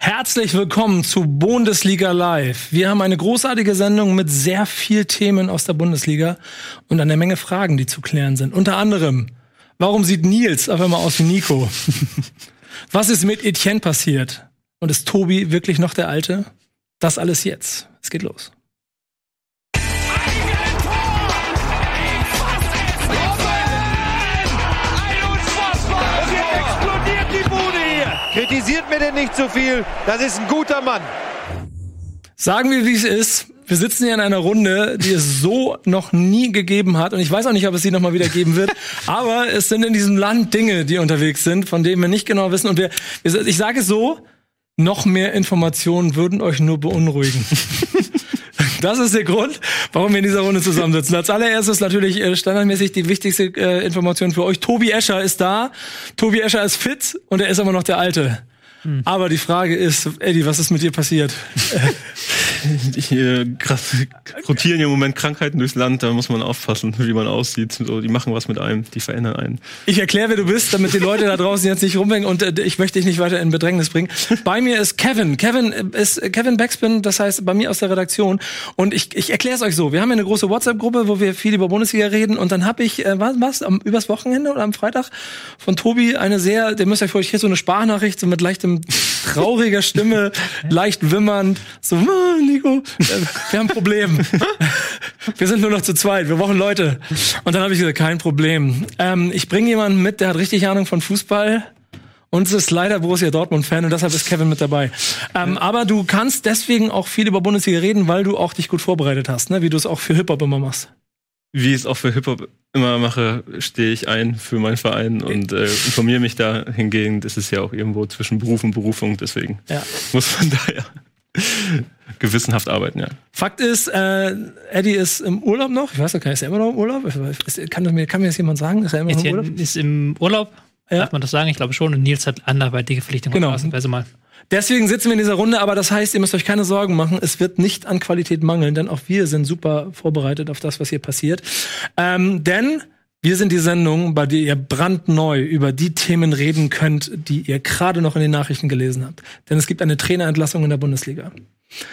Herzlich willkommen zu Bundesliga Live. Wir haben eine großartige Sendung mit sehr viel Themen aus der Bundesliga und einer Menge Fragen, die zu klären sind. Unter anderem, warum sieht Nils auf einmal aus wie Nico? Was ist mit Etienne passiert? Und ist Tobi wirklich noch der Alte? Das alles jetzt. Es geht los. Kritisiert mir denn nicht so viel. Das ist ein guter Mann. Sagen wir, wie es ist. Wir sitzen hier in einer Runde, die es so noch nie gegeben hat. Und ich weiß auch nicht, ob es sie noch mal wieder geben wird. Aber es sind in diesem Land Dinge, die unterwegs sind, von denen wir nicht genau wissen. Und wir, ich sage es so, noch mehr Informationen würden euch nur beunruhigen. Das ist der Grund, warum wir in dieser Runde zusammensitzen. Als allererstes natürlich äh, standardmäßig die wichtigste äh, Information für euch. Tobi Escher ist da. Tobi Escher ist fit und er ist aber noch der Alte. Hm. Aber die Frage ist, Eddie, was ist mit dir passiert? ich, äh, rotieren im Moment Krankheiten durchs Land, da muss man aufpassen, wie man aussieht. So, die machen was mit einem, die verändern einen. Ich erkläre, wer du bist, damit die Leute da draußen jetzt nicht rumhängen und äh, ich möchte dich nicht weiter in Bedrängnis bringen. Bei mir ist Kevin. Kevin ist Kevin Backspin, das heißt bei mir aus der Redaktion. Und ich, ich erkläre es euch so. Wir haben eine große WhatsApp-Gruppe, wo wir viel über Bundesliga reden und dann habe ich, äh, was, was, am, übers Wochenende oder am Freitag von Tobi eine sehr, der müsst euch vor, ich hier so eine Sprachnachricht so mit leichtem trauriger Stimme, leicht wimmernd, so, ah, Nico, wir haben ein Problem. wir sind nur noch zu zweit, wir brauchen Leute. Und dann habe ich gesagt, kein Problem. Ähm, ich bringe jemanden mit, der hat richtig Ahnung von Fußball. Und es ist leider Borussia Dortmund-Fan und deshalb ist Kevin mit dabei. Ähm, ja. Aber du kannst deswegen auch viel über Bundesliga reden, weil du auch dich gut vorbereitet hast, ne? wie du es auch für Hip-Hop immer machst wie ich es auch für Hip-Hop immer mache, stehe ich ein für meinen Verein und äh, informiere mich da hingegen. Das ist ja auch irgendwo zwischen Beruf und Berufung, deswegen ja. muss man da ja gewissenhaft arbeiten, ja. Fakt ist, äh, Eddie ist im Urlaub noch. Ich weiß nicht, ist er immer noch im Urlaub? Kann, mir, kann mir das jemand sagen? Ist er immer noch im Urlaub? Ist im Urlaub, ja. darf man das sagen? Ich glaube schon. Und Nils hat anderweitige Verpflichtungen. Genau. Mal. Deswegen sitzen wir in dieser Runde, aber das heißt, ihr müsst euch keine Sorgen machen. Es wird nicht an Qualität mangeln, denn auch wir sind super vorbereitet auf das, was hier passiert. Ähm, denn wir sind die Sendung, bei der ihr brandneu über die Themen reden könnt, die ihr gerade noch in den Nachrichten gelesen habt. Denn es gibt eine Trainerentlassung in der Bundesliga.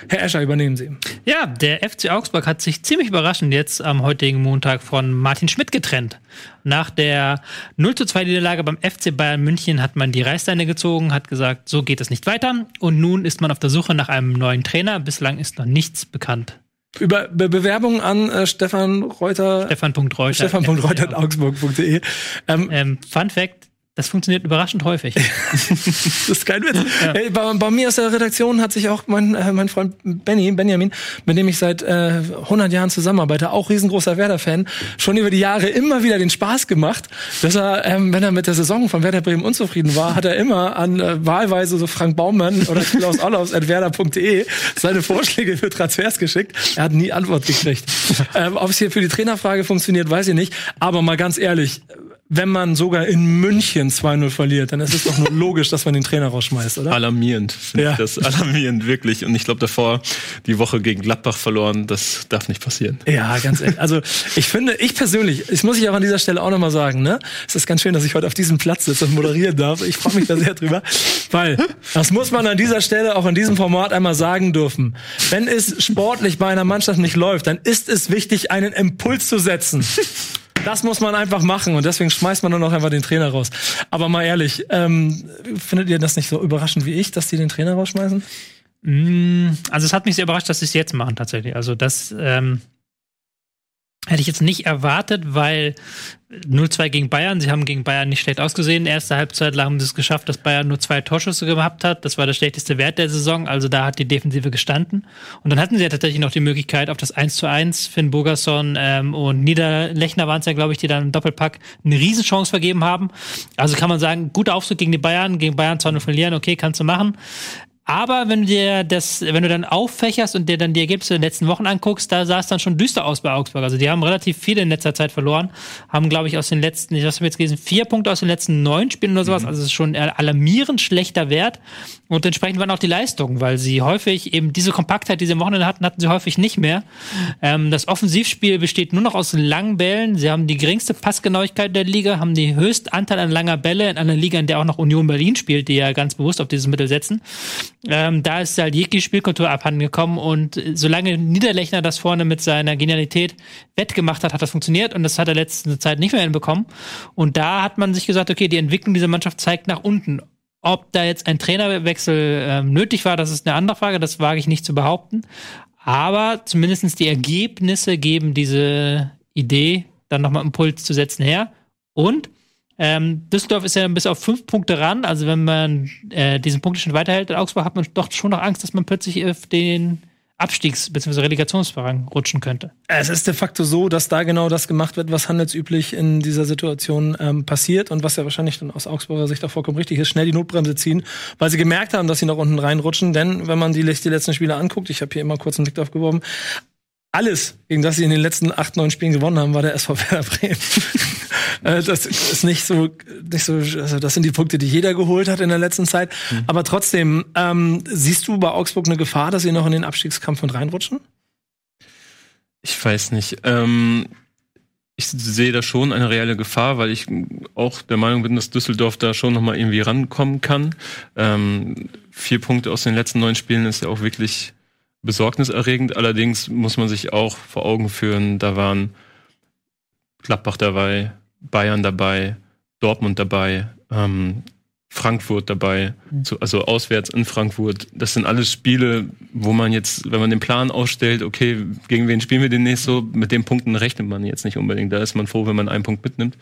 Herr Escher, übernehmen Sie. Ja, der FC Augsburg hat sich ziemlich überraschend jetzt am heutigen Montag von Martin Schmidt getrennt. Nach der 0 zu 2 Niederlage beim FC Bayern München hat man die Reißleine gezogen, hat gesagt, so geht es nicht weiter. Und nun ist man auf der Suche nach einem neuen Trainer. Bislang ist noch nichts bekannt. Über Be Bewerbung an äh, Stefan Reuter. Stefan.reuter. Stefan.reuter.augsburg.de. Ähm, ähm, Fun Fact: das funktioniert überraschend häufig. das ist kein Witz. Ja. Hey, bei, bei, mir aus der Redaktion hat sich auch mein, äh, mein Freund Benny, Benjamin, mit dem ich seit äh, 100 Jahren zusammenarbeite, auch riesengroßer Werder-Fan, schon über die Jahre immer wieder den Spaß gemacht, dass er, ähm, wenn er mit der Saison von Werder Bremen unzufrieden war, hat er immer an äh, wahlweise so Frank Baumann oder Klaus Olaus at werder.de seine Vorschläge für Transfers geschickt. Er hat nie Antwort gekriegt. ähm, Ob es hier für die Trainerfrage funktioniert, weiß ich nicht. Aber mal ganz ehrlich, wenn man sogar in München 2-0 verliert, dann ist es doch nur logisch, dass man den Trainer rausschmeißt, oder? Alarmierend, finde ja. ich das. Alarmierend, wirklich. Und ich glaube, davor die Woche gegen Gladbach verloren, das darf nicht passieren. Ja, ganz ehrlich. Also ich finde, ich persönlich, das muss ich auch an dieser Stelle auch nochmal sagen, ne? Es ist ganz schön, dass ich heute auf diesem Platz sitze und moderieren darf. Ich freue mich da sehr drüber. Weil, das muss man an dieser Stelle auch in diesem Format einmal sagen dürfen. Wenn es sportlich bei einer Mannschaft nicht läuft, dann ist es wichtig, einen Impuls zu setzen. Das muss man einfach machen und deswegen schmeißt man nur noch einfach den Trainer raus. Aber mal ehrlich, ähm, findet ihr das nicht so überraschend wie ich, dass die den Trainer rausschmeißen? Mm, also es hat mich sehr überrascht, dass sie es jetzt machen tatsächlich. Also das ähm, Hätte ich jetzt nicht erwartet, weil 0-2 gegen Bayern, sie haben gegen Bayern nicht schlecht ausgesehen. Erste Halbzeit haben sie es geschafft, dass Bayern nur zwei Torschüsse gehabt hat. Das war der schlechteste Wert der Saison, also da hat die Defensive gestanden. Und dann hatten sie ja tatsächlich noch die Möglichkeit auf das 1 zu 1. Finn Burgerson ähm, und Niederlechner waren es ja, glaube ich, die dann im Doppelpack eine Riesenchance vergeben haben. Also kann man sagen, guter Auftritt gegen die Bayern, gegen Bayern 2-0 verlieren, okay, kannst du machen. Aber wenn du dir das, wenn du dann auffächerst und dir dann die Ergebnisse der letzten Wochen anguckst, da sah es dann schon düster aus bei Augsburg. Also die haben relativ viele in letzter Zeit verloren, haben, glaube ich, aus den letzten, ich habe jetzt gelesen, vier Punkte aus den letzten neun Spielen oder sowas. Mhm. Also es ist schon ein alarmierend schlechter Wert. Und entsprechend waren auch die Leistungen, weil sie häufig eben diese Kompaktheit, die sie am Wochenende hatten, hatten sie häufig nicht mehr. Ähm, das Offensivspiel besteht nur noch aus langen Bällen. Sie haben die geringste Passgenauigkeit der Liga, haben die höchste Anteil an langer Bälle in einer Liga, in der auch noch Union Berlin spielt, die ja ganz bewusst auf dieses Mittel setzen. Ähm, da ist halt jegliche Spielkultur abhanden gekommen und solange Niederlechner das vorne mit seiner Genialität wettgemacht hat, hat das funktioniert und das hat er letzte Zeit nicht mehr hinbekommen. Und da hat man sich gesagt, okay, die Entwicklung dieser Mannschaft zeigt nach unten. Ob da jetzt ein Trainerwechsel äh, nötig war, das ist eine andere Frage, das wage ich nicht zu behaupten. Aber zumindestens die Ergebnisse geben diese Idee, dann nochmal Impuls zu setzen her. Und ähm, Düsseldorf ist ja bis auf fünf Punkte ran. Also wenn man äh, diesen Punktestand weiterhält in Augsburg, hat man doch schon noch Angst, dass man plötzlich auf den Abstiegs- bzw. Relegationsvorrang rutschen könnte. Es ist de facto so, dass da genau das gemacht wird, was handelsüblich in dieser Situation ähm, passiert und was ja wahrscheinlich dann aus Augsburger Sicht auch vollkommen richtig ist, schnell die Notbremse ziehen, weil sie gemerkt haben, dass sie nach unten reinrutschen. Denn wenn man die, die letzten Spiele anguckt, ich habe hier immer kurz einen Blick drauf geworfen, alles, gegen das sie in den letzten acht, neun Spielen gewonnen haben, war der SV Werder Bremen. Äh, das ist nicht so, nicht so, also das sind die Punkte, die jeder geholt hat in der letzten Zeit. Mhm. Aber trotzdem, ähm, siehst du bei Augsburg eine Gefahr, dass sie noch in den Abstiegskampf mit reinrutschen? Ich weiß nicht. Ähm, ich sehe da schon eine reelle Gefahr, weil ich auch der Meinung bin, dass Düsseldorf da schon noch mal irgendwie rankommen kann. Ähm, vier Punkte aus den letzten neun Spielen ist ja auch wirklich besorgniserregend. Allerdings muss man sich auch vor Augen führen, da waren Gladbach dabei, Bayern dabei, Dortmund dabei, ähm, Frankfurt dabei, mhm. also auswärts in Frankfurt. Das sind alles Spiele, wo man jetzt, wenn man den Plan ausstellt, okay, gegen wen spielen wir demnächst so, mit den Punkten rechnet man jetzt nicht unbedingt. Da ist man froh, wenn man einen Punkt mitnimmt.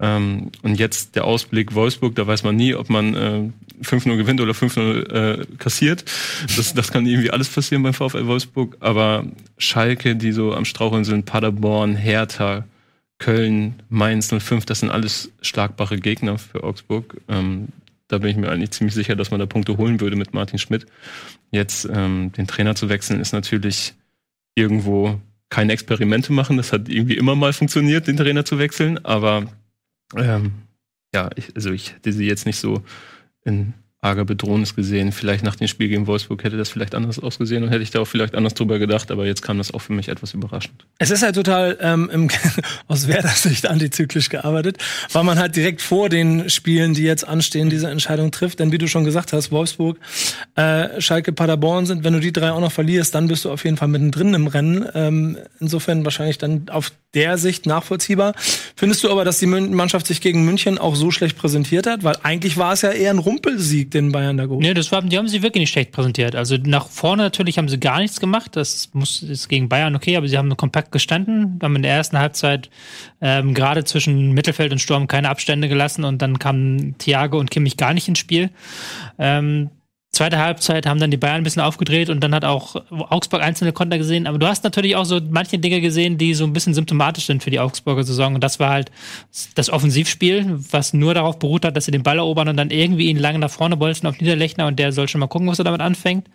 Ähm, und jetzt der Ausblick Wolfsburg, da weiß man nie, ob man äh, 5-0 gewinnt oder 5-0 äh, kassiert. Das, das kann irgendwie alles passieren beim VfL Wolfsburg. Aber Schalke, die so am Straucheln sind, Paderborn, Hertha, Köln, Mainz 05, das sind alles schlagbare Gegner für Augsburg. Ähm, da bin ich mir eigentlich ziemlich sicher, dass man da Punkte holen würde mit Martin Schmidt. Jetzt ähm, den Trainer zu wechseln, ist natürlich irgendwo keine Experimente machen. Das hat irgendwie immer mal funktioniert, den Trainer zu wechseln. Aber ähm, ja, ich, also ich hätte sie jetzt nicht so in arger Bedrohnis gesehen. Vielleicht nach dem Spiel gegen Wolfsburg hätte das vielleicht anders ausgesehen und hätte ich da auch vielleicht anders drüber gedacht, aber jetzt kam das auch für mich etwas überraschend. Es ist halt total ähm, im, aus Werder Sicht antizyklisch gearbeitet, weil man halt direkt vor den Spielen, die jetzt anstehen, diese Entscheidung trifft. Denn wie du schon gesagt hast, Wolfsburg, äh, Schalke, Paderborn sind, wenn du die drei auch noch verlierst, dann bist du auf jeden Fall mittendrin im Rennen. Ähm, insofern wahrscheinlich dann auf der Sicht nachvollziehbar. Findest du aber, dass die Mannschaft sich gegen München auch so schlecht präsentiert hat? Weil eigentlich war es ja eher ein Rumpelsieg, den Bayern da geholt Nee, das war, die haben sie wirklich nicht schlecht präsentiert. Also nach vorne natürlich haben sie gar nichts gemacht. Das muss, ist gegen Bayern okay, aber sie haben kompakt gestanden, haben in der ersten Halbzeit ähm, gerade zwischen Mittelfeld und Sturm keine Abstände gelassen und dann kamen Thiago und Kimmich gar nicht ins Spiel. Ähm, Zweite Halbzeit haben dann die Bayern ein bisschen aufgedreht und dann hat auch Augsburg einzelne Konter gesehen. Aber du hast natürlich auch so manche Dinge gesehen, die so ein bisschen symptomatisch sind für die Augsburger Saison. Und das war halt das Offensivspiel, was nur darauf beruht hat, dass sie den Ball erobern und dann irgendwie ihn lange nach vorne bolzen auf Niederlechner und der soll schon mal gucken, was er damit anfängt.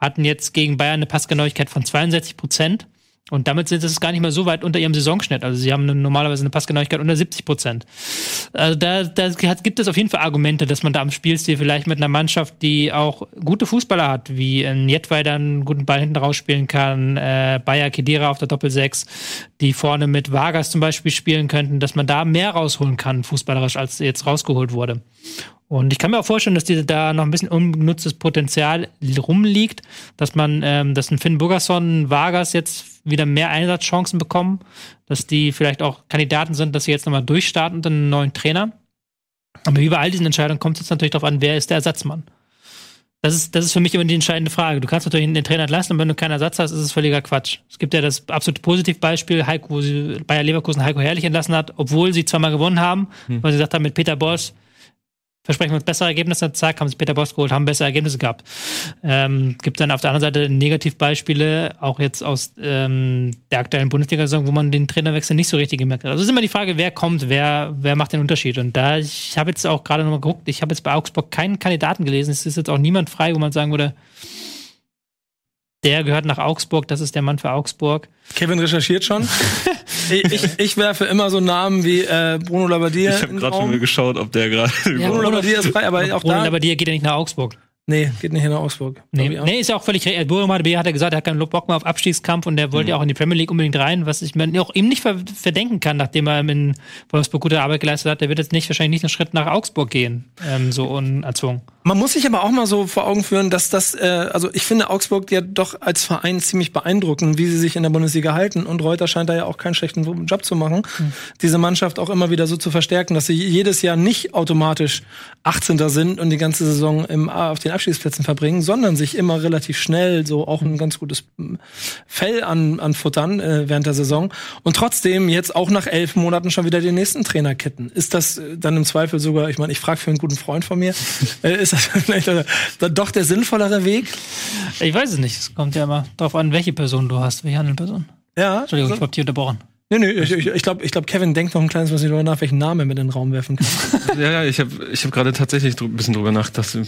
Hatten jetzt gegen Bayern eine Passgenauigkeit von 62 Prozent. Und damit sind es gar nicht mehr so weit unter ihrem Saisonschnitt. Also sie haben eine, normalerweise eine Passgenauigkeit unter 70 Prozent. Also da, da gibt es auf jeden Fall Argumente, dass man da am Spielstil vielleicht mit einer Mannschaft, die auch gute Fußballer hat, wie ein Jetweider einen guten Ball hinten rausspielen kann, äh, Bayer Kedira auf der Doppel-6, die vorne mit Vargas zum Beispiel spielen könnten, dass man da mehr rausholen kann, fußballerisch, als jetzt rausgeholt wurde. Und ich kann mir auch vorstellen, dass diese, da noch ein bisschen ungenutztes Potenzial rumliegt, dass man, ähm, dass ein Finn Burgerson, Vargas jetzt wieder mehr Einsatzchancen bekommen, dass die vielleicht auch Kandidaten sind, dass sie jetzt nochmal durchstarten unter einen neuen Trainer. Aber wie bei all diesen Entscheidungen kommt es jetzt natürlich darauf an, wer ist der Ersatzmann. Das ist, das ist für mich immer die entscheidende Frage. Du kannst natürlich den Trainer entlassen und wenn du keinen Ersatz hast, ist es völliger Quatsch. Es gibt ja das absolute Positivbeispiel, Heiko, wo sie Bayer Leverkusen Heiko Herrlich entlassen hat, obwohl sie zweimal gewonnen haben, hm. weil sie gesagt haben, mit Peter Boss, versprechen wir uns bessere Ergebnisse. Zack, haben sie Peter Boss geholt, haben bessere Ergebnisse gehabt. Ähm, gibt dann auf der anderen Seite Negativbeispiele, auch jetzt aus ähm, der aktuellen Bundesliga-Saison, wo man den Trainerwechsel nicht so richtig gemerkt hat. Also ist immer die Frage, wer kommt, wer, wer macht den Unterschied. Und da, ich habe jetzt auch gerade nochmal geguckt, ich habe jetzt bei Augsburg keinen Kandidaten gelesen. Es ist jetzt auch niemand frei, wo man sagen würde, der gehört nach Augsburg, das ist der Mann für Augsburg. Kevin recherchiert schon. ich, ich, werfe immer so Namen wie äh, Bruno Labbadia. Ich habe gerade schon mal geschaut, ob der gerade. Ja, Bruno Labbadia ist frei, aber, auch Bruno da. Labbadia geht ja nicht nach Augsburg. Nee, geht nicht nach Augsburg. Nee, nee, ist ja auch völlig recht. Borum hat ja gesagt, er hat keinen Bock mehr auf Abstiegskampf und der wollte ja mhm. auch in die Premier League unbedingt rein, was ich mir auch ihm nicht verdenken kann, nachdem er in Wolfsburg gute Arbeit geleistet hat. Der wird jetzt nicht wahrscheinlich nicht einen Schritt nach Augsburg gehen, ähm, so unerzwungen. Man muss sich aber auch mal so vor Augen führen, dass das, äh, also ich finde Augsburg ja doch als Verein ziemlich beeindruckend, wie sie sich in der Bundesliga halten. Und Reuter scheint da ja auch keinen schlechten Job zu machen, mhm. diese Mannschaft auch immer wieder so zu verstärken, dass sie jedes Jahr nicht automatisch 18. sind und die ganze Saison im, auf den Abstiegsplätzen verbringen, sondern sich immer relativ schnell so auch ein ganz gutes Fell an, anfuttern äh, während der Saison. Und trotzdem jetzt auch nach elf Monaten schon wieder den nächsten Trainer kitten. Ist das dann im Zweifel sogar, ich meine, ich frage für einen guten Freund von mir, äh, ist das vielleicht dann doch der sinnvollere Weg? Ich weiß es nicht. Es kommt ja immer darauf an, welche Person du hast, welche andere Person. Ja. Entschuldigung, so. ich hab dich unterbrochen. Nee, nee, ich, ich, ich glaube, ich glaub, Kevin denkt noch ein kleines bisschen darüber nach, welchen Namen er mit in den Raum werfen kann. ja, ja, ich habe ich hab gerade tatsächlich ein bisschen drüber nachgedacht.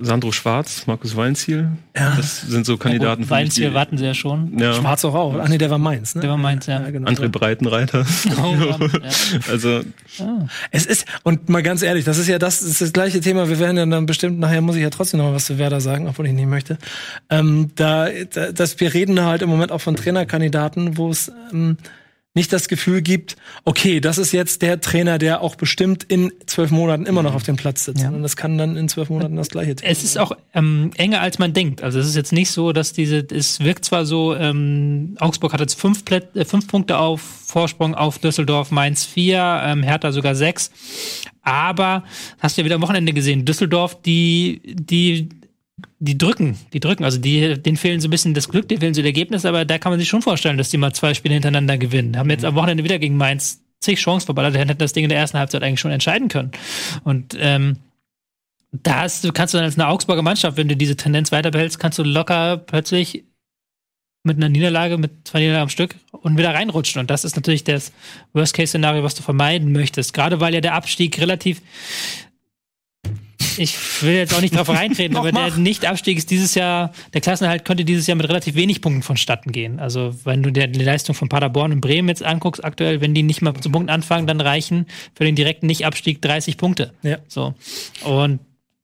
Sandro Schwarz, Markus Weinziel, ja. das sind so Kandidaten. Ja, Weinziel warten sie ja schon. Ja. Schwarz auch auch. Ach nee, der war Mainz, ne? Der war Mainz, ja. ja genau. André Breitenreiter. Oh, also. Ah. Es ist, und mal ganz ehrlich, das ist ja das, das, ist das gleiche Thema. Wir werden ja dann bestimmt, nachher muss ich ja trotzdem noch mal was zu Werder sagen, obwohl ich nicht möchte. Ähm, da, da, dass wir reden halt im Moment auch von Trainerkandidaten, wo es, ähm, nicht das Gefühl gibt, okay, das ist jetzt der Trainer, der auch bestimmt in zwölf Monaten immer noch auf dem Platz sitzt. Ja. Und das kann dann in zwölf Monaten das gleiche tun. Es ist auch ähm, enger, als man denkt. Also es ist jetzt nicht so, dass diese, es wirkt zwar so, ähm, Augsburg hat jetzt fünf, Plätt, äh, fünf Punkte auf Vorsprung auf Düsseldorf, Mainz vier, ähm, Hertha sogar sechs. Aber hast du ja wieder am Wochenende gesehen, Düsseldorf, die, die die drücken, die drücken. Also die, denen fehlen so ein bisschen das Glück, denen fehlen so die Ergebnisse, aber da kann man sich schon vorstellen, dass die mal zwei Spiele hintereinander gewinnen. Haben jetzt am Wochenende wieder gegen Mainz zig Chancen verballert, hätten das Ding in der ersten Halbzeit eigentlich schon entscheiden können. Und ähm, da hast kannst du dann als eine Augsburger Mannschaft, wenn du diese Tendenz weiterbehältst, kannst du locker plötzlich mit einer Niederlage, mit zwei Niederlagen am Stück und wieder reinrutschen. Und das ist natürlich das Worst-Case-Szenario, was du vermeiden möchtest. Gerade weil ja der Abstieg relativ ich will jetzt auch nicht drauf reintreten, aber der Nicht-Abstieg ist dieses Jahr, der Klassenerhalt könnte dieses Jahr mit relativ wenig Punkten vonstatten gehen. Also wenn du dir die Leistung von Paderborn und Bremen jetzt anguckst, aktuell, wenn die nicht mal zu Punkten anfangen, dann reichen für den direkten Nicht-Abstieg 30 Punkte. Ja. So. Und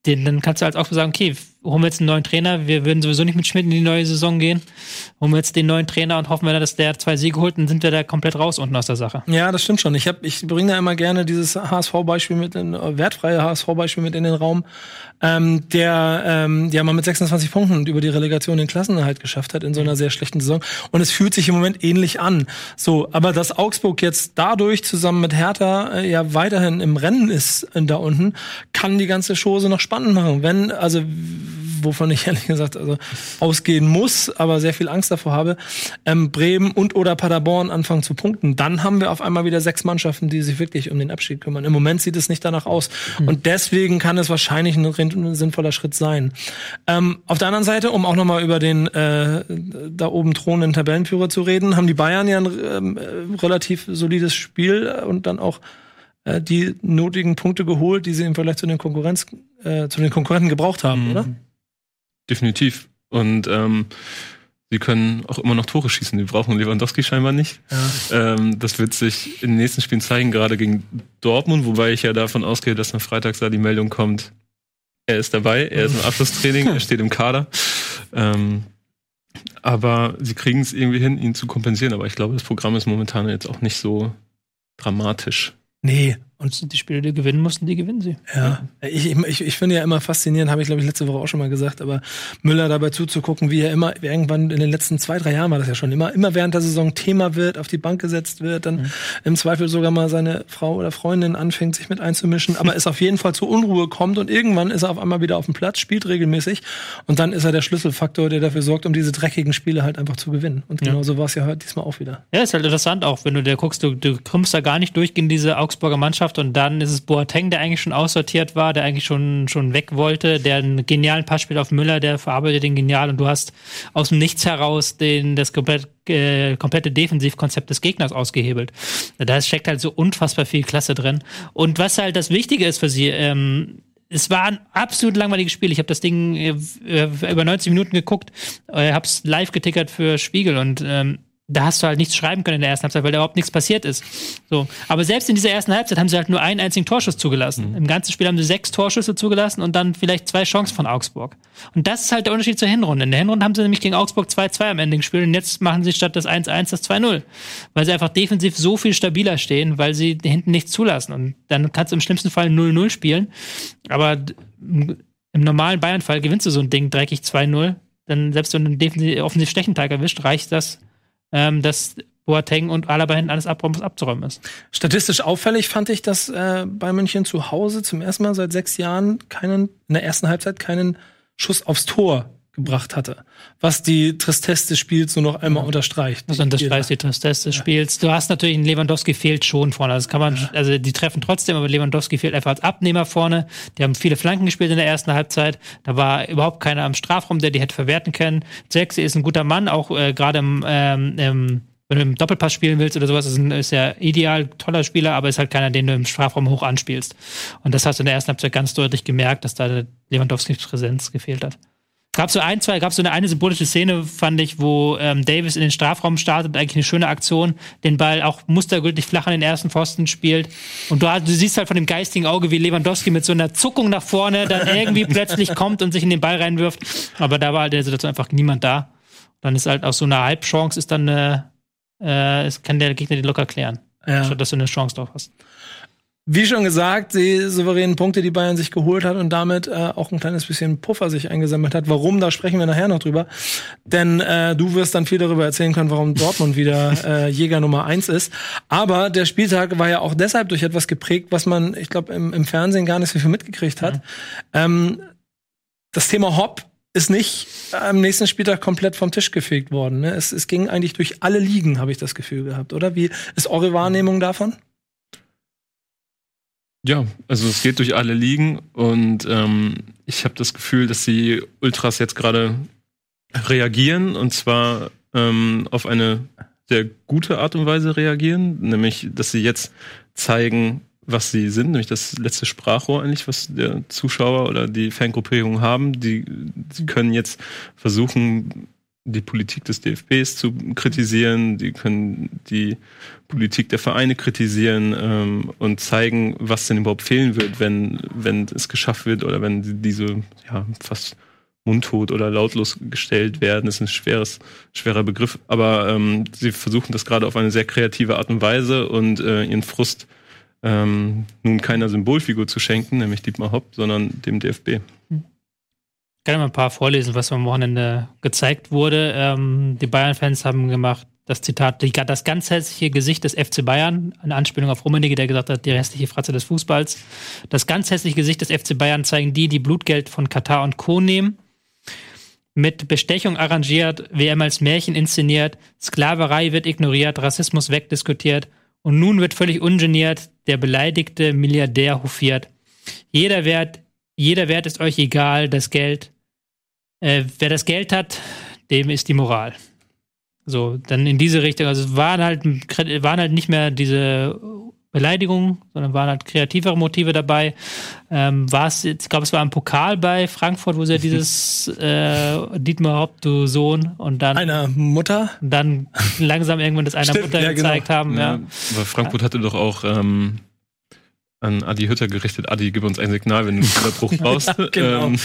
den, dann kannst du halt auch sagen, okay, holen wir jetzt einen neuen Trainer, wir würden sowieso nicht mit Schmidt in die neue Saison gehen, holen wir jetzt den neuen Trainer und hoffen wir, dass der zwei Siege holt, dann sind wir da komplett raus unten aus der Sache. Ja, das stimmt schon. Ich, hab, ich bringe da immer gerne dieses HSV-Beispiel mit, in, wertfreie HSV-Beispiel mit in den Raum, ähm, der ähm, ja mal mit 26 Punkten über die Relegation den Klassenerhalt geschafft hat in so einer sehr schlechten Saison. Und es fühlt sich im Moment ähnlich an. So, aber dass Augsburg jetzt dadurch zusammen mit Hertha äh, ja weiterhin im Rennen ist äh, da unten, kann die ganze Chose noch spannend machen. Wenn, also wovon ich ehrlich gesagt also ausgehen muss, aber sehr viel Angst davor habe, ähm, Bremen und oder Paderborn anfangen zu punkten, dann haben wir auf einmal wieder sechs Mannschaften, die sich wirklich um den Abschied kümmern. Im Moment sieht es nicht danach aus. Mhm. Und deswegen kann es wahrscheinlich ein, ein sinnvoller Schritt sein. Ähm, auf der anderen Seite, um auch nochmal über den äh, da oben thronenden Tabellenführer zu reden, haben die Bayern ja ein ähm, relativ solides Spiel und dann auch äh, die nötigen Punkte geholt, die sie im Vergleich zu den Konkurrenz, äh, zu den Konkurrenten gebraucht haben, mhm. oder? Definitiv. Und ähm, sie können auch immer noch Tore schießen. Die brauchen Lewandowski scheinbar nicht. Ja. Ähm, das wird sich in den nächsten Spielen zeigen, gerade gegen Dortmund, wobei ich ja davon ausgehe, dass am Freitag da die Meldung kommt, er ist dabei, er ist im Abschlusstraining, er steht im Kader. Ähm, aber sie kriegen es irgendwie hin, ihn zu kompensieren. Aber ich glaube, das Programm ist momentan jetzt auch nicht so dramatisch. Nee, und die Spiele, die gewinnen mussten, die gewinnen sie. Ja, ich, ich, ich finde ja immer faszinierend, habe ich glaube ich letzte Woche auch schon mal gesagt, aber Müller dabei zuzugucken, wie er immer irgendwann in den letzten zwei, drei Jahren war das ja schon immer, immer während der Saison Thema wird, auf die Bank gesetzt wird, dann mhm. im Zweifel sogar mal seine Frau oder Freundin anfängt, sich mit einzumischen, aber es auf jeden Fall zu Unruhe kommt und irgendwann ist er auf einmal wieder auf dem Platz, spielt regelmäßig und dann ist er der Schlüsselfaktor, der dafür sorgt, um diese dreckigen Spiele halt einfach zu gewinnen. Und genau so war es ja heute diesmal auch wieder. Ja, ist halt interessant auch, wenn du dir guckst, du, du kommst da gar nicht durch gegen diese Augsburger Mannschaft und dann ist es Boateng, der eigentlich schon aussortiert war, der eigentlich schon, schon weg wollte, der einen genialen Pass spielt auf Müller, der verarbeitet den genial und du hast aus dem Nichts heraus den, das komplett, äh, komplette Defensivkonzept des Gegners ausgehebelt. Da steckt halt so unfassbar viel Klasse drin. Und was halt das Wichtige ist für sie, ähm, es war ein absolut langweiliges Spiel. Ich habe das Ding äh, über 90 Minuten geguckt, äh, habe es live getickert für Spiegel und ähm, da hast du halt nichts schreiben können in der ersten Halbzeit, weil da überhaupt nichts passiert ist. So. Aber selbst in dieser ersten Halbzeit haben sie halt nur einen einzigen Torschuss zugelassen. Mhm. Im ganzen Spiel haben sie sechs Torschüsse zugelassen und dann vielleicht zwei Chancen von Augsburg. Und das ist halt der Unterschied zur Hinrunde. In der Hinrunde haben sie nämlich gegen Augsburg 2-2 am Ende gespielt und jetzt machen sie statt das 1-1 das 2-0. Weil sie einfach defensiv so viel stabiler stehen, weil sie hinten nichts zulassen. Und dann kannst du im schlimmsten Fall 0-0 spielen. Aber im normalen Bayern-Fall gewinnst du so ein Ding dreckig 2-0. Dann selbst wenn du einen defensiv, offensiv Stechenteig erwischt, reicht das ähm, dass Boateng und Alaba hinten alles abräumen, was abzuräumen ist. Statistisch auffällig fand ich, dass äh, bei München zu Hause zum ersten Mal seit sechs Jahren keinen, in der ersten Halbzeit keinen Schuss aufs Tor gebracht hatte. Was die Tristesse des Spiels nur noch einmal unterstreicht. Das unterstreicht die Tristesse des ja. Spiels. Du hast natürlich, Lewandowski fehlt schon vorne. Das kann man, ja. also die treffen trotzdem, aber Lewandowski fehlt einfach als Abnehmer vorne. Die haben viele Flanken gespielt in der ersten Halbzeit. Da war überhaupt keiner am Strafraum, der die hätte verwerten können. Zexi ist ein guter Mann, auch äh, gerade im, ähm, im wenn du im Doppelpass spielen willst oder sowas, ist, ein, ist ja ideal, toller Spieler, aber ist halt keiner, den du im Strafraum hoch anspielst. Und das hast du in der ersten Halbzeit ganz deutlich gemerkt, dass da Lewandowskis Präsenz gefehlt hat. Gab so ein, zwei, gab so eine eine symbolische Szene, fand ich, wo ähm, Davis in den Strafraum startet, eigentlich eine schöne Aktion, den Ball auch mustergültig flach an den ersten Pfosten spielt. Und du, du siehst halt von dem geistigen Auge, wie Lewandowski mit so einer Zuckung nach vorne dann irgendwie plötzlich kommt und sich in den Ball reinwirft. Aber da war halt der Situation einfach niemand da. Dann ist halt auch so eine Halbchance, ist dann eine, äh, es kann der Gegner die locker klären. Ja. Statt dass du eine Chance drauf hast. Wie schon gesagt, die souveränen Punkte, die Bayern sich geholt hat und damit äh, auch ein kleines bisschen Puffer sich eingesammelt hat. Warum, da sprechen wir nachher noch drüber. Denn äh, du wirst dann viel darüber erzählen können, warum Dortmund wieder äh, Jäger Nummer eins ist. Aber der Spieltag war ja auch deshalb durch etwas geprägt, was man, ich glaube, im, im, Fernsehen gar nicht so viel mitgekriegt hat. Mhm. Ähm, das Thema Hopp ist nicht am nächsten Spieltag komplett vom Tisch gefegt worden. Ne? Es, es ging eigentlich durch alle Ligen, habe ich das Gefühl gehabt, oder? Wie ist eure Wahrnehmung davon? Ja, also es geht durch alle Ligen und ähm, ich habe das Gefühl, dass die Ultras jetzt gerade reagieren und zwar ähm, auf eine sehr gute Art und Weise reagieren, nämlich dass sie jetzt zeigen, was sie sind, nämlich das letzte Sprachrohr eigentlich, was der Zuschauer oder die Fangruppierung haben. Die, die können jetzt versuchen, die Politik des DFBs zu kritisieren, die können die Politik der Vereine kritisieren ähm, und zeigen, was denn überhaupt fehlen wird, wenn, wenn es geschafft wird oder wenn diese ja, fast mundtot oder lautlos gestellt werden, das ist ein schweres, schwerer Begriff. Aber ähm, sie versuchen das gerade auf eine sehr kreative Art und Weise und äh, ihren Frust ähm, nun keiner Symbolfigur zu schenken, nämlich Dietmar Hopp, sondern dem DFB. Ich kann mal ein paar vorlesen, was am Wochenende gezeigt wurde. Ähm, die Bayern-Fans haben gemacht, das Zitat, die, das ganz hässliche Gesicht des FC Bayern, eine Anspielung auf Rummenigge, der gesagt hat, die restliche Fratze des Fußballs. Das ganz hässliche Gesicht des FC Bayern zeigen die, die Blutgeld von Katar und Co. nehmen. Mit Bestechung arrangiert, WM als Märchen inszeniert, Sklaverei wird ignoriert, Rassismus wegdiskutiert und nun wird völlig ungeniert der beleidigte Milliardär hofiert. Jeder Wert, jeder Wert ist euch egal, das Geld äh, wer das Geld hat, dem ist die Moral. So, dann in diese Richtung. Also es waren halt, waren halt nicht mehr diese Beleidigungen, sondern waren halt kreativere Motive dabei. Ähm, war es, ich glaube, es war ein Pokal bei Frankfurt, wo sie ja dieses äh, Dietmar Hopp, du Sohn und dann einer Mutter, dann langsam irgendwann das einer Stimmt, Mutter ja, genau. gezeigt genau. haben. Ja. ja. Aber Frankfurt hatte doch auch ähm, an Adi Hütter gerichtet. Adi, gib uns ein Signal, wenn du einen Unterbruch brauchst. genau. Ähm.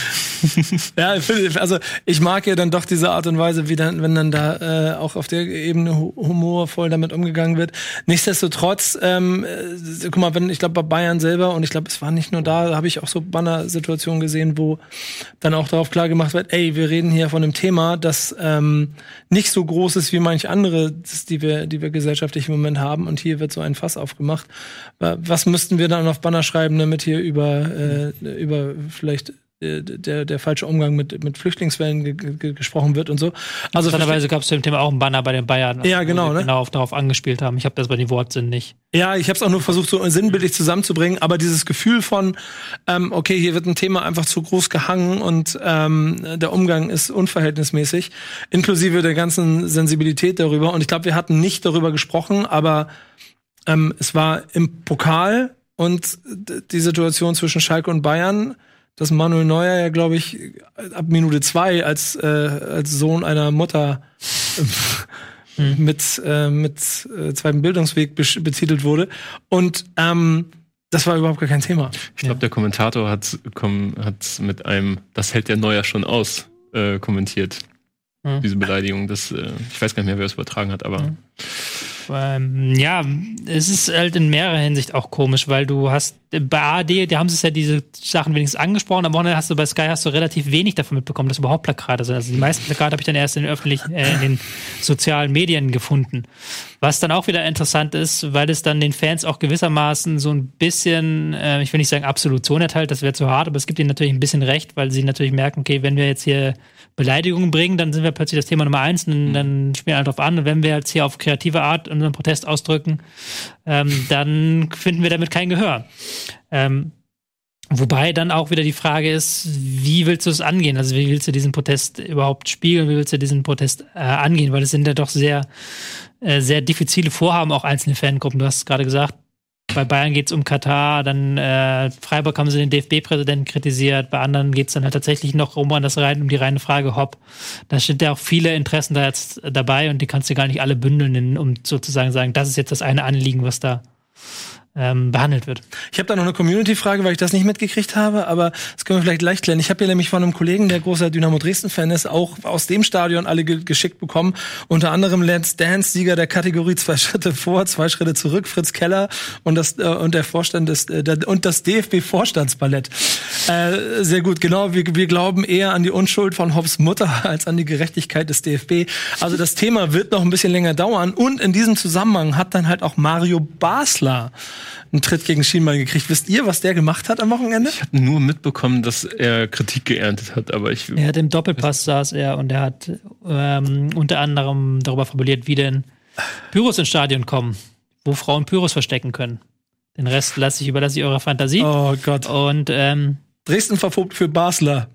ja, also ich mag ja dann doch diese Art und Weise, wie dann, wenn dann da äh, auch auf der Ebene humorvoll damit umgegangen wird. Nichtsdestotrotz, ähm, äh, guck mal, wenn ich glaube bei Bayern selber und ich glaube, es war nicht nur da, habe ich auch so Banner-Situationen gesehen, wo dann auch darauf klar gemacht wird, ey, wir reden hier von einem Thema, das ähm, nicht so groß ist wie manche andere, die wir, die wir gesellschaftlich im Moment haben. Und hier wird so ein Fass aufgemacht. Was müssten wir dann auf Banner schreiben, damit hier über, äh, über vielleicht äh, der, der falsche Umgang mit, mit Flüchtlingswellen ge ge gesprochen wird und so. Also Interessanterweise gab es zu dem Thema auch einen Banner bei den Bayern, ja, genau, ne? genau darauf angespielt haben. Ich habe das bei den Wortsinn nicht. Ja, ich habe es auch nur versucht, so sinnbildlich zusammenzubringen, aber dieses Gefühl von, ähm, okay, hier wird ein Thema einfach zu groß gehangen und ähm, der Umgang ist unverhältnismäßig, inklusive der ganzen Sensibilität darüber. Und ich glaube, wir hatten nicht darüber gesprochen, aber ähm, es war im Pokal und die Situation zwischen Schalke und Bayern, dass Manuel Neuer ja, glaube ich, ab Minute zwei als, äh, als Sohn einer Mutter mhm. mit, äh, mit äh, zweitem Bildungsweg betitelt wurde. Und ähm, das war überhaupt gar kein Thema. Ich glaube, ja. der Kommentator hat, komm, hat mit einem, das hält der Neuer schon aus, äh, kommentiert. Mhm. Diese Beleidigung. Das, äh, ich weiß gar nicht mehr, wer es übertragen hat, aber. Mhm. Ähm, ja, es ist halt in mehrerer Hinsicht auch komisch, weil du hast bei ARD, die haben es ja diese Sachen wenigstens angesprochen, am Wochenende hast du bei Sky hast du relativ wenig davon mitbekommen, dass überhaupt Plakate sind. Also die meisten Plakate habe ich dann erst in den öffentlichen, äh, in den sozialen Medien gefunden. Was dann auch wieder interessant ist, weil es dann den Fans auch gewissermaßen so ein bisschen, äh, ich will nicht sagen Absolution erteilt, das wäre zu hart, aber es gibt ihnen natürlich ein bisschen recht, weil sie natürlich merken, okay, wenn wir jetzt hier Beleidigungen bringen, dann sind wir plötzlich das Thema Nummer eins und mhm. dann spielen alle drauf an. Und wenn wir jetzt hier auf kreative Art unseren Protest ausdrücken, ähm, dann finden wir damit kein Gehör. Ähm, Wobei dann auch wieder die Frage ist, wie willst du es angehen? Also wie willst du diesen Protest überhaupt spiegeln? Wie willst du diesen Protest äh, angehen? Weil es sind ja doch sehr, äh, sehr diffizile Vorhaben, auch einzelne Fangruppen. Du hast es gerade gesagt, bei Bayern geht es um Katar, dann äh, Freiburg haben sie den DFB-Präsidenten kritisiert, bei anderen geht es dann halt tatsächlich noch um das rein, um die reine Frage Hopp. Da sind ja auch viele Interessen da jetzt dabei und die kannst du gar nicht alle bündeln, um sozusagen sagen, das ist jetzt das eine Anliegen, was da ähm, behandelt wird. Ich habe da noch eine Community-Frage, weil ich das nicht mitgekriegt habe, aber das können wir vielleicht leicht klären. Ich habe hier nämlich von einem Kollegen, der großer Dynamo Dresden-Fan ist, auch aus dem Stadion alle ge geschickt bekommen. Unter anderem Lance Dance, Sieger der Kategorie zwei Schritte vor, zwei Schritte zurück, Fritz Keller und das äh, und der Vorstand des äh, der, und das DFB-Vorstandsballett. Äh, sehr gut, genau. Wir, wir glauben eher an die Unschuld von Hobbs Mutter als an die Gerechtigkeit des DFB. Also das Thema wird noch ein bisschen länger dauern und in diesem Zusammenhang hat dann halt auch Mario Basler einen Tritt gegen Schienbein gekriegt. Wisst ihr, was der gemacht hat am Wochenende? Ich habe nur mitbekommen, dass er Kritik geerntet hat, aber ich. Er hat im Doppelpass saß er und er hat ähm, unter anderem darüber formuliert, wie denn Pyros ins Stadion kommen, wo Frauen Pyros verstecken können. Den Rest lasse ich überlasse ich eurer Fantasie. Oh Gott. Und ähm, Dresden verfolgt für Basler.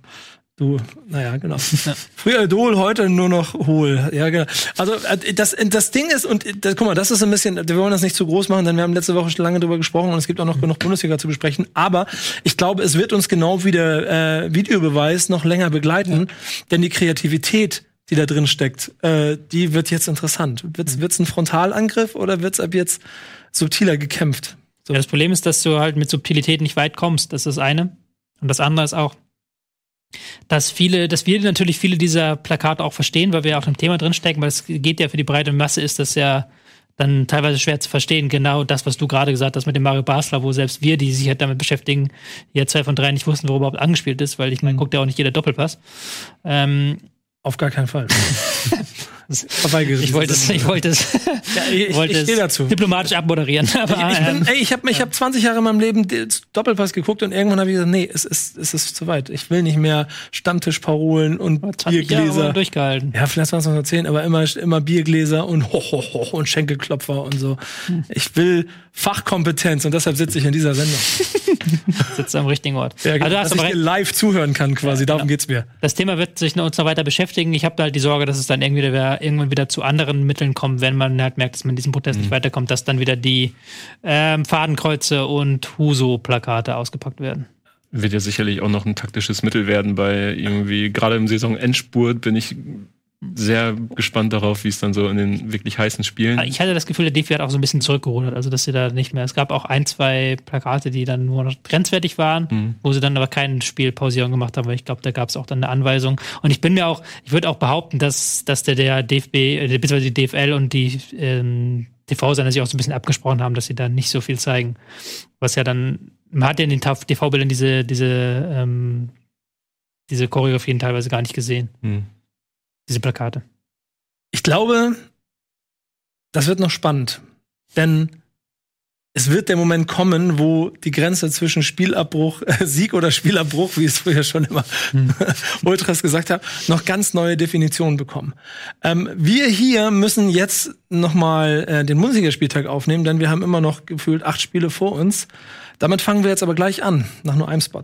Du, naja, genau. Ja. Früher Idol, heute nur noch Hohl. Ja, genau. Also äh, das, das Ding ist, und das, guck mal, das ist ein bisschen, wir wollen das nicht zu groß machen, denn wir haben letzte Woche schon lange drüber gesprochen und es gibt auch noch genug Bundesliga zu besprechen. Aber ich glaube, es wird uns genau wie der äh, Videobeweis noch länger begleiten, ja. denn die Kreativität, die da drin steckt, äh, die wird jetzt interessant. Wird's, mhm. wird's ein Frontalangriff oder wird's ab jetzt subtiler gekämpft? So. Ja, das Problem ist, dass du halt mit Subtilität nicht weit kommst. Das ist das eine. Und das andere ist auch, dass viele, dass wir natürlich viele dieser Plakate auch verstehen, weil wir auch im Thema drinstecken, weil es geht ja für die breite Masse ist das ja dann teilweise schwer zu verstehen. Genau das, was du gerade gesagt hast mit dem Mario Basler, wo selbst wir, die sich halt damit beschäftigen, ja zwei von drei nicht wussten, worüber überhaupt angespielt ist, weil ich meine, mhm. guckt ja auch nicht jeder Doppelpass. Ähm, Auf gar keinen Fall. Ich wollte es, ich wollte es, ja, ich, wollte ich, ich dazu. diplomatisch abmoderieren. Aber, ich, bin, ähm, ey, ich habe ich hab 20 Jahre in meinem Leben Doppelpass geguckt und irgendwann habe ich gesagt, nee, es ist, es ist zu weit. Ich will nicht mehr Stammtischparolen und Biergläser. durchgehalten. Ja, vielleicht waren es noch erzählen, aber immer, immer Biergläser und ho, ho, ho, und Schenkelklopfer und so. Hm. Ich will Fachkompetenz und deshalb sitze ich in dieser Sendung. Sitzt am richtigen Ort. Ja, also, dass ich dir live zuhören kann quasi, ja, darum genau. geht's mir. Das Thema wird sich uns noch weiter beschäftigen. Ich habe halt die Sorge, dass es dann irgendwie wieder, irgendwann wieder zu anderen Mitteln kommt, wenn man halt merkt, dass man in diesem Protest mhm. nicht weiterkommt, dass dann wieder die ähm, Fadenkreuze und Huso-Plakate ausgepackt werden wird ja sicherlich auch noch ein taktisches Mittel werden bei irgendwie, gerade im Saisonendspurt bin ich sehr gespannt darauf, wie es dann so in den wirklich heißen Spielen. Ich hatte das Gefühl, der DFB hat auch so ein bisschen zurückgerudert, also dass sie da nicht mehr. Es gab auch ein, zwei Plakate, die dann nur noch grenzwertig waren, mhm. wo sie dann aber kein Spielpausierung gemacht haben, weil ich glaube, da gab es auch dann eine Anweisung. Und ich bin mir auch, ich würde auch behaupten, dass, dass der, der DFB, äh, beziehungsweise die DFL und die ähm, TV-Sender sich auch so ein bisschen abgesprochen haben, dass sie da nicht so viel zeigen. Was ja dann, man hat ja in den TV-Bildern diese, diese, ähm, diese Choreografien teilweise gar nicht gesehen. Mhm diese Plakate. Ich glaube, das wird noch spannend. Denn es wird der Moment kommen, wo die Grenze zwischen Spielabbruch, äh, Sieg oder Spielabbruch, wie es früher schon immer hm. Ultras gesagt haben, noch ganz neue Definitionen bekommen. Ähm, wir hier müssen jetzt nochmal äh, den Bundesligaspieltag aufnehmen, denn wir haben immer noch gefühlt acht Spiele vor uns. Damit fangen wir jetzt aber gleich an, nach nur einem Spot.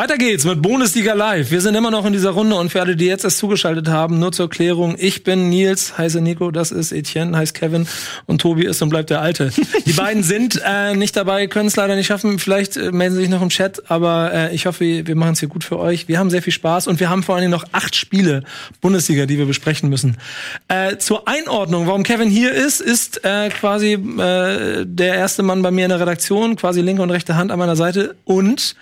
Weiter geht's mit Bundesliga Live. Wir sind immer noch in dieser Runde und für alle, die jetzt erst zugeschaltet haben, nur zur Klärung. Ich bin Nils, heiße Nico, das ist Etienne, heißt Kevin und Tobi ist und bleibt der Alte. Die beiden sind äh, nicht dabei, können es leider nicht schaffen. Vielleicht äh, melden sie sich noch im Chat, aber äh, ich hoffe, wir, wir machen es hier gut für euch. Wir haben sehr viel Spaß und wir haben vor allen Dingen noch acht Spiele Bundesliga, die wir besprechen müssen. Äh, zur Einordnung, warum Kevin hier ist, ist äh, quasi äh, der erste Mann bei mir in der Redaktion, quasi linke und rechte Hand an meiner Seite und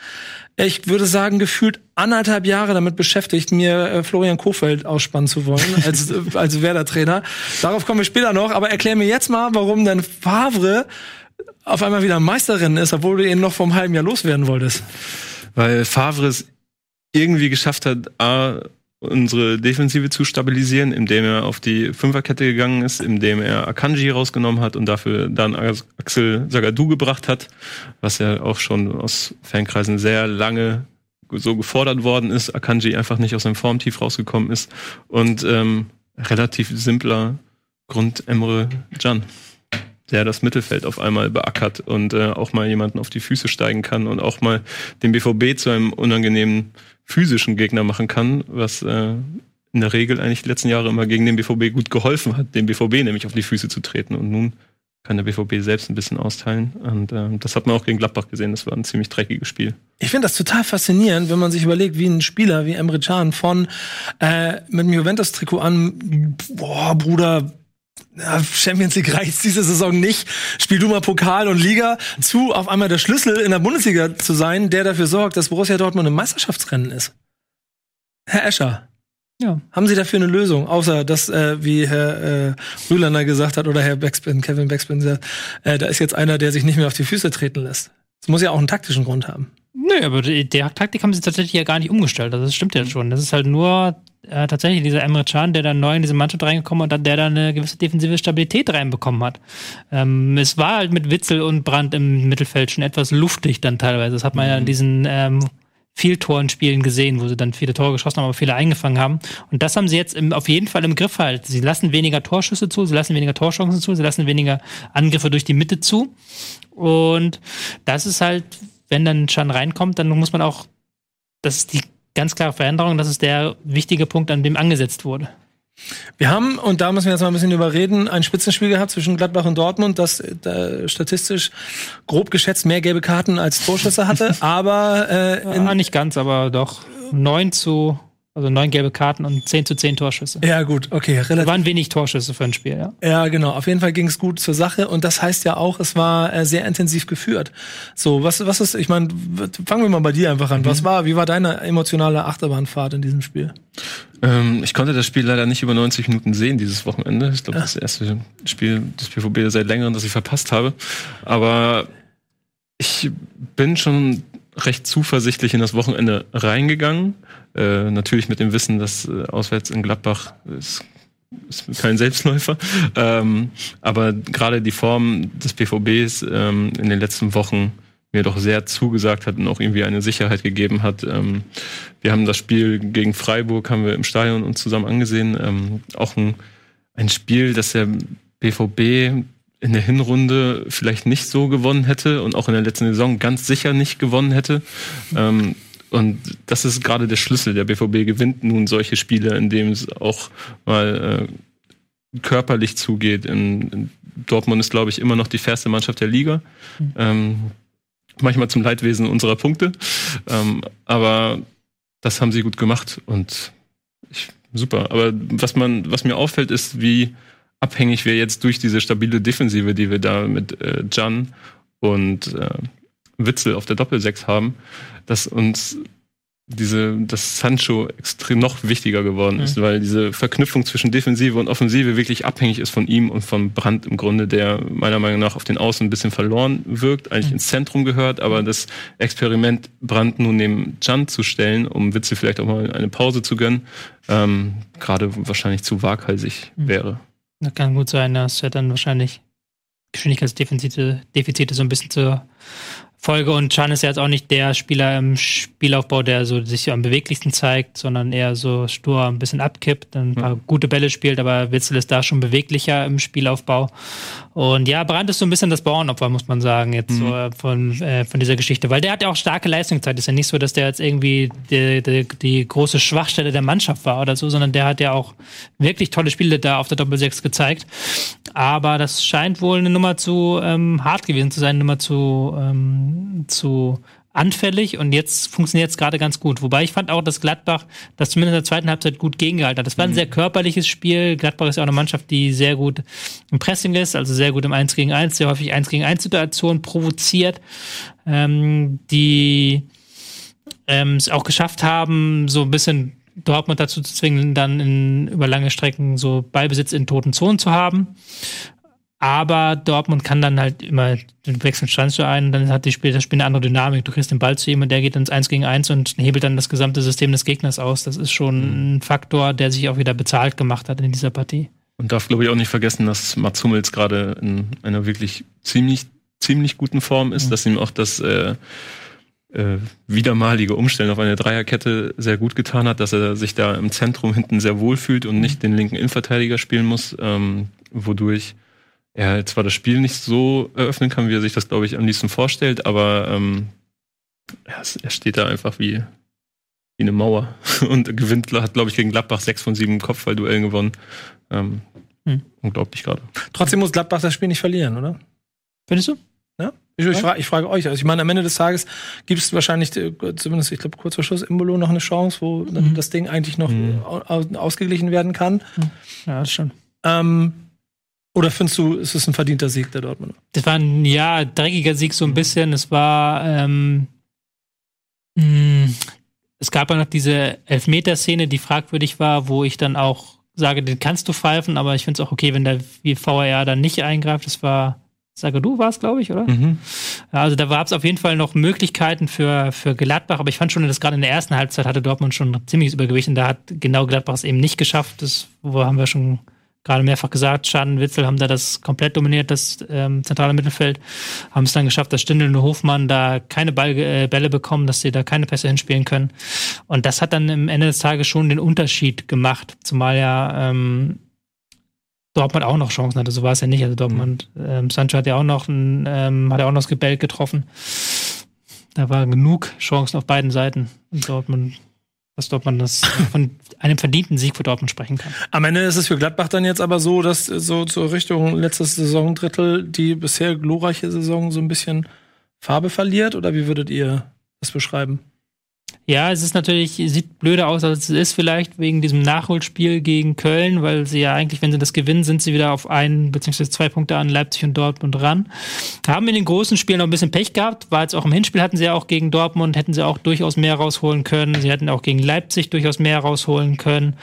ich würde sagen, gefühlt anderthalb Jahre damit beschäftigt, mir äh, Florian Kofeld ausspannen zu wollen als, äh, als Werder-Trainer. Darauf kommen wir später noch, aber erklär mir jetzt mal, warum denn Favre auf einmal wieder Meisterin ist, obwohl du ihn noch vor einem halben Jahr loswerden wolltest. Weil Favre es irgendwie geschafft hat, A, unsere Defensive zu stabilisieren, indem er auf die Fünferkette gegangen ist, indem er Akanji rausgenommen hat und dafür dann Axel Sagadou gebracht hat, was ja auch schon aus Fankreisen sehr lange so gefordert worden ist, Akanji einfach nicht aus seinem Formtief rausgekommen ist und ähm, relativ simpler Grund Emre Can, der das Mittelfeld auf einmal beackert und äh, auch mal jemanden auf die Füße steigen kann und auch mal den BVB zu einem unangenehmen physischen Gegner machen kann, was äh, in der Regel eigentlich die letzten Jahre immer gegen den BVB gut geholfen hat, dem BVB nämlich auf die Füße zu treten. Und nun kann der BVB selbst ein bisschen austeilen. Und äh, das hat man auch gegen Gladbach gesehen. Das war ein ziemlich dreckiges Spiel. Ich finde das total faszinierend, wenn man sich überlegt, wie ein Spieler wie Emre Can von äh, mit dem Juventus-Trikot an, boah, Bruder, Champions League reicht diese Saison nicht. Spiel du mal Pokal und Liga zu, auf einmal der Schlüssel in der Bundesliga zu sein, der dafür sorgt, dass Borussia Dortmund im Meisterschaftsrennen ist. Herr Escher. Ja. Haben Sie dafür eine Lösung? Außer, dass, äh, wie Herr äh, Rühlander gesagt hat oder Herr Backspin, Kevin Backspin sagt, äh, da ist jetzt einer, der sich nicht mehr auf die Füße treten lässt. Das muss ja auch einen taktischen Grund haben. Nö, aber die, der Taktik haben sie tatsächlich ja gar nicht umgestellt. Also das stimmt ja schon. Das ist halt nur äh, tatsächlich dieser Emre Can, der dann neu in diese Mannschaft reingekommen und dann der dann eine gewisse defensive Stabilität reinbekommen hat. Ähm, es war halt mit Witzel und Brandt im Mittelfeld schon etwas luftig dann teilweise. Das hat man mhm. ja in diesen ähm, Vieltoren-Spielen gesehen, wo sie dann viele Tore geschossen haben, aber viele eingefangen haben. Und das haben sie jetzt im, auf jeden Fall im Griff halt. Sie lassen weniger Torschüsse zu, sie lassen weniger Torchancen zu, sie lassen weniger Angriffe durch die Mitte zu. Und das ist halt, wenn dann Chan reinkommt, dann muss man auch, das ist die ganz klare Veränderung. Das ist der wichtige Punkt, an dem angesetzt wurde. Wir haben, und da müssen wir jetzt mal ein bisschen überreden, ein Spitzenspiel gehabt zwischen Gladbach und Dortmund, das äh, statistisch grob geschätzt mehr gelbe Karten als Torschüsse hatte, aber äh, ja, nicht ganz, aber doch neun zu also neun gelbe Karten und zehn zu zehn Torschüsse. Ja, gut, okay. Relativ. Waren wenig Torschüsse für ein Spiel, ja. Ja, genau. Auf jeden Fall ging es gut zur Sache. Und das heißt ja auch, es war äh, sehr intensiv geführt. So, was, was ist, ich meine, fangen wir mal bei dir einfach an. Mhm. Was war, wie war deine emotionale Achterbahnfahrt in diesem Spiel? Ähm, ich konnte das Spiel leider nicht über 90 Minuten sehen dieses Wochenende. Ich glaube, das erste Spiel des BVB seit längerem, das ich verpasst habe. Aber ich bin schon recht zuversichtlich in das Wochenende reingegangen. Äh, natürlich mit dem Wissen, dass äh, auswärts in Gladbach ist, ist kein Selbstläufer. Ähm, aber gerade die Form des BVBs ähm, in den letzten Wochen mir doch sehr zugesagt hat und auch irgendwie eine Sicherheit gegeben hat. Ähm, wir haben das Spiel gegen Freiburg, haben wir im Stadion uns zusammen angesehen. Ähm, auch ein, ein Spiel, das der BVB in der Hinrunde vielleicht nicht so gewonnen hätte und auch in der letzten Saison ganz sicher nicht gewonnen hätte. Ähm, und das ist gerade der Schlüssel. Der BVB gewinnt nun solche Spiele, in denen es auch mal äh, körperlich zugeht. In, in Dortmund ist, glaube ich, immer noch die fairste Mannschaft der Liga. Ähm, manchmal zum Leidwesen unserer Punkte. Ähm, aber das haben sie gut gemacht und ich, super. Aber was man, was mir auffällt, ist, wie abhängig wir jetzt durch diese stabile Defensive, die wir da mit äh, Jan und äh, Witzel auf der Doppelsechs haben, dass uns diese, dass Sancho extrem noch wichtiger geworden ist, mhm. weil diese Verknüpfung zwischen Defensive und Offensive wirklich abhängig ist von ihm und von Brandt im Grunde, der meiner Meinung nach auf den Außen ein bisschen verloren wirkt, eigentlich mhm. ins Zentrum gehört, aber das Experiment Brandt nun neben Jan zu stellen, um Witzel vielleicht auch mal eine Pause zu gönnen, ähm, gerade wahrscheinlich zu waghalsig mhm. wäre. Das kann gut sein, dass er dann wahrscheinlich Geschwindigkeitsdefizite Defizite so ein bisschen zu Folge und Chan ist ja jetzt auch nicht der Spieler im Spielaufbau, der so sich am beweglichsten zeigt, sondern eher so stur ein bisschen abkippt, ein paar mhm. gute Bälle spielt, aber Witzel ist da schon beweglicher im Spielaufbau. Und ja, Brandt ist so ein bisschen das Bauernopfer, muss man sagen, jetzt mhm. so von, äh, von dieser Geschichte, weil der hat ja auch starke Leistung gezeigt. Ist ja nicht so, dass der jetzt irgendwie die, die, die große Schwachstelle der Mannschaft war oder so, sondern der hat ja auch wirklich tolle Spiele da auf der Doppel-6 gezeigt. Aber das scheint wohl eine Nummer zu ähm, hart gewesen zu sein, eine Nummer zu ähm, zu anfällig und jetzt funktioniert es gerade ganz gut. Wobei ich fand auch, dass Gladbach das zumindest in der zweiten Halbzeit gut gegengehalten hat. Das war ein mhm. sehr körperliches Spiel. Gladbach ist ja auch eine Mannschaft, die sehr gut im Pressing ist, also sehr gut im 1 gegen 1, sehr häufig 1 gegen 1 Situationen provoziert, ähm, die ähm, es auch geschafft haben, so ein bisschen Dortmund dazu zu zwingen, dann in, über lange Strecken so Ballbesitz in toten Zonen zu haben. Aber Dortmund kann dann halt immer den wechseln Stand ein, dann hat die Spiel, das Spiel eine andere Dynamik. Du kriegst den Ball zu ihm und der geht ins 1 gegen 1 und hebelt dann das gesamte System des Gegners aus. Das ist schon mhm. ein Faktor, der sich auch wieder bezahlt gemacht hat in dieser Partie. Und darf, glaube ich, auch nicht vergessen, dass Mats Hummels gerade in einer wirklich ziemlich, ziemlich guten Form ist, mhm. dass ihm auch das äh, äh, wiedermalige Umstellen auf eine Dreierkette sehr gut getan hat, dass er sich da im Zentrum hinten sehr wohl fühlt und nicht den linken Innenverteidiger spielen muss, ähm, wodurch er zwar das Spiel nicht so eröffnen kann, wie er sich das, glaube ich, am liebsten vorstellt, aber ähm, er, er steht da einfach wie, wie eine Mauer und gewinnt, hat, glaube ich, gegen Gladbach sechs von sieben Kopfballduellen gewonnen. Ähm, hm. Unglaublich gerade. Trotzdem muss Gladbach das Spiel nicht verlieren, oder? Findest du? Ich, ich, frage, ich frage euch. Also ich meine, am Ende des Tages gibt es wahrscheinlich, äh, zumindest, ich glaube, kurz vor Schluss Imbolo noch eine Chance, wo mhm. das Ding eigentlich noch mhm. ausgeglichen werden kann. Ja, das schon. Ähm, oder findest du, ist es ein verdienter Sieg der Dortmunder? Das war ein, ja, dreckiger Sieg so ein bisschen. Es war, ähm, mh, hm, es gab ja noch diese Elfmeterszene, die fragwürdig war, wo ich dann auch sage, den kannst du pfeifen, aber ich finde es auch okay, wenn der VAR dann nicht eingreift. Das war, sage du, war es, glaube ich, oder? Mhm. Also da gab es auf jeden Fall noch Möglichkeiten für, für Gladbach, aber ich fand schon, dass gerade in der ersten Halbzeit hatte Dortmund schon ziemliches Übergewicht und da hat genau Gladbach es eben nicht geschafft. Das wo haben wir schon gerade mehrfach gesagt, Schaden, Witzel haben da das komplett dominiert, das ähm, zentrale Mittelfeld, haben es dann geschafft, dass Stindl und Hofmann da keine Ball, äh, Bälle bekommen, dass sie da keine Pässe hinspielen können. Und das hat dann am Ende des Tages schon den Unterschied gemacht, zumal ja ähm, Dortmund auch noch Chancen hatte, so war es ja nicht. Also Dortmund, mhm. ähm, Sancho hat ja auch noch ein, ähm, hat ja auch noch das Gebälk getroffen. Da war genug Chancen auf beiden Seiten. Und Dortmund dass Dortmund das von einem verdienten Sieg für Dortmund sprechen kann. Am Ende ist es für Gladbach dann jetzt aber so, dass so zur Richtung letztes Saisondrittel die bisher glorreiche Saison so ein bisschen Farbe verliert? Oder wie würdet ihr das beschreiben? Ja, es ist natürlich, sieht blöder aus, als es ist vielleicht wegen diesem Nachholspiel gegen Köln, weil sie ja eigentlich, wenn sie das gewinnen, sind sie wieder auf ein bzw. zwei Punkte an Leipzig und Dortmund ran. Haben in den großen Spielen noch ein bisschen Pech gehabt, war jetzt auch im Hinspiel hatten sie ja auch gegen Dortmund, hätten sie auch durchaus mehr rausholen können. Sie hätten auch gegen Leipzig durchaus mehr rausholen können.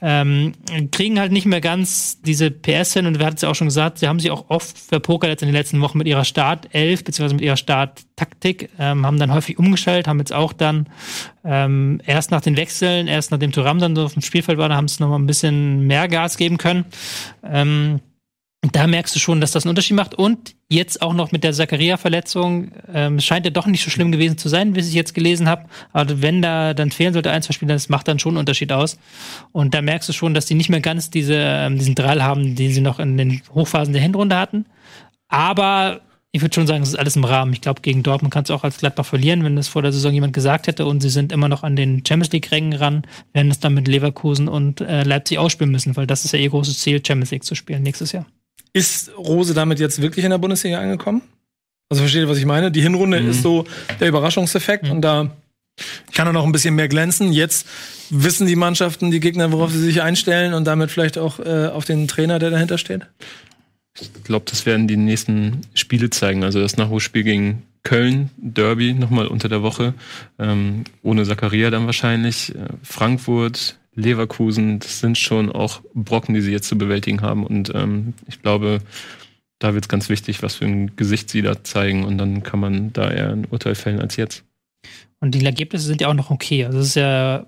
Ähm, kriegen halt nicht mehr ganz diese PS hin und wir hatten es ja auch schon gesagt, sie haben sie auch oft verpokert jetzt in den letzten Wochen mit ihrer Startelf bzw. mit ihrer Starttaktik, ähm, haben dann häufig umgestellt, haben jetzt auch dann ähm, erst nach den Wechseln, erst nachdem Thuram dann auf dem Spielfeld war, da haben sie noch mal ein bisschen mehr Gas geben können. Ähm, da merkst du schon, dass das einen Unterschied macht. Und jetzt auch noch mit der Zakaria-Verletzung ähm, scheint ja doch nicht so schlimm gewesen zu sein, wie ich jetzt gelesen habe. Aber wenn da dann fehlen sollte ein, zwei Spieler, das macht dann schon einen Unterschied aus. Und da merkst du schon, dass die nicht mehr ganz diese, ähm, diesen Drall haben, den sie noch in den Hochphasen der Hinrunde hatten. Aber ich würde schon sagen, es ist alles im Rahmen. Ich glaube, gegen Dortmund kannst du auch als Gladbach verlieren, wenn das vor der Saison jemand gesagt hätte und sie sind immer noch an den Champions League-Rängen ran, werden es dann mit Leverkusen und äh, Leipzig ausspielen müssen, weil das ist ja ihr großes Ziel, Champions League zu spielen nächstes Jahr. Ist Rose damit jetzt wirklich in der Bundesliga angekommen? Also versteht ihr, was ich meine? Die Hinrunde mhm. ist so der Überraschungseffekt mhm. und da kann er noch ein bisschen mehr glänzen. Jetzt wissen die Mannschaften, die Gegner, worauf sie sich einstellen und damit vielleicht auch äh, auf den Trainer, der dahinter steht? Ich glaube, das werden die nächsten Spiele zeigen. Also das Nachholspiel gegen Köln, Derby nochmal unter der Woche, ähm, ohne Zakaria dann wahrscheinlich. Äh, Frankfurt, Leverkusen, das sind schon auch Brocken, die sie jetzt zu bewältigen haben. Und ähm, ich glaube, da wird es ganz wichtig, was für ein Gesicht sie da zeigen. Und dann kann man da eher ein Urteil fällen als jetzt. Und die Ergebnisse sind ja auch noch okay. Also es ist ja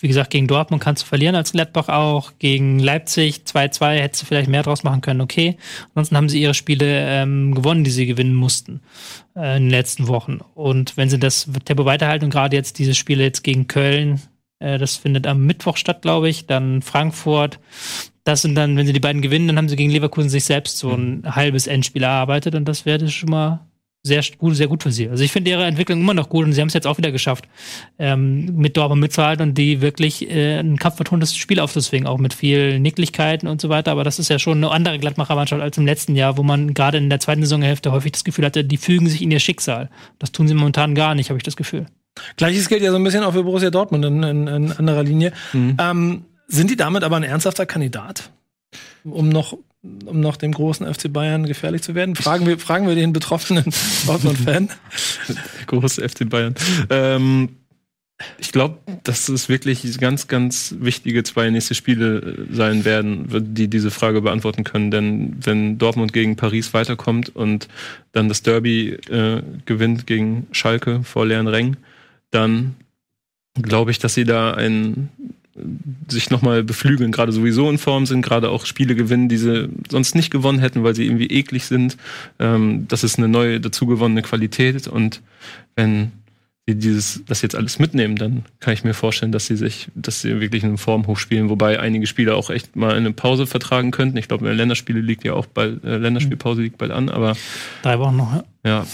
wie gesagt, gegen Dortmund kannst du verlieren als Gladbach auch. Gegen Leipzig 2-2 hättest du vielleicht mehr draus machen können, okay. Ansonsten haben sie ihre Spiele ähm, gewonnen, die sie gewinnen mussten äh, in den letzten Wochen. Und wenn sie das Tempo weiterhalten und gerade jetzt diese Spiele jetzt gegen Köln, äh, das findet am Mittwoch statt, glaube ich, dann Frankfurt. Das sind dann, wenn sie die beiden gewinnen, dann haben sie gegen Leverkusen sich selbst so ein halbes Endspiel erarbeitet und das wäre schon mal sehr gut, sehr gut für sie. Also ich finde ihre Entwicklung immer noch gut und sie haben es jetzt auch wieder geschafft, ähm, mit Dortmund mitzuhalten und die wirklich äh, ein kampfbetontes Spiel aufzuzwingen, auch mit viel Nicklichkeiten und so weiter. Aber das ist ja schon eine andere Gladmacher-Mannschaft als im letzten Jahr, wo man gerade in der zweiten Saisonhälfte häufig das Gefühl hatte, die fügen sich in ihr Schicksal. Das tun sie momentan gar nicht, habe ich das Gefühl. Gleiches gilt ja so ein bisschen auch für Borussia Dortmund in, in, in anderer Linie. Mhm. Ähm, sind die damit aber ein ernsthafter Kandidat? um noch, um noch dem großen FC Bayern gefährlich zu werden? Fragen wir, fragen wir den betroffenen Dortmund-Fan. Große FC Bayern. Ähm, ich glaube, dass es wirklich ganz, ganz wichtige zwei nächste Spiele äh, sein werden, die diese Frage beantworten können. Denn wenn Dortmund gegen Paris weiterkommt und dann das Derby äh, gewinnt gegen Schalke vor leeren Rängen, dann glaube ich, dass sie da ein sich nochmal beflügeln, gerade sowieso in Form sind, gerade auch Spiele gewinnen, die sie sonst nicht gewonnen hätten, weil sie irgendwie eklig sind. Ähm, das ist eine neue, dazugewonnene Qualität. Und wenn sie dieses, das jetzt alles mitnehmen, dann kann ich mir vorstellen, dass sie sich, dass sie wirklich in Form hochspielen, wobei einige Spieler auch echt mal eine Pause vertragen könnten. Ich glaube, Länderspiele liegt ja auch bald, äh, Länderspielpause liegt bald an, aber. Drei Wochen noch, ja. Ja.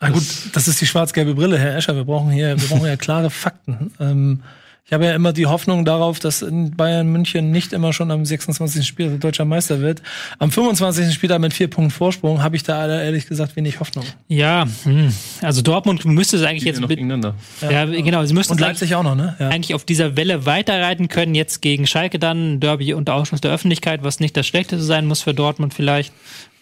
Ah, gut, das ist die schwarz-gelbe Brille, Herr Escher. Wir brauchen hier, wir brauchen ja klare Fakten. Ähm, ich habe ja immer die Hoffnung darauf, dass in Bayern München nicht immer schon am 26. Spiel deutscher Meister wird. Am 25. Spieltag mit vier Punkten Vorsprung habe ich da ehrlich gesagt wenig Hoffnung. Ja, hm. also Dortmund müsste es eigentlich jetzt noch gegeneinander. Ja, ja, genau. Sie müssten und Leipzig auch noch, ne? Ja. Eigentlich auf dieser Welle weiterreiten können. Jetzt gegen Schalke dann Derby unter Ausschluss der Öffentlichkeit, was nicht das Schlechteste sein muss für Dortmund vielleicht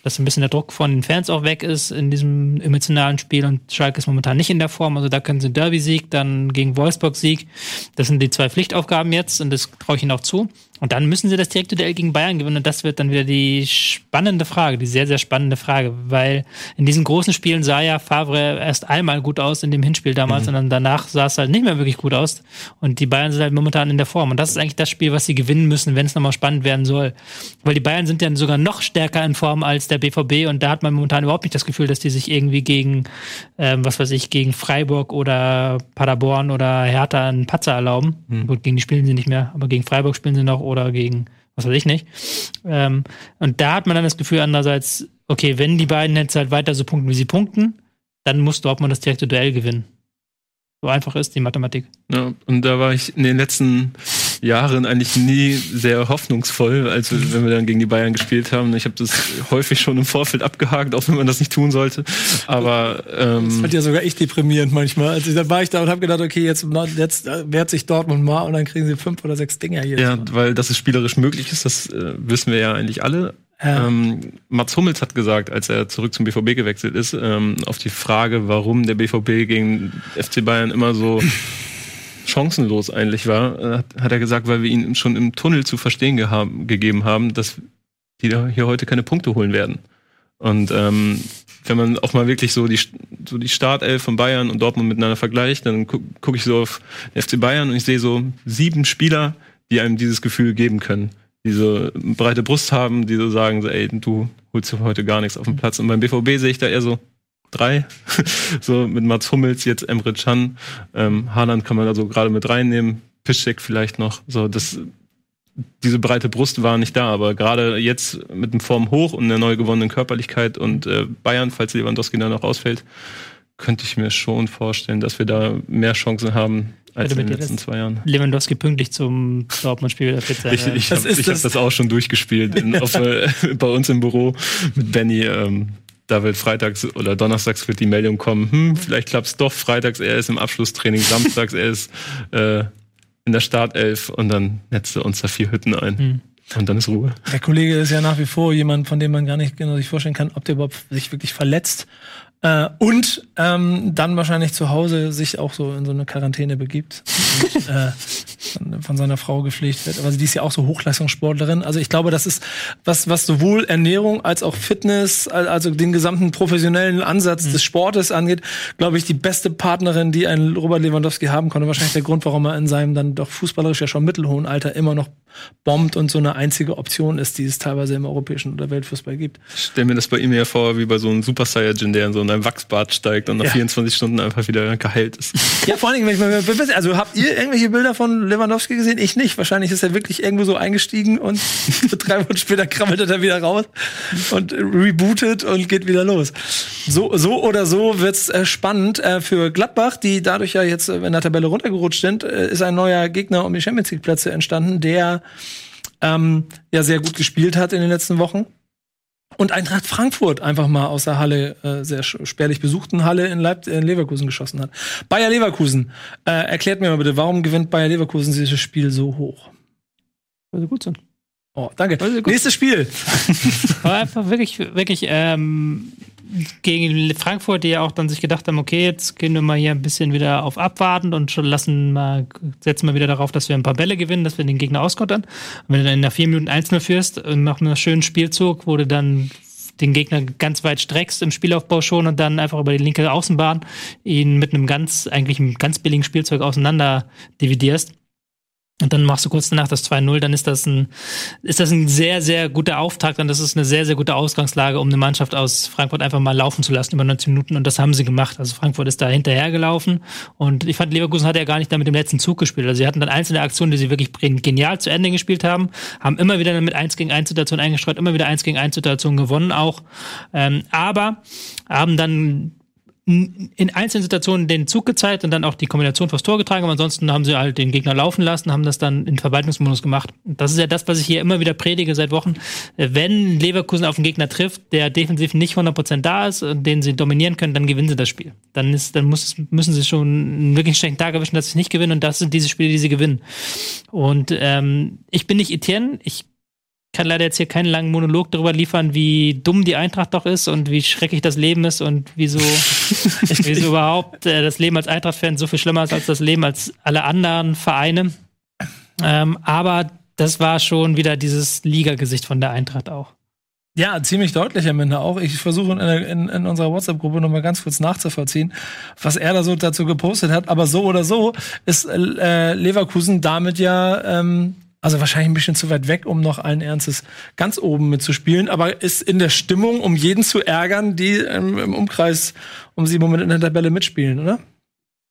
dass ein bisschen der Druck von den Fans auch weg ist in diesem emotionalen Spiel und Schalke ist momentan nicht in der Form. Also da können sie Derby-Sieg, dann gegen Wolfsburg-Sieg. Das sind die zwei Pflichtaufgaben jetzt und das traue ich ihnen auch zu. Und dann müssen sie das direkte Duell gegen Bayern gewinnen. Und das wird dann wieder die spannende Frage, die sehr, sehr spannende Frage. Weil in diesen großen Spielen sah ja Favre erst einmal gut aus in dem Hinspiel damals mhm. und dann danach sah es halt nicht mehr wirklich gut aus. Und die Bayern sind halt momentan in der Form. Und das ist eigentlich das Spiel, was sie gewinnen müssen, wenn es nochmal spannend werden soll. Weil die Bayern sind ja sogar noch stärker in Form als der BVB. Und da hat man momentan überhaupt nicht das Gefühl, dass die sich irgendwie gegen, ähm, was weiß ich, gegen Freiburg oder Paderborn oder Hertha einen Patzer erlauben. Mhm. Gut, gegen die spielen sie nicht mehr, aber gegen Freiburg spielen sie noch oder gegen was weiß ich nicht. Ähm, und da hat man dann das Gefühl andererseits, okay, wenn die beiden jetzt halt weiter so punkten, wie sie punkten, dann muss Dortmund das direkte Duell gewinnen. So einfach ist die Mathematik. Ja, und da war ich in den letzten Jahren eigentlich nie sehr hoffnungsvoll, als wir, wenn wir dann gegen die Bayern gespielt haben. Ich habe das häufig schon im Vorfeld abgehakt, auch wenn man das nicht tun sollte. Aber ähm, das fand ja sogar echt deprimierend manchmal. Also dann war ich da und habe gedacht, okay, jetzt, jetzt wehrt sich Dortmund mal und dann kriegen sie fünf oder sechs Dinger hier. Ja, weil das es spielerisch möglich ist, das äh, wissen wir ja eigentlich alle. Ja. Ähm, Mats Hummels hat gesagt, als er zurück zum BVB gewechselt ist, ähm, auf die Frage, warum der BVB gegen FC Bayern immer so chancenlos eigentlich war, äh, hat, hat er gesagt, weil wir ihn schon im Tunnel zu verstehen gegeben haben, dass die da hier heute keine Punkte holen werden. Und ähm, wenn man auch mal wirklich so die, so die Startelf von Bayern und Dortmund miteinander vergleicht, dann gucke guck ich so auf den FC Bayern und ich sehe so sieben Spieler, die einem dieses Gefühl geben können die so breite Brust haben, die so sagen, so, ey, du holst heute gar nichts auf dem Platz. Und beim BVB sehe ich da eher so drei, so mit Mats Hummels, jetzt Emre Can, ähm, Haaland kann man also gerade mit reinnehmen, Piszczek vielleicht noch, so, das, diese breite Brust war nicht da, aber gerade jetzt mit dem Form hoch und der neu gewonnenen Körperlichkeit und äh, Bayern, falls Lewandowski dann noch ausfällt, könnte ich mir schon vorstellen, dass wir da mehr Chancen haben, als in den letzten zwei Jahren. Lewandowski pünktlich zum Dortmund-Spiel Ich, ich habe hab das auch schon durchgespielt in, auf, äh, bei uns im Büro mit Benny. Ähm, da wird freitags oder donnerstags wird die Meldung kommen, hm, vielleicht klappt's doch. Freitags er ist im Abschlusstraining, samstags er ist äh, in der Startelf und dann netzt er uns da vier Hütten ein. Hm. Und dann ist Ruhe. Der Kollege ist ja nach wie vor jemand, von dem man gar nicht genau sich vorstellen kann, ob der überhaupt sich wirklich verletzt. Äh, und ähm, dann wahrscheinlich zu Hause sich auch so in so eine Quarantäne begibt und, äh, von seiner Frau gepflegt wird. Aber die ist ja auch so Hochleistungssportlerin. Also ich glaube, das ist was, was sowohl Ernährung als auch Fitness, also den gesamten professionellen Ansatz mhm. des Sportes angeht, glaube ich, die beste Partnerin, die ein Robert Lewandowski haben konnte. Wahrscheinlich der Grund, warum er in seinem dann doch fußballerisch ja schon mittelhohen Alter immer noch bombt und so eine einzige Option ist, die es teilweise im europäischen oder Weltfußball gibt. Ich stell mir das bei ihm ja vor, wie bei so einem Super Saiyajin, der in so einem Wachsbad steigt und nach ja. 24 Stunden einfach wieder geheilt ist. Ja, vor allen Dingen, wenn ich mal, also habt ihr irgendwelche Bilder von Lewandowski gesehen? Ich nicht. Wahrscheinlich ist er wirklich irgendwo so eingestiegen und drei Wochen später krabbelt er da wieder raus und rebootet und geht wieder los. So, so oder so wird's äh, spannend äh, für Gladbach, die dadurch ja jetzt in der Tabelle runtergerutscht sind, äh, ist ein neuer Gegner um die Champions League Plätze entstanden, der ähm, ja sehr gut gespielt hat in den letzten Wochen. Und Eintracht Frankfurt einfach mal aus der Halle, äh, sehr spärlich besuchten Halle in, Leip in Leverkusen geschossen hat. Bayer Leverkusen, äh, erklärt mir mal bitte, warum gewinnt Bayer Leverkusen dieses Spiel so hoch? Weil sie gut sind. Oh, danke. Nächstes Spiel. War einfach wirklich, wirklich ähm, gegen Frankfurt, die ja auch dann sich gedacht haben, okay, jetzt gehen wir mal hier ein bisschen wieder auf abwarten und lassen mal, setzen mal wieder darauf, dass wir ein paar Bälle gewinnen, dass wir den Gegner auskontern. Und wenn du dann nach vier Minuten 1-0 führst, nach einem schönen Spielzug, wo du dann den Gegner ganz weit streckst im Spielaufbau schon und dann einfach über die linke Außenbahn ihn mit einem ganz, eigentlich einem ganz billigen Spielzeug auseinander dividierst, und dann machst du kurz danach das 2-0, dann ist das ein, ist das ein sehr, sehr guter Auftakt und das ist eine sehr, sehr gute Ausgangslage, um eine Mannschaft aus Frankfurt einfach mal laufen zu lassen über 90 Minuten und das haben sie gemacht. Also Frankfurt ist da hinterhergelaufen und ich fand, Leverkusen hat ja gar nicht da mit dem letzten Zug gespielt. Also sie hatten dann einzelne Aktionen, die sie wirklich genial zu Ende gespielt haben, haben immer wieder mit 1 gegen 1 Situationen eingestreut, immer wieder 1 gegen 1 Situationen gewonnen auch, ähm, aber haben dann in einzelnen Situationen den Zug gezeigt und dann auch die Kombination vors Tor getragen, aber ansonsten haben sie halt den Gegner laufen lassen, haben das dann in Verwaltungsmodus gemacht. Das ist ja das, was ich hier immer wieder predige seit Wochen. Wenn Leverkusen auf einen Gegner trifft, der defensiv nicht 100% da ist und den sie dominieren können, dann gewinnen sie das Spiel. Dann, ist, dann muss, müssen sie schon einen wirklich schlechten Tag erwischen, dass sie nicht gewinnen und das sind diese Spiele, die sie gewinnen. Und ähm, ich bin nicht Etienne, ich kann leider jetzt hier keinen langen Monolog darüber liefern, wie dumm die Eintracht doch ist und wie schrecklich das Leben ist und wieso, wieso überhaupt äh, das Leben als Eintracht-Fan so viel schlimmer ist als das Leben als alle anderen Vereine. Ähm, aber das war schon wieder dieses Liga-Gesicht von der Eintracht auch. Ja, ziemlich deutlich am Ende auch. Ich versuche in, in, in unserer WhatsApp-Gruppe nochmal ganz kurz nachzuvollziehen, was er da so dazu gepostet hat. Aber so oder so ist äh, Leverkusen damit ja ähm, also wahrscheinlich ein bisschen zu weit weg, um noch allen Ernstes ganz oben mitzuspielen, aber ist in der Stimmung, um jeden zu ärgern, die ähm, im Umkreis um sie im Moment in der Tabelle mitspielen, oder?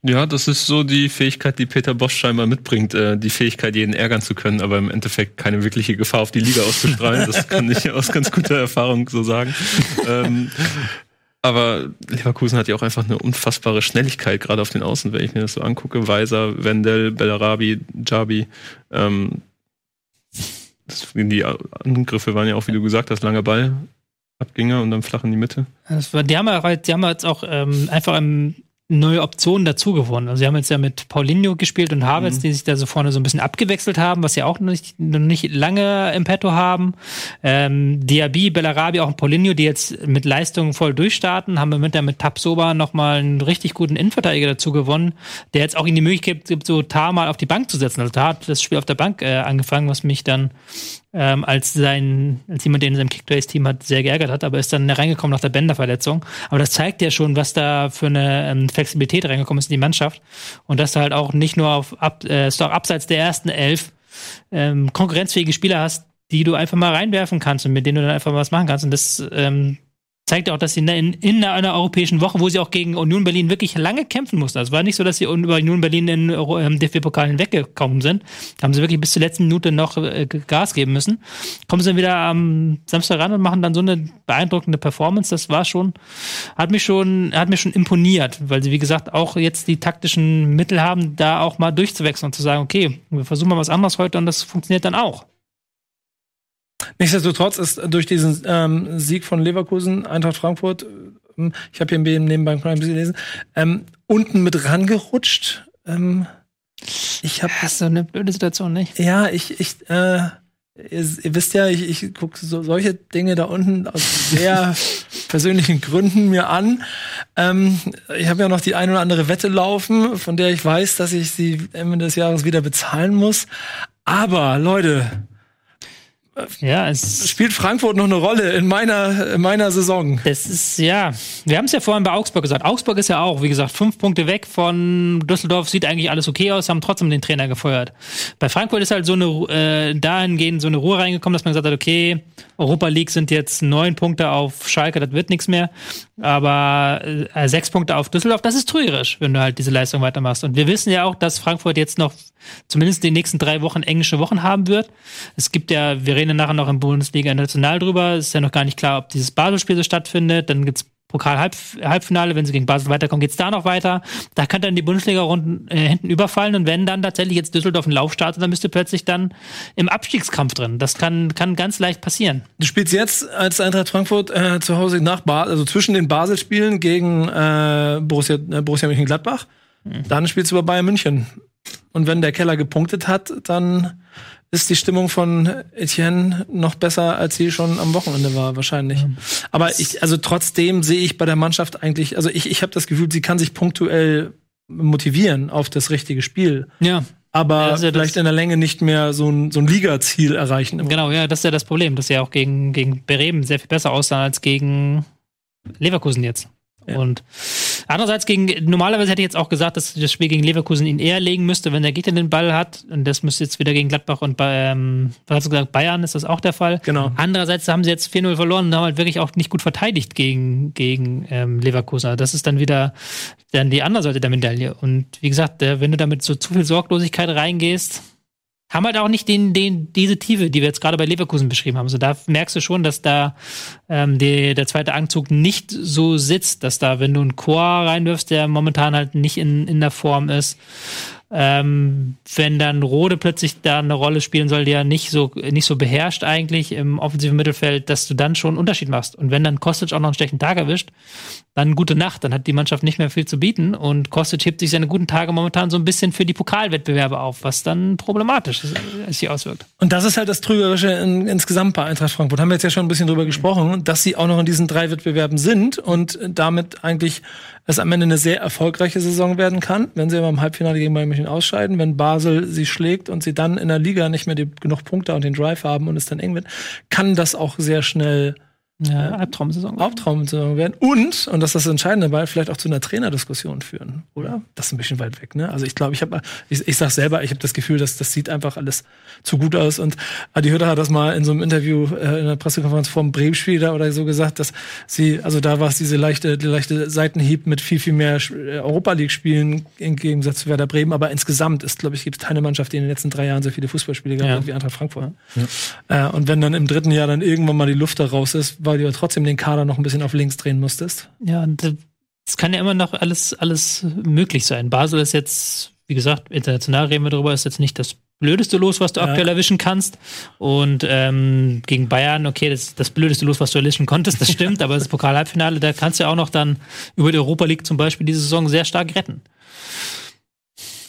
Ja, das ist so die Fähigkeit, die Peter Bosch scheinbar mitbringt, äh, die Fähigkeit, jeden ärgern zu können, aber im Endeffekt keine wirkliche Gefahr auf die Liga auszustrahlen. Das kann ich aus ganz guter Erfahrung so sagen. ähm, aber Leverkusen hat ja auch einfach eine unfassbare Schnelligkeit, gerade auf den Außen, wenn ich mir das so angucke. Weiser, Wendell, Bellarabi, Jabi. Ähm, die Angriffe waren ja auch, wie du gesagt hast, langer Ball, Abgänger und dann flach in die Mitte. War, die, haben ja, jetzt auch ähm, einfach im neue Optionen dazu gewonnen. Also sie haben jetzt ja mit Paulinho gespielt und Havertz, mhm. die sich da so vorne so ein bisschen abgewechselt haben, was sie auch noch nicht, noch nicht lange im Petto haben. Ähm, Diaby, Bellarabi, auch ein Paulinho, die jetzt mit Leistungen voll durchstarten, haben wir mit der mit Tapsoba nochmal einen richtig guten Innenverteidiger dazu gewonnen, der jetzt auch in die Möglichkeit gibt, so Tar mal auf die Bank zu setzen. Also Tar hat das Spiel auf der Bank äh, angefangen, was mich dann ähm, als sein, als jemand, der in seinem Kickbase-Team hat, sehr geärgert hat, aber ist dann reingekommen nach der Bänderverletzung. Aber das zeigt ja schon, was da für eine ähm, Flexibilität reingekommen ist in die Mannschaft. Und dass du halt auch nicht nur auf ab, äh, abseits der ersten elf ähm, konkurrenzfähige Spieler hast, die du einfach mal reinwerfen kannst und mit denen du dann einfach was machen kannst. Und das ähm, zeigt auch, dass sie in, in einer europäischen Woche, wo sie auch gegen Union Berlin wirklich lange kämpfen mussten. Also es war nicht so, dass sie über Union Berlin in ähm, DFB-Pokal hinweggekommen sind. Da haben sie wirklich bis zur letzten Minute noch äh, Gas geben müssen. Kommen sie dann wieder am Samstag ran und machen dann so eine beeindruckende Performance. Das war schon, hat mich schon, hat mir schon imponiert, weil sie, wie gesagt, auch jetzt die taktischen Mittel haben, da auch mal durchzuwechseln und zu sagen, okay, wir versuchen mal was anderes heute und das funktioniert dann auch. Nichtsdestotrotz ist durch diesen ähm, Sieg von Leverkusen, Eintracht Frankfurt, ähm, ich habe hier nebenbei ein bisschen gelesen, ähm, unten mit rangerutscht. Ähm, ich habe ja, so eine blöde Situation, nicht? Ja, ich, ich, äh, ihr, ihr wisst ja, ich, ich gucke so, solche Dinge da unten aus sehr persönlichen Gründen mir an. Ähm, ich habe ja noch die eine oder andere Wette laufen, von der ich weiß, dass ich sie Ende des Jahres wieder bezahlen muss. Aber Leute, ja, es spielt Frankfurt noch eine Rolle in meiner, in meiner Saison. Das ist, ja, wir haben es ja vorhin bei Augsburg gesagt. Augsburg ist ja auch, wie gesagt, fünf Punkte weg von Düsseldorf, sieht eigentlich alles okay aus, haben trotzdem den Trainer gefeuert. Bei Frankfurt ist halt so eine, äh, dahingehend so eine Ruhe reingekommen, dass man gesagt hat, okay, Europa League sind jetzt neun Punkte auf Schalke, das wird nichts mehr. Aber äh, sechs Punkte auf Düsseldorf, das ist trügerisch, wenn du halt diese Leistung weitermachst. Und wir wissen ja auch, dass Frankfurt jetzt noch zumindest die nächsten drei Wochen englische Wochen haben wird. Es gibt ja, wir reden nachher noch im Bundesliga international drüber. Es ist ja noch gar nicht klar, ob dieses Basel-Spiel so stattfindet. Dann gibt's Pokal-Halbfinale, wenn sie gegen Basel weiterkommen, geht's da noch weiter. Da kann dann die Bundesliga-Runden äh, hinten überfallen und wenn dann tatsächlich jetzt Düsseldorf einen Lauf startet, dann bist du plötzlich dann im Abstiegskampf drin. Das kann, kann ganz leicht passieren. Du spielst jetzt als Eintracht Frankfurt äh, zu Hause nach Basel, also zwischen den Basel-Spielen gegen äh, Borussia, äh, Borussia Mönchengladbach. Mhm. Dann spielst du bei Bayern München. Und wenn der Keller gepunktet hat, dann ist die Stimmung von Etienne noch besser, als sie schon am Wochenende war, wahrscheinlich. Ja. Aber ich, also trotzdem sehe ich bei der Mannschaft eigentlich, also ich, ich habe das Gefühl, sie kann sich punktuell motivieren auf das richtige Spiel. Ja. Aber ja, vielleicht in der Länge nicht mehr so ein, so ein Ligaziel erreichen. Genau, ja, das ist ja das Problem, dass sie ja auch gegen, gegen Bremen sehr viel besser aussahen als gegen Leverkusen jetzt. Ja. Und andererseits gegen, normalerweise hätte ich jetzt auch gesagt, dass das Spiel gegen Leverkusen ihn eher legen müsste, wenn der Gegner den Ball hat. Und das müsste jetzt wieder gegen Gladbach und bei, ähm, hast du gesagt, Bayern ist das auch der Fall. Genau. Andererseits haben sie jetzt 4-0 verloren und haben halt wirklich auch nicht gut verteidigt gegen, gegen ähm, Leverkusen. Also das ist dann wieder dann die andere Seite der Medaille. Und wie gesagt, wenn du damit so zu viel Sorglosigkeit reingehst, haben halt auch nicht den, den, diese Tiefe, die wir jetzt gerade bei Leverkusen beschrieben haben. Also da merkst du schon, dass da ähm, die, der zweite Anzug nicht so sitzt, dass da, wenn du einen Chor reinwirfst, der momentan halt nicht in, in der Form ist, ähm, wenn dann Rode plötzlich da eine Rolle spielen soll, die ja nicht so, nicht so beherrscht eigentlich im offensiven Mittelfeld, dass du dann schon einen Unterschied machst. Und wenn dann Kostic auch noch einen schlechten Tag erwischt, dann gute Nacht, dann hat die Mannschaft nicht mehr viel zu bieten und Kostic hebt sich seine guten Tage momentan so ein bisschen für die Pokalwettbewerbe auf, was dann problematisch sich auswirkt. Und das ist halt das Trügerische in, insgesamt bei Eintracht Frankfurt. Haben wir jetzt ja schon ein bisschen drüber gesprochen, dass sie auch noch in diesen drei Wettbewerben sind und damit eigentlich es am Ende eine sehr erfolgreiche Saison werden kann, wenn sie aber im Halbfinale gegen Bayern München ausscheiden, wenn Basel sie schlägt und sie dann in der Liga nicht mehr die, genug Punkte und den Drive haben und es dann eng wird, kann das auch sehr schnell ja, Albtraumsaison. Albtraumsaison werden. Und, und das ist das Entscheidende dabei, vielleicht auch zu einer Trainerdiskussion führen, oder? Das ist ein bisschen weit weg, ne? Also ich glaube, ich habe, ich, ich sag selber, ich habe das Gefühl, dass das sieht einfach alles zu gut aus. Und Adi Hütter hat das mal in so einem Interview äh, in der Pressekonferenz vor dem Bremen-Spiel da oder so gesagt, dass sie, also da war es diese leichte, die leichte Seitenhieb mit viel, viel mehr äh, Europa League-Spielen im Gegensatz zu Werder Bremen. Aber insgesamt ist, glaube ich, gibt es keine Mannschaft, die in den letzten drei Jahren so viele Fußballspiele gehabt ja. hat wie Eintracht Frankfurt. Ja. Äh, und wenn dann im dritten Jahr dann irgendwann mal die Luft da raus ist, weil du ja trotzdem den Kader noch ein bisschen auf links drehen musstest. Ja, und es kann ja immer noch alles, alles möglich sein. Basel ist jetzt, wie gesagt, international reden wir darüber, ist jetzt nicht das blödeste Los, was du ja. aktuell erwischen kannst. Und ähm, gegen Bayern, okay, das ist das blödeste Los, was du erwischen konntest, das stimmt, aber das Pokal-Halbfinale, da kannst du ja auch noch dann über die Europa League zum Beispiel diese Saison sehr stark retten.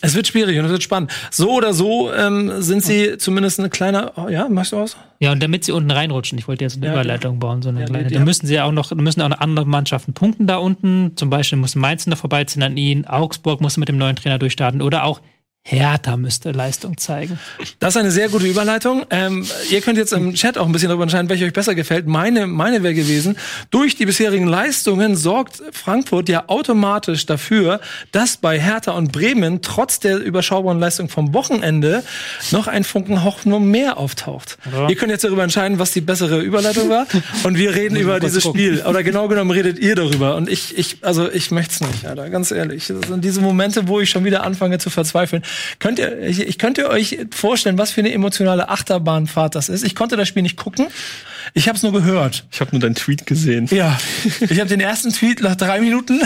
Es wird schwierig und es wird spannend. So oder so ähm, sind sie zumindest eine kleine. Oh, ja, machst du aus? Ja, und damit sie unten reinrutschen, ich wollte jetzt eine ja, Überleitung bauen, so eine ja, kleine. Da müssen sie ja auch noch, müssen auch noch andere Mannschaften punkten da unten. Zum Beispiel muss Mainz noch vorbeiziehen an ihn, Augsburg muss mit dem neuen Trainer durchstarten oder auch Hertha müsste Leistung zeigen. Das ist eine sehr gute Überleitung. Ähm, ihr könnt jetzt im Chat auch ein bisschen darüber entscheiden, welche euch besser gefällt. Meine, meine wäre gewesen, durch die bisherigen Leistungen sorgt Frankfurt ja automatisch dafür, dass bei Hertha und Bremen trotz der überschaubaren Leistung vom Wochenende noch ein Funken Hoffnung mehr auftaucht. Ja. Ihr könnt jetzt darüber entscheiden, was die bessere Überleitung war. Und wir reden über dieses Spiel. Oder genau genommen redet ihr darüber. Und ich, ich, also ich möchte es nicht, Alter, ganz ehrlich. Das sind diese Momente, wo ich schon wieder anfange zu verzweifeln. Könnt ihr, ich, ich könnte euch vorstellen, was für eine emotionale Achterbahnfahrt das ist. Ich konnte das Spiel nicht gucken. Ich habe es nur gehört. Ich habe nur deinen Tweet gesehen. Ja, ich habe den ersten Tweet nach drei Minuten,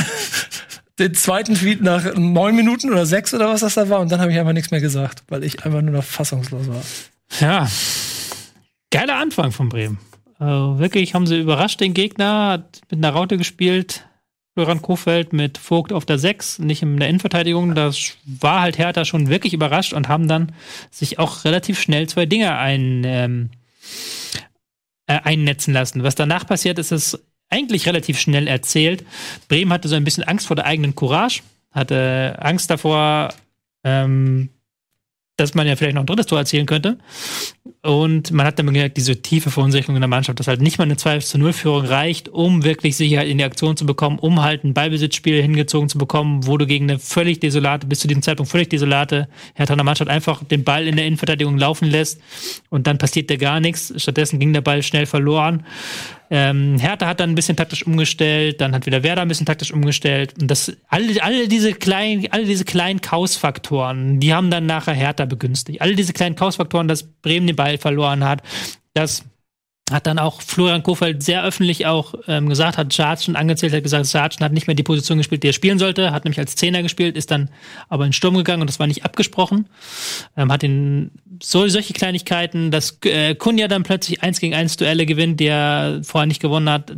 den zweiten Tweet nach neun Minuten oder sechs oder was das da war und dann habe ich einfach nichts mehr gesagt, weil ich einfach nur noch fassungslos war. Ja, geiler Anfang von Bremen. Also wirklich haben sie überrascht den Gegner, hat mit einer Raute gespielt, Florian Kofeld mit Vogt auf der 6, nicht in der Innenverteidigung. Das war halt Hertha schon wirklich überrascht und haben dann sich auch relativ schnell zwei Dinge ein, ähm, äh, einnetzen lassen. Was danach passiert, ist es eigentlich relativ schnell erzählt. Bremen hatte so ein bisschen Angst vor der eigenen Courage, hatte Angst davor, ähm, dass man ja vielleicht noch ein drittes Tor erzielen könnte. Und man hat dann gemerkt, diese tiefe Verunsicherung in der Mannschaft, dass halt nicht mal eine 2 zu 0 Führung reicht, um wirklich Sicherheit in die Aktion zu bekommen, um halt ein Ballbesitzspiel hingezogen zu bekommen, wo du gegen eine völlig desolate, bis zu diesem Zeitpunkt völlig desolate Hertha Mannschaft einfach den Ball in der Innenverteidigung laufen lässt und dann passiert da gar nichts. Stattdessen ging der Ball schnell verloren. Ähm, Hertha hat dann ein bisschen taktisch umgestellt, dann hat wieder Werder ein bisschen taktisch umgestellt. Und das, alle, alle diese kleinen, alle diese kleinen Chaos-Faktoren, die haben dann nachher Hertha begünstigt. Alle diese kleinen Chaos-Faktoren, dass Bremen den Ball verloren hat, dass hat dann auch Florian Kofeld sehr öffentlich auch ähm, gesagt, hat Sargent angezählt, hat gesagt, Sargent hat nicht mehr die Position gespielt, die er spielen sollte, hat nämlich als Zehner gespielt, ist dann aber in Sturm gegangen und das war nicht abgesprochen. Ähm, hat ihn so solche Kleinigkeiten, dass äh, Kunja dann plötzlich eins gegen eins Duelle gewinnt, die er vorher nicht gewonnen hat.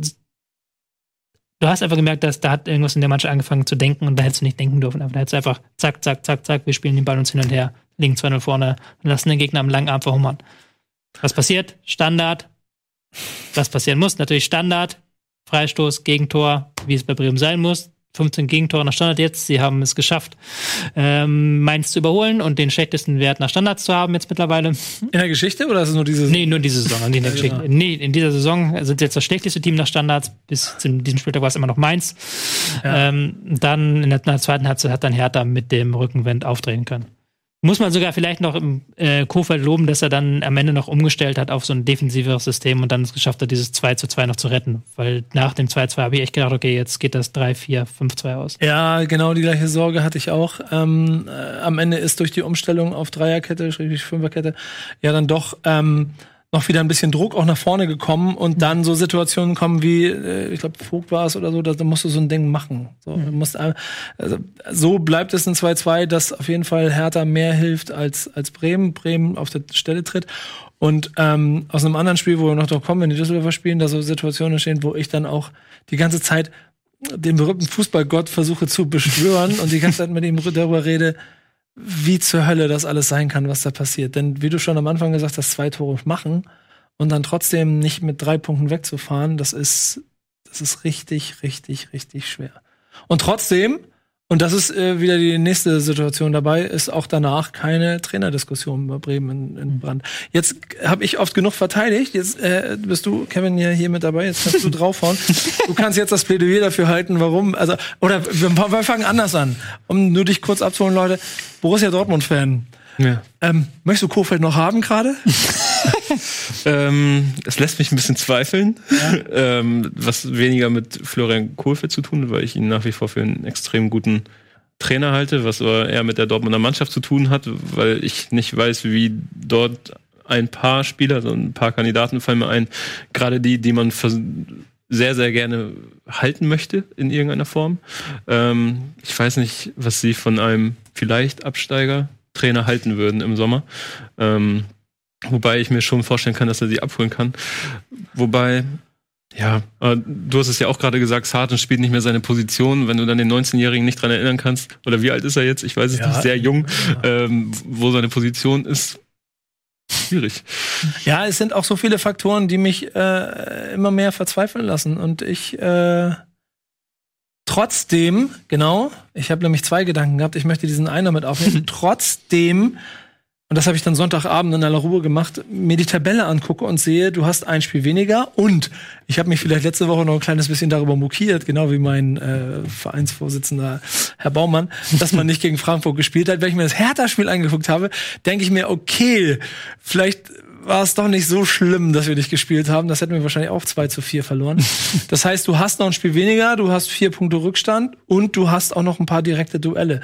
Du hast einfach gemerkt, dass da hat irgendwas in der Mannschaft angefangen zu denken und da hättest du nicht denken dürfen. Da hättest du einfach zack, zack, zack, zack, wir spielen den Ball uns hin und her, liegen 2-0 vorne lassen den Gegner am langen Arm verhungern. Was passiert? Standard, was passieren muss. Natürlich Standard, Freistoß, Gegentor, wie es bei Bremen sein muss. 15 Gegentore nach Standard jetzt. Sie haben es geschafft, ähm, Mainz zu überholen und den schlechtesten Wert nach Standards zu haben jetzt mittlerweile. In der Geschichte oder ist es nur diese Saison? Nee, nur diese Saison, nicht in der Geschichte. Nee, in dieser Saison sind sie jetzt das schlechteste Team nach Standards. Bis zu diesem Spieltag war es immer noch Mainz. Ja. Ähm, dann in der, in der zweiten Halbzeit hat dann Hertha mit dem Rückenwind aufdrehen können. Muss man sogar vielleicht noch im äh, Kofeld loben, dass er dann am Ende noch umgestellt hat auf so ein defensiveres System und dann es geschafft hat, dieses 2 zu 2 noch zu retten. Weil nach dem 2 2 habe ich echt gedacht, okay, jetzt geht das 3, 4, 5, 2 aus. Ja, genau die gleiche Sorge hatte ich auch. Ähm, äh, am Ende ist durch die Umstellung auf Dreierkette, Fünferkette, ja dann doch ähm, noch wieder ein bisschen Druck auch nach vorne gekommen und mhm. dann so Situationen kommen wie, äh, ich glaube, Vogt war es oder so, da, da, musst du so ein Ding machen. So, mhm. musst, äh, also, so bleibt es ein 2-2, das auf jeden Fall Hertha mehr hilft als, als Bremen. Bremen auf der Stelle tritt. Und ähm, aus einem anderen Spiel, wo wir noch drauf kommen, wenn die Düsseldorfer spielen, da so Situationen entstehen, wo ich dann auch die ganze Zeit den berühmten Fußballgott versuche zu beschwören und die ganze Zeit mit ihm darüber rede, wie zur Hölle das alles sein kann, was da passiert. Denn wie du schon am Anfang gesagt hast, zwei Tore machen und dann trotzdem nicht mit drei Punkten wegzufahren, das ist, das ist richtig, richtig, richtig schwer. Und trotzdem und das ist äh, wieder die nächste Situation dabei, ist auch danach keine Trainerdiskussion bei Bremen in, in mhm. Brand. Jetzt habe ich oft genug verteidigt, jetzt äh, bist du, Kevin, ja hier mit dabei, jetzt kannst du draufhauen. du kannst jetzt das Plädoyer dafür halten, warum, also, oder wir, wir fangen anders an, um nur dich kurz abzuholen, Leute. Borussia Dortmund-Fan. Ja. Ähm, möchtest du Kofeld noch haben gerade? ähm, es lässt mich ein bisschen zweifeln, ja. ähm, was weniger mit Florian Kohlfeld zu tun, weil ich ihn nach wie vor für einen extrem guten Trainer halte, was aber eher mit der Dortmunder Mannschaft zu tun hat, weil ich nicht weiß, wie dort ein paar Spieler, so ein paar Kandidaten fallen mir ein, gerade die, die man sehr, sehr gerne halten möchte in irgendeiner Form. Ähm, ich weiß nicht, was sie von einem vielleicht Absteiger Trainer halten würden im Sommer. Ähm, wobei ich mir schon vorstellen kann, dass er sie abholen kann. Wobei, ja, du hast es ja auch gerade gesagt, Sarton spielt nicht mehr seine Position. Wenn du dann den 19-Jährigen nicht dran erinnern kannst, oder wie alt ist er jetzt? Ich weiß es ja, nicht, sehr jung, ja. ähm, wo seine Position ist. Schwierig. Ja, es sind auch so viele Faktoren, die mich äh, immer mehr verzweifeln lassen. Und ich äh, Trotzdem, genau, ich habe nämlich zwei Gedanken gehabt, ich möchte diesen einen damit aufnehmen. Trotzdem, und das habe ich dann Sonntagabend in aller Ruhe gemacht, mir die Tabelle angucke und sehe, du hast ein Spiel weniger und ich habe mich vielleicht letzte Woche noch ein kleines bisschen darüber mokiert, genau wie mein äh, Vereinsvorsitzender Herr Baumann, dass man nicht gegen Frankfurt gespielt hat. Wenn ich mir das Hertha-Spiel angeguckt habe, denke ich mir, okay, vielleicht war es doch nicht so schlimm, dass wir nicht gespielt haben. Das hätten wir wahrscheinlich auch 2 zu 4 verloren. Das heißt, du hast noch ein Spiel weniger, du hast vier Punkte Rückstand und du hast auch noch ein paar direkte Duelle.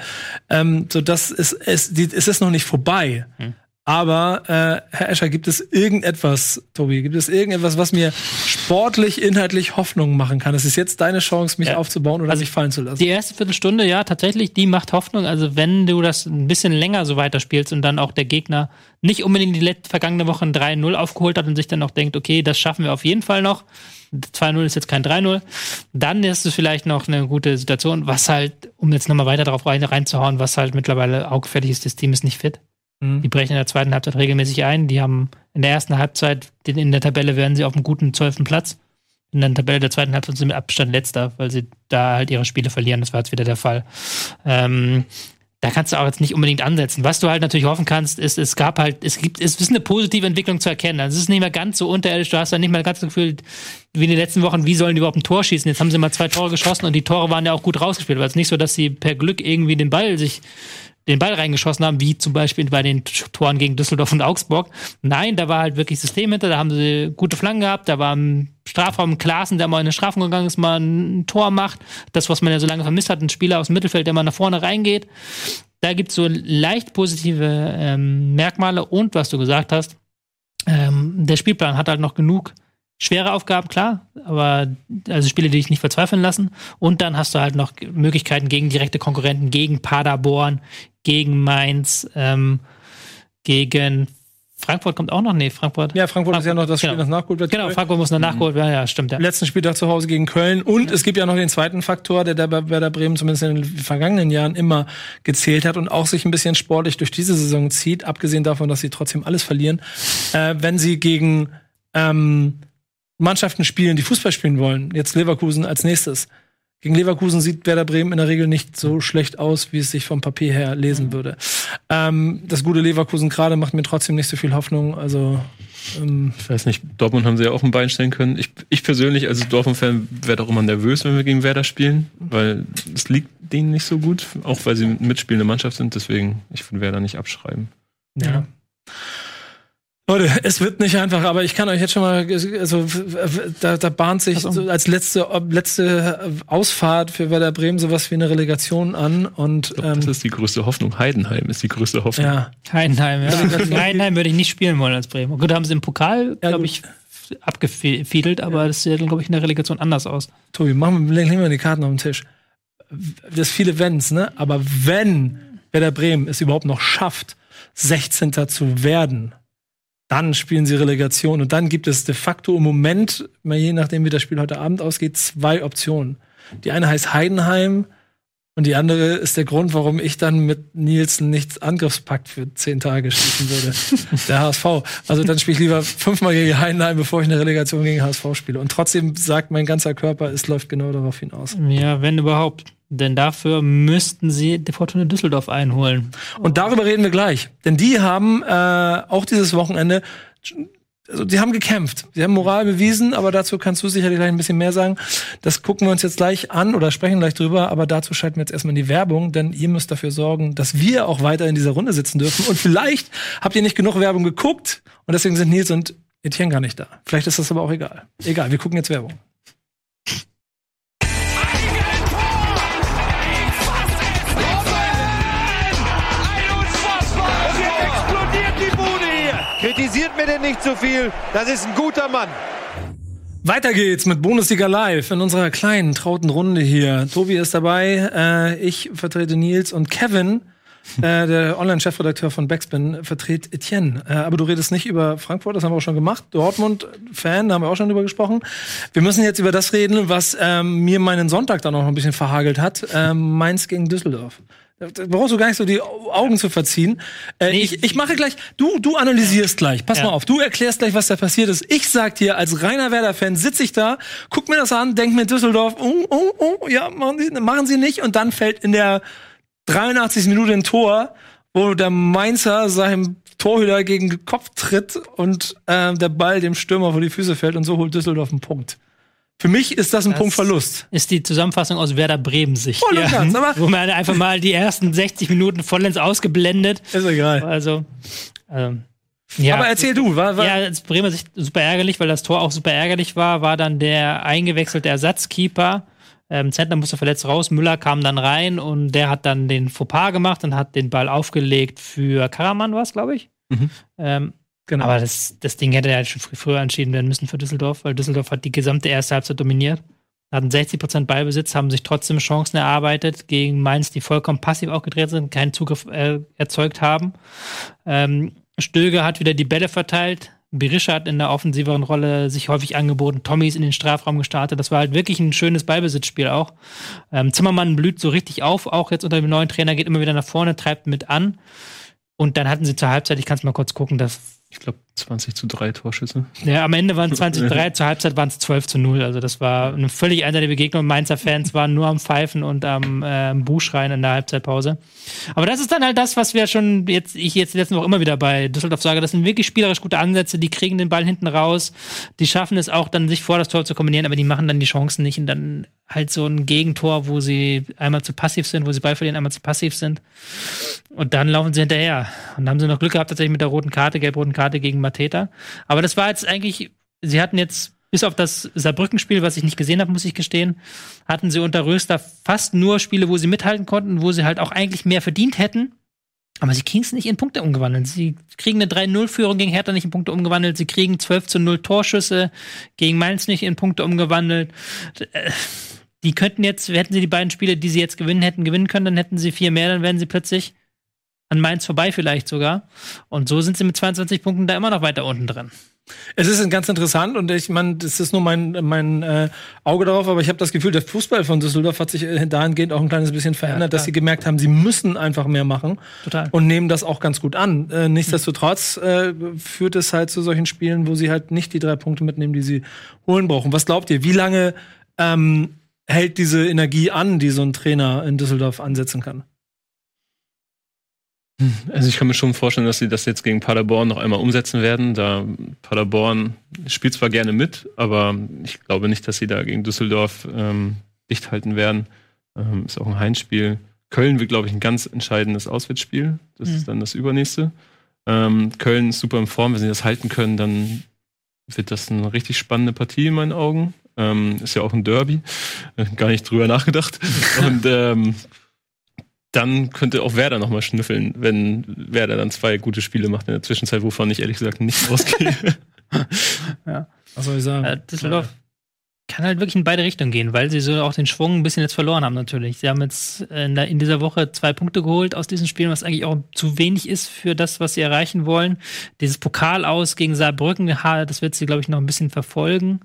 Ähm, so das ist, es, die, es ist noch nicht vorbei. Hm. Aber äh, Herr Escher, gibt es irgendetwas, Tobi, gibt es irgendetwas, was mir sportlich, inhaltlich Hoffnung machen kann? Es ist jetzt deine Chance, mich ja. aufzubauen oder also mich fallen zu lassen. Die erste Viertelstunde, ja, tatsächlich, die macht Hoffnung. Also wenn du das ein bisschen länger so weiterspielst und dann auch der Gegner nicht unbedingt die letzte, vergangene Woche ein 3-0 aufgeholt hat und sich dann auch denkt, okay, das schaffen wir auf jeden Fall noch. 2-0 ist jetzt kein 3-0. Dann ist es vielleicht noch eine gute Situation, was halt, um jetzt nochmal weiter darauf rein, reinzuhauen, was halt mittlerweile augenfällig ist, das Team ist nicht fit. Mhm. Die brechen in der zweiten Halbzeit regelmäßig ein. Die haben in der ersten Halbzeit, in der Tabelle werden sie auf einem guten zwölften Platz. In der Tabelle der zweiten Halbzeit sind sie mit Abstand letzter, weil sie da halt ihre Spiele verlieren. Das war jetzt wieder der Fall. Ähm, da kannst du auch jetzt nicht unbedingt ansetzen. Was du halt natürlich hoffen kannst, ist, es gab halt, es gibt, es ist eine positive Entwicklung zu erkennen. Also es ist nicht mehr ganz so unterirdisch. Du hast dann nicht mehr ganz so Gefühl, wie in den letzten Wochen, wie sollen die überhaupt ein Tor schießen? Jetzt haben sie mal zwei Tore geschossen und die Tore waren ja auch gut rausgespielt. Weil es nicht so, dass sie per Glück irgendwie den Ball sich den Ball reingeschossen haben, wie zum Beispiel bei den Toren gegen Düsseldorf und Augsburg. Nein, da war halt wirklich System hinter, da haben sie gute Flanken gehabt, da war im Strafraum Klaassen, der mal in den Strafraum gegangen ist, mal ein Tor macht. Das, was man ja so lange vermisst hat, ein Spieler aus dem Mittelfeld, der mal nach vorne reingeht. Da gibt's so leicht positive ähm, Merkmale und was du gesagt hast, ähm, der Spielplan hat halt noch genug schwere Aufgaben, klar, aber also Spiele, die dich nicht verzweifeln lassen. Und dann hast du halt noch Möglichkeiten gegen direkte Konkurrenten, gegen Paderborn, gegen Mainz, ähm, gegen Frankfurt kommt auch noch, nee, Frankfurt. Ja, Frankfurt, Frankfurt ist ja noch das Spiel, genau. das nachgeholt wird. Genau, Frankfurt muss noch nachgeholt werden, ja, stimmt, ja. Letzten Spieltag zu Hause gegen Köln. Und ja. es gibt ja noch den zweiten Faktor, der der bei Werder Bremen zumindest in den vergangenen Jahren immer gezählt hat und auch sich ein bisschen sportlich durch diese Saison zieht, abgesehen davon, dass sie trotzdem alles verlieren. Äh, wenn sie gegen ähm, Mannschaften spielen, die Fußball spielen wollen, jetzt Leverkusen als nächstes. Gegen Leverkusen sieht Werder Bremen in der Regel nicht so schlecht aus, wie es sich vom Papier her lesen würde. Ähm, das gute Leverkusen gerade macht mir trotzdem nicht so viel Hoffnung. Also ähm ich weiß nicht, Dortmund haben sie ja auch ein Bein stellen können. Ich, ich persönlich als Dortmund-Fan werde auch immer nervös, wenn wir gegen Werder spielen, weil es liegt denen nicht so gut, auch weil sie mitspielende Mannschaft sind. Deswegen, ich würde Werder nicht abschreiben. Ja. ja. Leute, es wird nicht einfach, aber ich kann euch jetzt schon mal, also da, da bahnt sich so als letzte letzte Ausfahrt für Werder Bremen sowas wie eine Relegation an und glaub, ähm, das ist die größte Hoffnung. Heidenheim ist die größte Hoffnung. Ja, Heidenheim. Ja. Heidenheim würde ich nicht spielen wollen als Bremen. Gut, da haben sie im Pokal, ja, glaube ich, abgefiedelt, aber ja. das sieht, glaube ich, in der Relegation anders aus. Tobi, machen wir, legen wir die Karten auf den Tisch. Das viele Wenns, ne? Aber wenn Werder Bremen es überhaupt noch schafft, 16. zu werden, dann spielen sie Relegation und dann gibt es de facto im Moment, je nachdem wie das Spiel heute Abend ausgeht, zwei Optionen. Die eine heißt Heidenheim und die andere ist der Grund, warum ich dann mit Nielsen nichts Angriffspakt für zehn Tage schließen würde. der HSV. Also dann spiele ich lieber fünfmal gegen Heidenheim, bevor ich eine Relegation gegen HSV spiele. Und trotzdem sagt mein ganzer Körper, es läuft genau darauf hinaus. Ja, wenn überhaupt. Denn dafür müssten sie die Fortuna Düsseldorf einholen. Und darüber reden wir gleich. Denn die haben äh, auch dieses Wochenende also sie haben gekämpft, sie haben Moral bewiesen, aber dazu kannst du sicherlich gleich ein bisschen mehr sagen. Das gucken wir uns jetzt gleich an oder sprechen gleich drüber, aber dazu schalten wir jetzt erstmal in die Werbung, denn ihr müsst dafür sorgen, dass wir auch weiter in dieser Runde sitzen dürfen. Und vielleicht habt ihr nicht genug Werbung geguckt und deswegen sind Nils und Etienne gar nicht da. Vielleicht ist das aber auch egal. Egal, wir gucken jetzt Werbung. Denn nicht so viel. Das ist ein guter Mann. Weiter geht's mit Bundesliga Live in unserer kleinen, trauten Runde hier. Tobi ist dabei, äh, ich vertrete Nils und Kevin, äh, der Online-Chefredakteur von Backspin, vertritt Etienne. Äh, aber du redest nicht über Frankfurt, das haben wir auch schon gemacht. Dortmund-Fan, da haben wir auch schon drüber gesprochen. Wir müssen jetzt über das reden, was ähm, mir meinen Sonntag dann auch noch ein bisschen verhagelt hat. Ähm, Mainz gegen Düsseldorf. Da brauchst du gar nicht so die Augen zu verziehen. Äh, nee, ich, ich mache gleich, du, du analysierst gleich. Pass ja. mal auf, du erklärst gleich, was da passiert ist. Ich sag dir, als reiner Werder-Fan sitze ich da, guck mir das an, denk mir Düsseldorf, oh, oh, oh, ja, machen sie, machen sie nicht. Und dann fällt in der 83. Minute ein Tor, wo der Mainzer seinem Torhüter gegen den Kopf tritt und äh, der Ball dem Stürmer vor die Füße fällt und so holt Düsseldorf einen Punkt. Für mich ist das ein das Punkt Verlust. Ist die Zusammenfassung aus Werder Bremen Sicht. Voll und ganz, aber wo man einfach mal die ersten 60 Minuten vollends ausgeblendet. Ist egal. Also, ähm, ja. Aber erzähl du, war, war Ja, als Bremer Sicht super ärgerlich, weil das Tor auch super ärgerlich war, war dann der eingewechselte Ersatzkeeper. Ähm, Zentner musste verletzt raus, Müller kam dann rein und der hat dann den Fauxpas gemacht und hat den Ball aufgelegt für Karaman, war es, glaube ich. Mhm. Ähm, Genau. Aber das, das Ding hätte ja schon früher entschieden werden müssen für Düsseldorf, weil Düsseldorf hat die gesamte erste Halbzeit dominiert. Hatten 60 Prozent Ballbesitz, haben sich trotzdem Chancen erarbeitet gegen Mainz, die vollkommen passiv aufgedreht sind, keinen Zugriff äh, erzeugt haben. Ähm, Stöger hat wieder die Bälle verteilt. Berisha hat in der offensiveren Rolle sich häufig angeboten. Tommy ist in den Strafraum gestartet. Das war halt wirklich ein schönes Ballbesitzspiel auch. Ähm, Zimmermann blüht so richtig auf, auch jetzt unter dem neuen Trainer, geht immer wieder nach vorne, treibt mit an. Und dann hatten sie zur Halbzeit, ich kann es mal kurz gucken, das ich glaube 20 zu 3 Torschüsse. Ja, am Ende waren es 20 zu 3, zur Halbzeit waren es 12 zu 0. Also das war eine völlig eindeutige Begegnung. Mainzer Fans waren nur am Pfeifen und am äh, Buchschreien in der Halbzeitpause. Aber das ist dann halt das, was wir schon jetzt, ich jetzt letzten Woche immer wieder bei Düsseldorf sage, das sind wirklich spielerisch gute Ansätze, die kriegen den Ball hinten raus, die schaffen es auch dann, sich vor das Tor zu kombinieren, aber die machen dann die Chancen nicht und dann halt so ein Gegentor, wo sie einmal zu passiv sind, wo sie Ball verlieren, einmal zu passiv sind. Und dann laufen sie hinterher. Und dann haben sie noch Glück gehabt, tatsächlich mit der roten Karte, gelb-roten Karte gegen Mateta. Aber das war jetzt eigentlich, sie hatten jetzt, bis auf das Saarbrücken-Spiel, was ich nicht gesehen habe, muss ich gestehen, hatten sie unter Röster fast nur Spiele, wo sie mithalten konnten, wo sie halt auch eigentlich mehr verdient hätten. Aber sie kriegen es nicht in Punkte umgewandelt. Sie kriegen eine 3-0-Führung gegen Hertha nicht in Punkte umgewandelt. Sie kriegen 12 zu 0 Torschüsse gegen Mainz nicht in Punkte umgewandelt. Äh, die könnten jetzt, hätten sie die beiden Spiele, die sie jetzt gewinnen hätten, gewinnen können, dann hätten sie vier mehr, dann wären sie plötzlich an Mainz vorbei vielleicht sogar. Und so sind sie mit 22 Punkten da immer noch weiter unten drin. Es ist ganz interessant und ich meine, das ist nur mein, mein äh, Auge darauf, aber ich habe das Gefühl, der Fußball von Düsseldorf hat sich äh, dahingehend auch ein kleines bisschen verändert, ja, dass sie gemerkt haben, sie müssen einfach mehr machen Total. und nehmen das auch ganz gut an. Äh, nichtsdestotrotz äh, führt es halt zu solchen Spielen, wo sie halt nicht die drei Punkte mitnehmen, die sie holen brauchen. Was glaubt ihr, wie lange ähm, hält diese Energie an, die so ein Trainer in Düsseldorf ansetzen kann? Also ich kann mir schon vorstellen, dass sie das jetzt gegen Paderborn noch einmal umsetzen werden. Da Paderborn spielt zwar gerne mit, aber ich glaube nicht, dass sie da gegen Düsseldorf ähm, dicht halten werden. Ähm, ist auch ein Heimspiel. Köln wird, glaube ich, ein ganz entscheidendes Auswärtsspiel. Das mhm. ist dann das übernächste. Ähm, Köln ist super in Form. Wenn sie das halten können, dann wird das eine richtig spannende Partie in meinen Augen. Ähm, ist ja auch ein Derby. Äh, gar nicht drüber nachgedacht. Und ähm, dann könnte auch Werder nochmal schnüffeln, wenn Werder dann zwei gute Spiele macht in der Zwischenzeit, wovon ich ehrlich gesagt nicht ausgehe. ja. Was soll ich sagen? Äh, Düsseldorf kann halt wirklich in beide Richtungen gehen, weil sie so auch den Schwung ein bisschen jetzt verloren haben natürlich. Sie haben jetzt in, der, in dieser Woche zwei Punkte geholt aus diesen Spielen, was eigentlich auch zu wenig ist für das, was sie erreichen wollen. Dieses Pokal aus gegen Saarbrücken, das wird sie, glaube ich, noch ein bisschen verfolgen.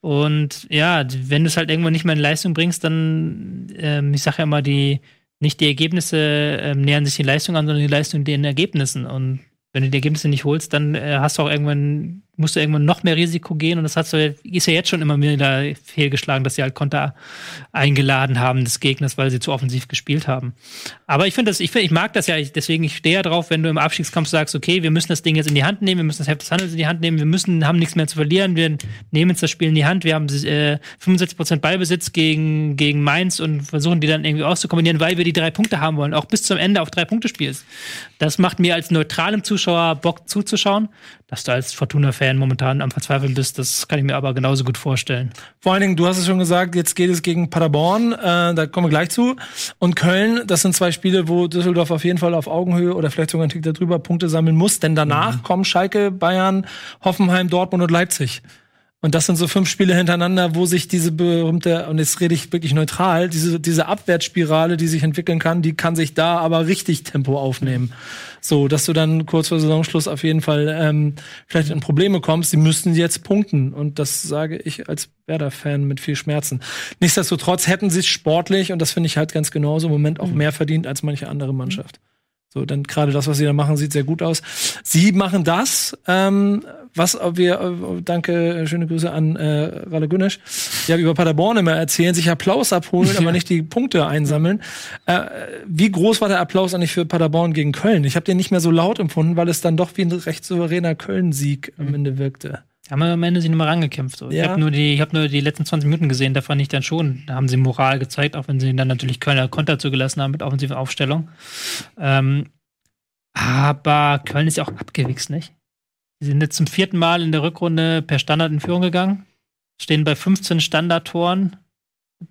Und ja, wenn du es halt irgendwann nicht mehr in Leistung bringst, dann, ähm, ich sage ja immer, die nicht die Ergebnisse ähm, nähern sich die Leistung an, sondern die Leistung den Ergebnissen. Und wenn du die Ergebnisse nicht holst, dann äh, hast du auch irgendwann musst du irgendwann noch mehr Risiko gehen und das hat so, ist ja jetzt schon immer wieder fehlgeschlagen, dass sie halt Konter eingeladen haben des Gegners, weil sie zu offensiv gespielt haben. Aber ich finde das, ich, find, ich mag das ja, ich, deswegen ich stehe ja drauf, wenn du im Abstiegskampf sagst, okay, wir müssen das Ding jetzt in die Hand nehmen, wir müssen das Heft des Handels in die Hand nehmen, wir müssen, haben nichts mehr zu verlieren, wir nehmen jetzt das Spiel in die Hand, wir haben äh, 65% Ballbesitz gegen, gegen Mainz und versuchen die dann irgendwie auszukombinieren, weil wir die drei Punkte haben wollen, auch bis zum Ende auf drei Punkte spielst. Das macht mir als neutralem Zuschauer Bock zuzuschauen dass du als Fortuna-Fan momentan am Verzweifeln bist, das kann ich mir aber genauso gut vorstellen. Vor allen Dingen, du hast es schon gesagt, jetzt geht es gegen Paderborn, äh, da kommen wir gleich zu. Und Köln, das sind zwei Spiele, wo Düsseldorf auf jeden Fall auf Augenhöhe oder vielleicht sogar ein Tick darüber Punkte sammeln muss, denn danach mhm. kommen Schalke, Bayern, Hoffenheim, Dortmund und Leipzig. Und das sind so fünf Spiele hintereinander, wo sich diese berühmte, und jetzt rede ich wirklich neutral, diese, diese Abwärtsspirale, die sich entwickeln kann, die kann sich da aber richtig Tempo aufnehmen. So, dass du dann kurz vor Saisonschluss auf jeden Fall ähm, vielleicht in Probleme kommst. Sie müssten jetzt punkten. Und das sage ich als Werder-Fan mit viel Schmerzen. Nichtsdestotrotz hätten sie es sportlich, und das finde ich halt ganz genauso, im Moment auch mhm. mehr verdient als manche andere Mannschaft. So, denn gerade das, was sie da machen, sieht sehr gut aus. Sie machen das, ähm, was wir, äh, danke, schöne Grüße an äh, Ralle Günnesch, ja über Paderborn immer erzählen, sich Applaus abholen, aber nicht die Punkte einsammeln. Äh, wie groß war der Applaus eigentlich für Paderborn gegen Köln? Ich habe den nicht mehr so laut empfunden, weil es dann doch wie ein recht souveräner Köln-Sieg am Ende wirkte. Haben wir am Ende sich nochmal rangekämpft. So. Ja. Ich habe nur, die, ich hab nur die letzten 20 Minuten gesehen, da fand ich dann schon, da haben sie Moral gezeigt, auch wenn sie dann natürlich Kölner Konter zugelassen haben mit offensiver Aufstellung. Ähm, aber Köln ist ja auch abgewichst, nicht? Sie sind jetzt zum vierten Mal in der Rückrunde per Standard in Führung gegangen, stehen bei 15 Standardtoren.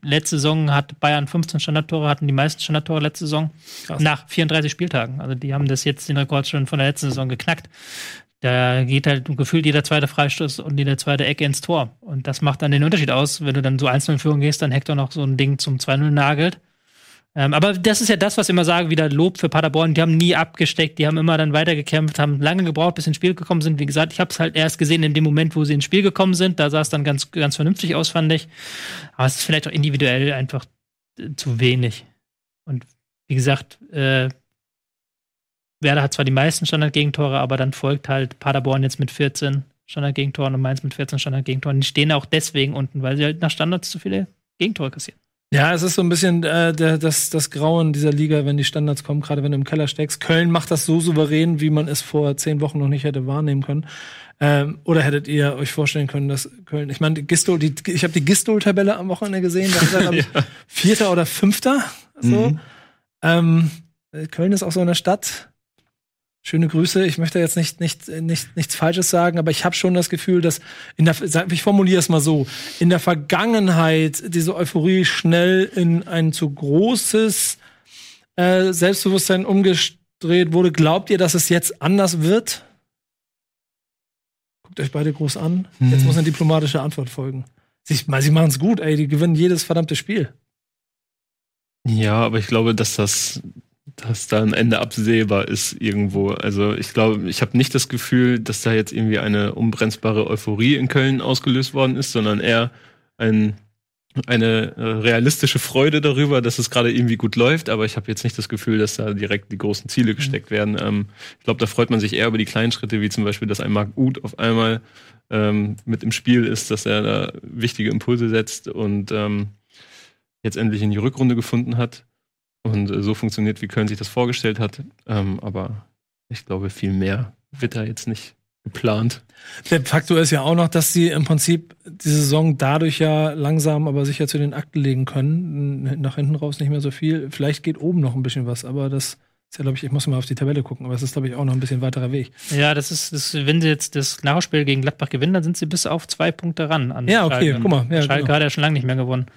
Letzte Saison hat Bayern 15 Standardtore, hatten die meisten Standardtore letzte Saison Krass. nach 34 Spieltagen. Also die haben das jetzt den Rekord schon von der letzten Saison geknackt. Da geht halt gefühlt jeder zweite Freistoß und jeder zweite Ecke ins Tor. Und das macht dann den Unterschied aus. Wenn du dann so einzeln in Führung gehst, dann Hector noch so ein Ding zum 2-0 nagelt. Ähm, aber das ist ja das, was ich immer sage, wieder Lob für Paderborn. Die haben nie abgesteckt, die haben immer dann weitergekämpft, haben lange gebraucht, bis sie ins Spiel gekommen sind. Wie gesagt, ich habe es halt erst gesehen in dem Moment, wo sie ins Spiel gekommen sind. Da sah es dann ganz, ganz vernünftig aus, fand ich. Aber es ist vielleicht auch individuell einfach äh, zu wenig. Und wie gesagt, äh, Werder hat zwar die meisten Standardgegentore, aber dann folgt halt Paderborn jetzt mit 14 Standardgegentoren und Mainz mit 14 Standardgegentoren. Die stehen auch deswegen unten, weil sie halt nach Standards zu viele Gegentore kassieren. Ja, es ist so ein bisschen äh, der, das, das Grauen dieser Liga, wenn die Standards kommen, gerade wenn du im Keller steckst. Köln macht das so souverän, wie man es vor zehn Wochen noch nicht hätte wahrnehmen können. Ähm, oder hättet ihr euch vorstellen können, dass Köln, ich meine, Gistol, die, ich habe die Gistol-Tabelle am Wochenende gesehen, da ist er, ja. Vierter oder Fünfter. So. Mhm. Ähm, Köln ist auch so eine Stadt, Schöne Grüße. Ich möchte jetzt nicht, nicht, nicht, nichts Falsches sagen, aber ich habe schon das Gefühl, dass in der, ich formuliere es mal so, in der Vergangenheit diese Euphorie schnell in ein zu großes äh, Selbstbewusstsein umgedreht wurde. Glaubt ihr, dass es jetzt anders wird? Guckt euch beide groß an. Hm. Jetzt muss eine diplomatische Antwort folgen. Sie, sie machen es gut, ey, die gewinnen jedes verdammte Spiel. Ja, aber ich glaube, dass das dass da ein Ende absehbar ist irgendwo. Also ich glaube, ich habe nicht das Gefühl, dass da jetzt irgendwie eine unbremsbare Euphorie in Köln ausgelöst worden ist, sondern eher ein, eine äh, realistische Freude darüber, dass es gerade irgendwie gut läuft. Aber ich habe jetzt nicht das Gefühl, dass da direkt die großen Ziele mhm. gesteckt werden. Ähm, ich glaube, da freut man sich eher über die kleinen Schritte, wie zum Beispiel, dass ein Marc Uth auf einmal ähm, mit im Spiel ist, dass er da wichtige Impulse setzt und ähm, jetzt endlich in die Rückrunde gefunden hat und äh, so funktioniert, wie Köln sich das vorgestellt hat. Ähm, aber ich glaube, viel mehr wird da jetzt nicht geplant. Der Faktor ist ja auch noch, dass sie im Prinzip die Saison dadurch ja langsam, aber sicher zu den Akten legen können. Nach hinten raus nicht mehr so viel. Vielleicht geht oben noch ein bisschen was, aber das ist ja, glaube ich, ich muss mal auf die Tabelle gucken, aber es ist, glaube ich, auch noch ein bisschen weiterer Weg. Ja, das ist, das, wenn sie jetzt das Nachspiel gegen Gladbach gewinnen, dann sind sie bis auf zwei Punkte ran. An ja, okay, Schalke. guck mal. Ja, Schalke genau. hat ja schon lange nicht mehr gewonnen.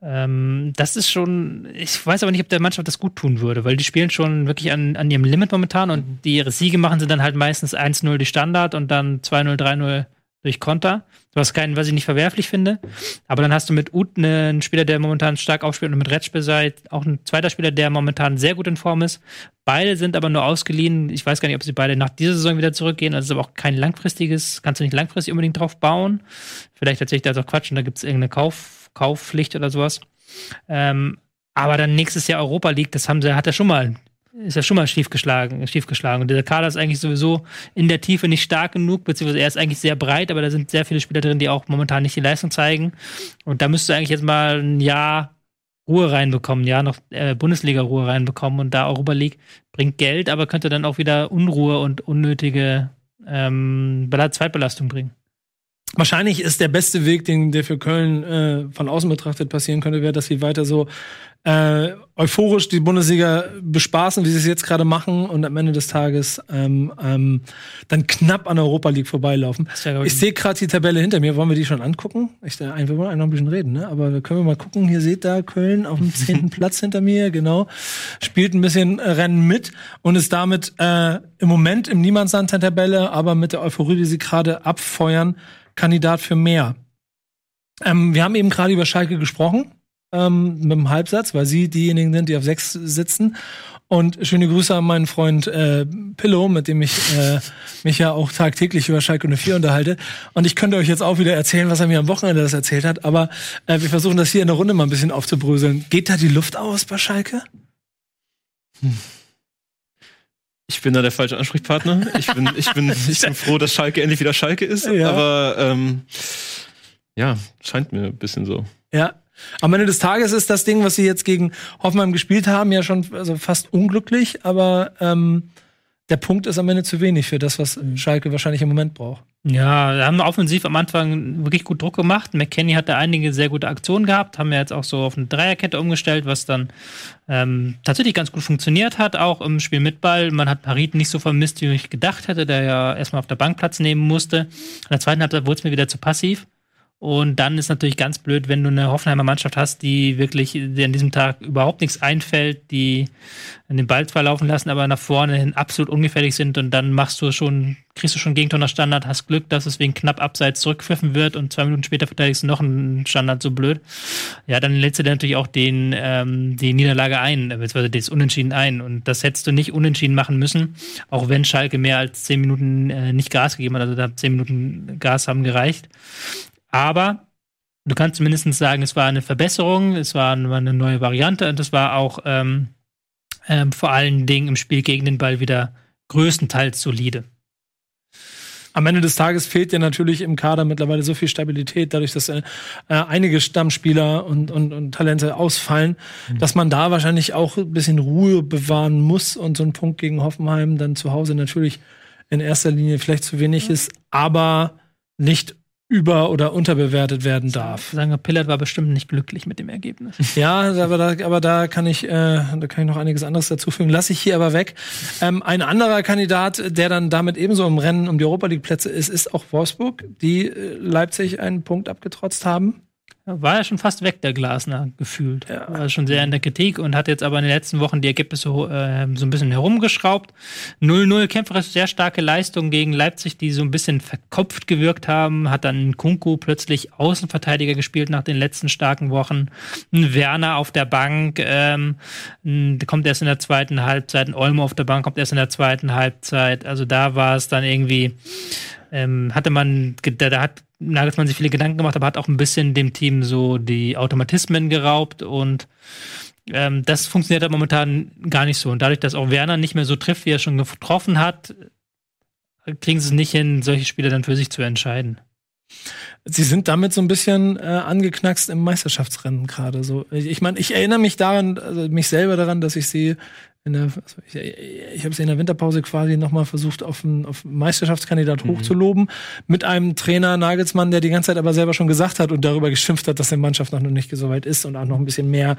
Ähm, das ist schon, ich weiß aber nicht, ob der Mannschaft das gut tun würde, weil die spielen schon wirklich an, an ihrem Limit momentan und die ihre Siege machen sie dann halt meistens 1-0 die Standard und dann 2-0, 3-0 durch Konter. Was keinen, was ich nicht verwerflich finde. Aber dann hast du mit Ut einen Spieler, der momentan stark aufspielt und mit Retschbe seid auch ein zweiter Spieler, der momentan sehr gut in Form ist. Beide sind aber nur ausgeliehen. Ich weiß gar nicht, ob sie beide nach dieser Saison wieder zurückgehen. Das ist aber auch kein langfristiges, kannst du nicht langfristig unbedingt drauf bauen. Vielleicht tatsächlich da ist auch Quatsch und da gibt es irgendeine Kauf, Kaufpflicht oder sowas. Ähm, aber dann nächstes Jahr Europa League, das haben sie, hat er schon mal ist ja schon mal schiefgeschlagen, schiefgeschlagen. Und der Kader ist eigentlich sowieso in der Tiefe nicht stark genug, beziehungsweise er ist eigentlich sehr breit, aber da sind sehr viele Spieler drin, die auch momentan nicht die Leistung zeigen. Und da müsste eigentlich jetzt mal ein Jahr Ruhe reinbekommen, ja, noch äh, Bundesliga-Ruhe reinbekommen und da Europa League bringt Geld, aber könnte dann auch wieder Unruhe und unnötige ähm, Zweitbelastung bringen. Wahrscheinlich ist der beste Weg, den der für Köln äh, von außen betrachtet passieren könnte, wäre, dass sie weiter so äh, euphorisch die Bundesliga bespaßen, wie sie es jetzt gerade machen, und am Ende des Tages ähm, ähm, dann knapp an der Europa League vorbeilaufen. Ja, ich sehe gerade die Tabelle hinter mir. Wollen wir die schon angucken? Ich, äh, wir wollen noch ein bisschen reden, ne? Aber können wir mal gucken. Hier seht da Köln auf dem zehnten Platz hinter mir, genau. Spielt ein bisschen äh, Rennen mit und ist damit äh, im Moment im Niemandsland der Tabelle, aber mit der Euphorie, die sie gerade abfeuern, Kandidat für mehr. Ähm, wir haben eben gerade über Schalke gesprochen, ähm, mit dem Halbsatz, weil sie diejenigen sind, die auf sechs sitzen. Und schöne Grüße an meinen Freund äh, Pillow, mit dem ich äh, mich ja auch tagtäglich über Schalke 04 unterhalte. Und ich könnte euch jetzt auch wieder erzählen, was er mir am Wochenende das erzählt hat. Aber äh, wir versuchen das hier in der Runde mal ein bisschen aufzubröseln. Geht da die Luft aus bei Schalke? Hm. Ich bin da der falsche Ansprechpartner. Ich bin, ich bin, ich bin froh, dass Schalke endlich wieder Schalke ist. Ja. Aber ähm, ja, scheint mir ein bisschen so. Ja. Am Ende des Tages ist das Ding, was sie jetzt gegen Hoffenheim gespielt haben, ja schon also fast unglücklich, aber ähm, der Punkt ist am Ende zu wenig für das, was Schalke wahrscheinlich im Moment braucht. Ja, wir haben offensiv am Anfang wirklich gut Druck gemacht. McKenny hatte einige sehr gute Aktionen gehabt, haben ja jetzt auch so auf eine Dreierkette umgestellt, was dann ähm, tatsächlich ganz gut funktioniert hat, auch im Spiel mit Ball. Man hat Parit nicht so vermisst, wie ich gedacht hätte, der ja erstmal auf der Bank Platz nehmen musste. In der zweiten Halbzeit wurde es mir wieder zu passiv. Und dann ist natürlich ganz blöd, wenn du eine Hoffenheimer Mannschaft hast, die wirklich, die an diesem Tag überhaupt nichts einfällt, die den Ball zwar laufen lassen, aber nach vorne hin absolut ungefährlich sind und dann machst du schon, kriegst du schon Gegentor nach Standard, hast Glück, dass es wegen knapp abseits zurückpfiffen wird und zwei Minuten später verteidigst du noch einen Standard so blöd. Ja, dann lädst du dir natürlich auch den, ähm, die Niederlage ein, beziehungsweise das Unentschieden ein. Und das hättest du nicht unentschieden machen müssen, auch wenn Schalke mehr als zehn Minuten äh, nicht Gas gegeben hat. Also da zehn Minuten Gas haben gereicht. Aber du kannst zumindest sagen, es war eine Verbesserung, es war eine neue Variante und es war auch ähm, ähm, vor allen Dingen im Spiel gegen den Ball wieder größtenteils solide am Ende des Tages fehlt dir natürlich im Kader mittlerweile so viel Stabilität, dadurch, dass äh, einige Stammspieler und, und, und Talente ausfallen, mhm. dass man da wahrscheinlich auch ein bisschen Ruhe bewahren muss und so ein Punkt gegen Hoffenheim dann zu Hause natürlich in erster Linie vielleicht zu wenig mhm. ist, aber nicht über- oder unterbewertet werden darf. Sagen wir, Pillard war bestimmt nicht glücklich mit dem Ergebnis. Ja, aber da, aber da kann ich, äh, da kann ich noch einiges anderes dazu fügen. Lass ich hier aber weg. Ähm, ein anderer Kandidat, der dann damit ebenso im Rennen um die Europa League Plätze ist, ist auch Wolfsburg, die äh, Leipzig einen Punkt abgetrotzt haben. War ja schon fast weg, der Glasner, gefühlt. Ja. War schon sehr in der Kritik und hat jetzt aber in den letzten Wochen die Ergebnisse äh, so ein bisschen herumgeschraubt. 0-0 kämpferisch sehr starke Leistung gegen Leipzig, die so ein bisschen verkopft gewirkt haben. Hat dann Kunku plötzlich Außenverteidiger gespielt nach den letzten starken Wochen. Ein Werner auf der Bank, ähm, kommt erst in der zweiten Halbzeit. Ein Olmo auf der Bank kommt erst in der zweiten Halbzeit. Also da war es dann irgendwie ähm, hatte man, da, da hat Nagelsmann sich viele Gedanken gemacht, aber hat auch ein bisschen dem Team so die Automatismen geraubt und ähm, das funktioniert halt momentan gar nicht so. Und dadurch, dass auch Werner nicht mehr so trifft, wie er schon getroffen hat, kriegen sie es nicht hin, solche Spiele dann für sich zu entscheiden. Sie sind damit so ein bisschen äh, angeknackst im Meisterschaftsrennen gerade. So, ich meine, ich erinnere mich daran, also mich selber daran, dass ich sie in der, also ich, ich habe es in der Winterpause quasi nochmal versucht, auf einen, auf einen Meisterschaftskandidat mhm. hochzuloben, mit einem Trainer Nagelsmann, der die ganze Zeit aber selber schon gesagt hat und darüber geschimpft hat, dass die Mannschaft noch nicht so weit ist und auch noch ein bisschen mehr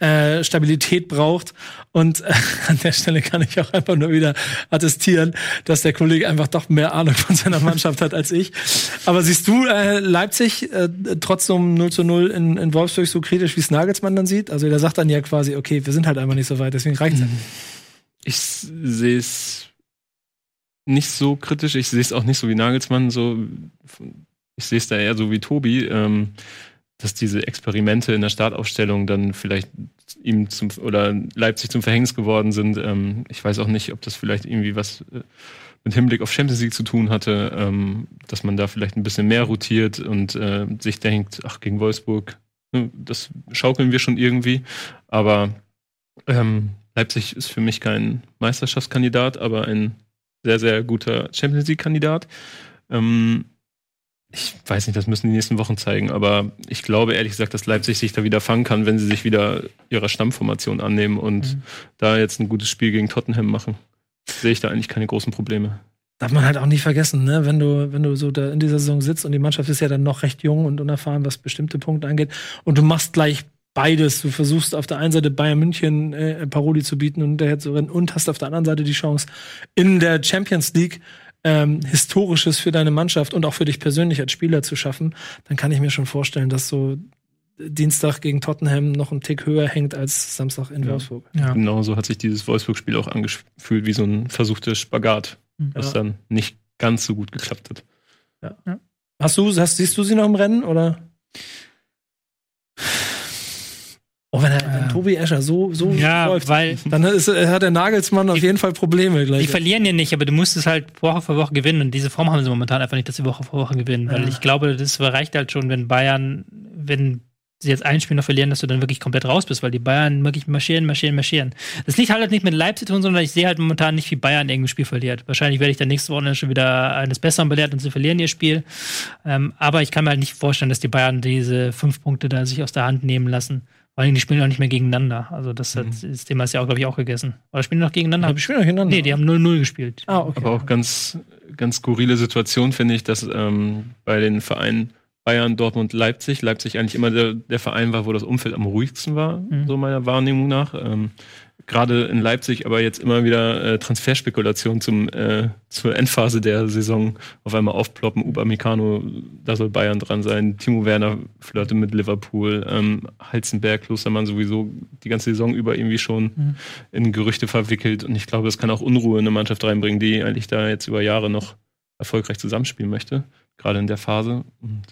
äh, Stabilität braucht. Und äh, an der Stelle kann ich auch einfach nur wieder attestieren, dass der Kollege einfach doch mehr Ahnung von seiner Mannschaft hat als ich. Aber siehst du äh, Leipzig äh, trotzdem 0 zu 0 in, in Wolfsburg so kritisch, wie es Nagelsmann dann sieht? Also der sagt dann ja quasi, okay, wir sind halt einfach nicht so weit, deswegen reicht es mhm. Ich sehe es nicht so kritisch. Ich sehe es auch nicht so wie Nagelsmann. So, ich sehe es da eher so wie Tobi, ähm, dass diese Experimente in der Startaufstellung dann vielleicht ihm zum oder Leipzig zum Verhängnis geworden sind. Ähm, ich weiß auch nicht, ob das vielleicht irgendwie was äh, mit Hinblick auf Champions League zu tun hatte, ähm, dass man da vielleicht ein bisschen mehr rotiert und äh, sich denkt, ach gegen Wolfsburg, ne, das schaukeln wir schon irgendwie. Aber ähm, Leipzig ist für mich kein Meisterschaftskandidat, aber ein sehr, sehr guter Champions League-Kandidat. Ähm, ich weiß nicht, das müssen die nächsten Wochen zeigen, aber ich glaube ehrlich gesagt, dass Leipzig sich da wieder fangen kann, wenn sie sich wieder ihrer Stammformation annehmen und mhm. da jetzt ein gutes Spiel gegen Tottenham machen. Sehe ich da eigentlich keine großen Probleme. Darf man halt auch nicht vergessen, ne? wenn du, wenn du so da in dieser Saison sitzt und die Mannschaft ist ja dann noch recht jung und unerfahren, was bestimmte Punkte angeht, und du machst gleich beides. Du versuchst auf der einen Seite Bayern München äh, Paroli zu bieten und hinterher zu rennen und hast auf der anderen Seite die Chance, in der Champions League ähm, Historisches für deine Mannschaft und auch für dich persönlich als Spieler zu schaffen, dann kann ich mir schon vorstellen, dass so Dienstag gegen Tottenham noch einen Tick höher hängt als Samstag in ja. Wolfsburg. Ja. Genau so hat sich dieses Wolfsburg-Spiel auch angefühlt, wie so ein versuchter Spagat, mhm. was dann nicht ganz so gut geklappt hat. Ja. Hast du, hast, siehst du sie noch im Rennen oder? Oh, wenn, er, wenn Tobi Escher so, so ja, läuft, weil dann ist, hat der Nagelsmann auf jeden Fall Probleme gleich. Die verlieren ja nicht, aber du musst es halt Woche für Woche gewinnen und diese Form haben sie momentan einfach nicht, dass sie Woche für Woche gewinnen, weil ja. ich glaube, das reicht halt schon, wenn Bayern, wenn sie jetzt ein Spiel noch verlieren, dass du dann wirklich komplett raus bist, weil die Bayern wirklich marschieren, marschieren, marschieren. Das liegt halt nicht mit Leipzig tun, sondern ich sehe halt momentan nicht, wie Bayern irgendein Spiel verliert. Wahrscheinlich werde ich dann nächste Woche schon wieder eines Besseren belehrt und sie verlieren ihr Spiel. Ähm, aber ich kann mir halt nicht vorstellen, dass die Bayern diese fünf Punkte da sich aus der Hand nehmen lassen. Vor allem, die spielen auch nicht mehr gegeneinander. Also das, mhm. das Thema ist ja auch, glaube ich, auch gegessen. Oder spielen die noch gegeneinander? Ja, die spielen noch gegeneinander. Nee, die haben 0-0 gespielt. Ah, okay. Aber auch ganz, ganz skurrile Situation finde ich, dass ähm, bei den Vereinen Bayern, Dortmund, Leipzig, Leipzig eigentlich immer der, der Verein war, wo das Umfeld am ruhigsten war, mhm. so meiner Wahrnehmung nach. Ähm, gerade in Leipzig aber jetzt immer wieder äh, Transferspekulationen zum äh, zur Endphase der Saison auf einmal aufploppen. Upamecano, da soll Bayern dran sein. Timo Werner flirte mit Liverpool. Ähm, Halzenberg, Klostermann sowieso die ganze Saison über irgendwie schon mhm. in Gerüchte verwickelt. Und ich glaube, das kann auch Unruhe in eine Mannschaft reinbringen, die eigentlich da jetzt über Jahre noch erfolgreich zusammenspielen möchte. Gerade in der Phase. Und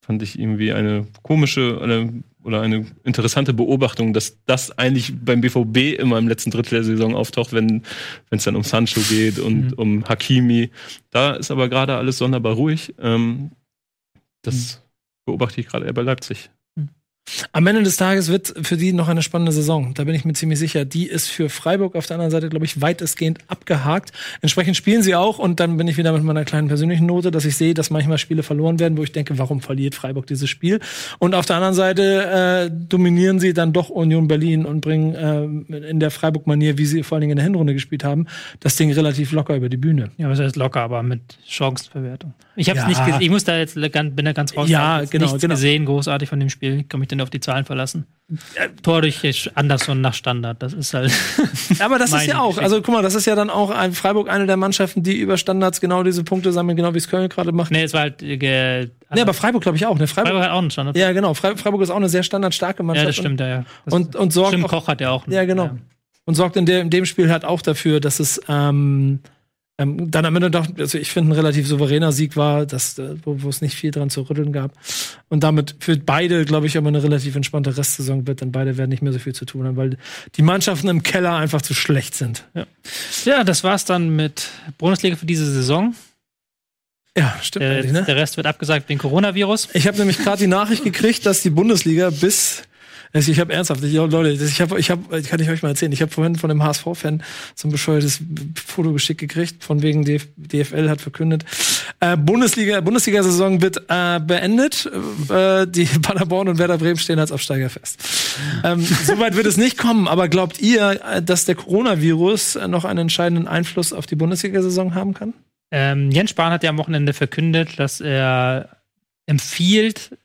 fand ich irgendwie eine komische eine, oder eine interessante Beobachtung, dass das eigentlich beim BVB immer im letzten Drittel der Saison auftaucht, wenn es dann um Sancho geht und mhm. um Hakimi. Da ist aber gerade alles sonderbar ruhig. Ähm, das mhm. beobachte ich gerade eher bei Leipzig. Am Ende des Tages wird für die noch eine spannende Saison. Da bin ich mir ziemlich sicher. Die ist für Freiburg auf der anderen Seite, glaube ich, weitestgehend abgehakt. Entsprechend spielen sie auch und dann bin ich wieder mit meiner kleinen persönlichen Note, dass ich sehe, dass manchmal Spiele verloren werden, wo ich denke, warum verliert Freiburg dieses Spiel? Und auf der anderen Seite äh, dominieren sie dann doch Union Berlin und bringen äh, in der Freiburg-Manier, wie sie vor allen Dingen in der Hinrunde gespielt haben, das Ding relativ locker über die Bühne. Ja, was heißt locker, aber mit Chancenverwertung. Ich habe ja. nicht, ich muss da jetzt bin da ganz raus. Ja, genau, nichts genau. gesehen, großartig von dem Spiel. Ich denn auf die Zahlen verlassen? Tor durch Anderson nach Standard, das ist halt. aber das ist ja auch, also guck mal, das ist ja dann auch ein Freiburg eine der Mannschaften, die über Standards genau diese Punkte sammeln, genau wie es Köln gerade macht. Nee, es war halt. Äh, nee, aber Freiburg glaube ich auch. Ne? Freiburg, Freiburg, hat auch einen Standard. Ja, genau. Freiburg ist auch eine sehr standardstarke Mannschaft. Ja, das stimmt, ja. ja. Das und, und sorgt. Tim Koch hat ja auch. Einen, ja, genau. Ja. Und sorgt in, der, in dem Spiel halt auch dafür, dass es ähm, ähm, dann am Ende doch, also ich finde, ein relativ souveräner Sieg war, dass, äh, wo, wo es nicht viel dran zu rütteln gab. Und damit für beide, glaube ich, aber eine relativ entspannte Restsaison wird, denn beide werden nicht mehr so viel zu tun haben, weil die Mannschaften im Keller einfach zu schlecht sind. Ja, ja das war's dann mit Bundesliga für diese Saison. Ja, stimmt. Der, ne? der Rest wird abgesagt wegen Coronavirus. Ich habe nämlich gerade die Nachricht gekriegt, dass die Bundesliga bis also ich habe ernsthaft, ich, Leute, ich habe, ich habe, kann ich euch mal erzählen, ich habe vorhin von einem HSV-Fan so ein bescheuertes Foto geschickt gekriegt, von wegen DF DFL hat verkündet, äh, Bundesliga, Bundesliga-Saison wird äh, beendet. Äh, die Paderborn und Werder Bremen stehen als Aufsteiger fest. Ähm, Soweit wird es nicht kommen, aber glaubt ihr, äh, dass der Coronavirus noch einen entscheidenden Einfluss auf die Bundesliga-Saison haben kann? Ähm, Jens Spahn hat ja am Wochenende verkündet, dass er empfiehlt,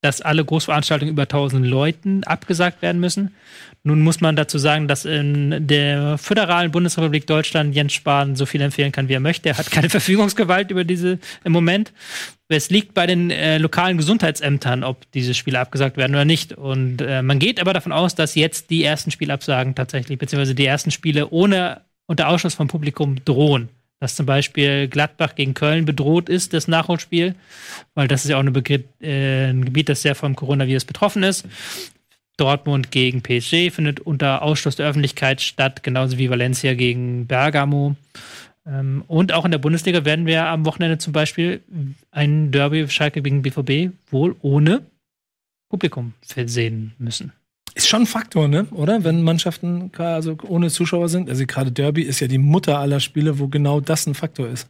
dass alle Großveranstaltungen über 1000 Leuten abgesagt werden müssen. Nun muss man dazu sagen, dass in der föderalen Bundesrepublik Deutschland Jens Spahn so viel empfehlen kann, wie er möchte. Er hat keine Verfügungsgewalt über diese im Moment. Es liegt bei den äh, lokalen Gesundheitsämtern, ob diese Spiele abgesagt werden oder nicht. Und äh, man geht aber davon aus, dass jetzt die ersten Spielabsagen tatsächlich, beziehungsweise die ersten Spiele ohne unter Ausschluss vom Publikum drohen dass zum Beispiel Gladbach gegen Köln bedroht ist, das Nachholspiel, weil das ist ja auch äh, ein Gebiet, das sehr vom Coronavirus betroffen ist. Dortmund gegen PSG findet unter Ausschluss der Öffentlichkeit statt, genauso wie Valencia gegen Bergamo. Ähm, und auch in der Bundesliga werden wir am Wochenende zum Beispiel ein Derby Schalke gegen BVB wohl ohne Publikum versehen müssen. Ist schon ein Faktor, ne? Oder? Wenn Mannschaften also ohne Zuschauer sind. Also gerade Derby ist ja die Mutter aller Spiele, wo genau das ein Faktor ist.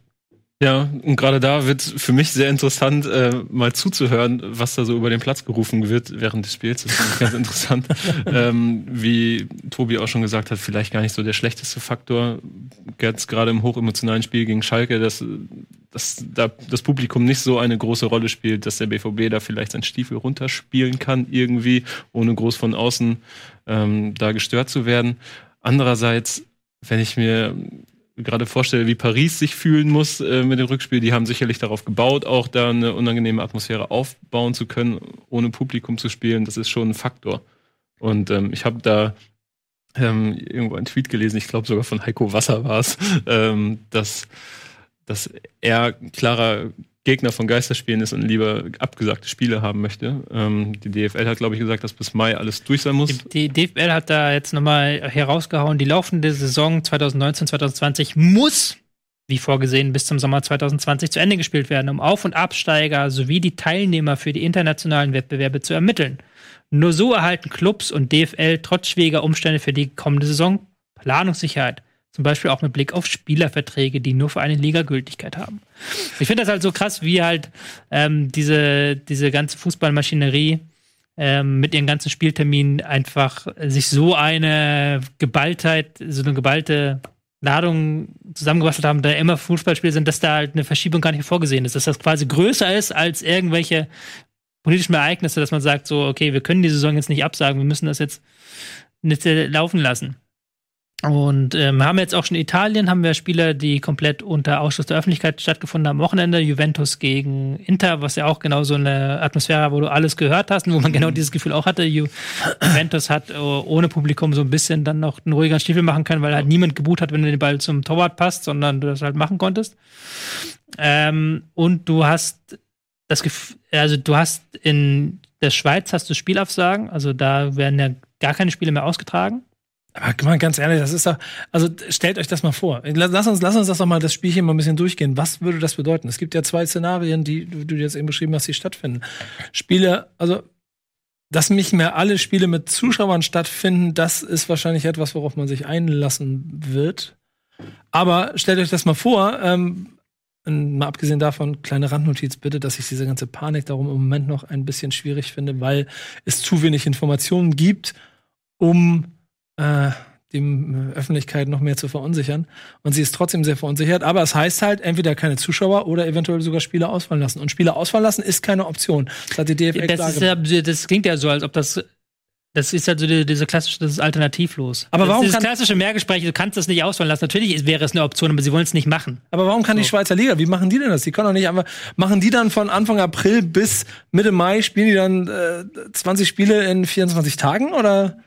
Ja, und gerade da wird für mich sehr interessant, äh, mal zuzuhören, was da so über den Platz gerufen wird während des Spiels. Das ist ganz interessant. ähm, wie Tobi auch schon gesagt hat, vielleicht gar nicht so der schlechteste Faktor. Jetzt gerade im hochemotionalen Spiel gegen Schalke, dass, dass da das Publikum nicht so eine große Rolle spielt, dass der BVB da vielleicht seinen Stiefel runterspielen kann, irgendwie, ohne groß von außen ähm, da gestört zu werden. Andererseits, wenn ich mir gerade vorstelle, wie Paris sich fühlen muss äh, mit dem Rückspiel. Die haben sicherlich darauf gebaut, auch da eine unangenehme Atmosphäre aufbauen zu können, ohne Publikum zu spielen. Das ist schon ein Faktor. Und ähm, ich habe da ähm, irgendwo einen Tweet gelesen, ich glaube sogar von Heiko Wasser war es, ähm, dass, dass er klarer Gegner von Geisterspielen ist und lieber abgesagte Spiele haben möchte. Ähm, die DFL hat, glaube ich, gesagt, dass bis Mai alles durch sein muss. Die, die DFL hat da jetzt nochmal herausgehauen, die laufende Saison 2019-2020 muss, wie vorgesehen, bis zum Sommer 2020 zu Ende gespielt werden, um Auf- und Absteiger sowie die Teilnehmer für die internationalen Wettbewerbe zu ermitteln. Nur so erhalten Clubs und DFL trotz schwieriger Umstände für die kommende Saison Planungssicherheit. Zum Beispiel auch mit Blick auf Spielerverträge, die nur für eine Liga Gültigkeit haben. Ich finde das halt so krass, wie halt ähm, diese, diese ganze Fußballmaschinerie ähm, mit ihren ganzen Spielterminen einfach sich so eine Geballtheit, so eine geballte Ladung zusammengebastelt haben, da immer Fußballspiele sind, dass da halt eine Verschiebung gar nicht vorgesehen ist, dass das quasi größer ist als irgendwelche politischen Ereignisse, dass man sagt, so, okay, wir können die Saison jetzt nicht absagen, wir müssen das jetzt nicht laufen lassen. Und ähm, haben jetzt auch schon Italien, haben wir Spieler, die komplett unter Ausschluss der Öffentlichkeit stattgefunden haben. Am Wochenende Juventus gegen Inter, was ja auch genau so eine Atmosphäre, wo du alles gehört hast und wo man genau dieses Gefühl auch hatte. Ju Juventus hat uh, ohne Publikum so ein bisschen dann noch einen ruhigeren Stiefel machen können, weil halt niemand gebucht hat, wenn du den Ball zum Torwart passt, sondern du das halt machen konntest. Ähm, und du hast das Gefühl, also du hast in der Schweiz hast du Spielabsagen, also da werden ja gar keine Spiele mehr ausgetragen. Aber mal ganz ehrlich, das ist doch, also stellt euch das mal vor. Lass uns, lass uns das doch mal, das Spielchen mal ein bisschen durchgehen. Was würde das bedeuten? Es gibt ja zwei Szenarien, die du jetzt eben beschrieben hast, die stattfinden. Spiele, also dass nicht mehr alle Spiele mit Zuschauern stattfinden, das ist wahrscheinlich etwas, worauf man sich einlassen wird. Aber stellt euch das mal vor, ähm, mal abgesehen davon, kleine Randnotiz bitte, dass ich diese ganze Panik darum im Moment noch ein bisschen schwierig finde, weil es zu wenig Informationen gibt, um äh, die äh, Öffentlichkeit noch mehr zu verunsichern. Und sie ist trotzdem sehr verunsichert. Aber es heißt halt, entweder keine Zuschauer oder eventuell sogar Spieler ausfallen lassen. Und Spieler ausfallen lassen ist keine Option. Das hat die DFL das, ja, das klingt ja so, als ob das das ist halt so die, diese klassische, das ist alternativlos. Aber warum das, dieses klassische Mehrgespräch, du kannst das nicht ausfallen lassen. Natürlich wäre es eine Option, aber sie wollen es nicht machen. Aber warum kann so. die Schweizer Liga? Wie machen die denn das? Die können doch nicht einfach. Machen die dann von Anfang April bis Mitte Mai spielen die dann äh, 20 Spiele in 24 Tagen oder?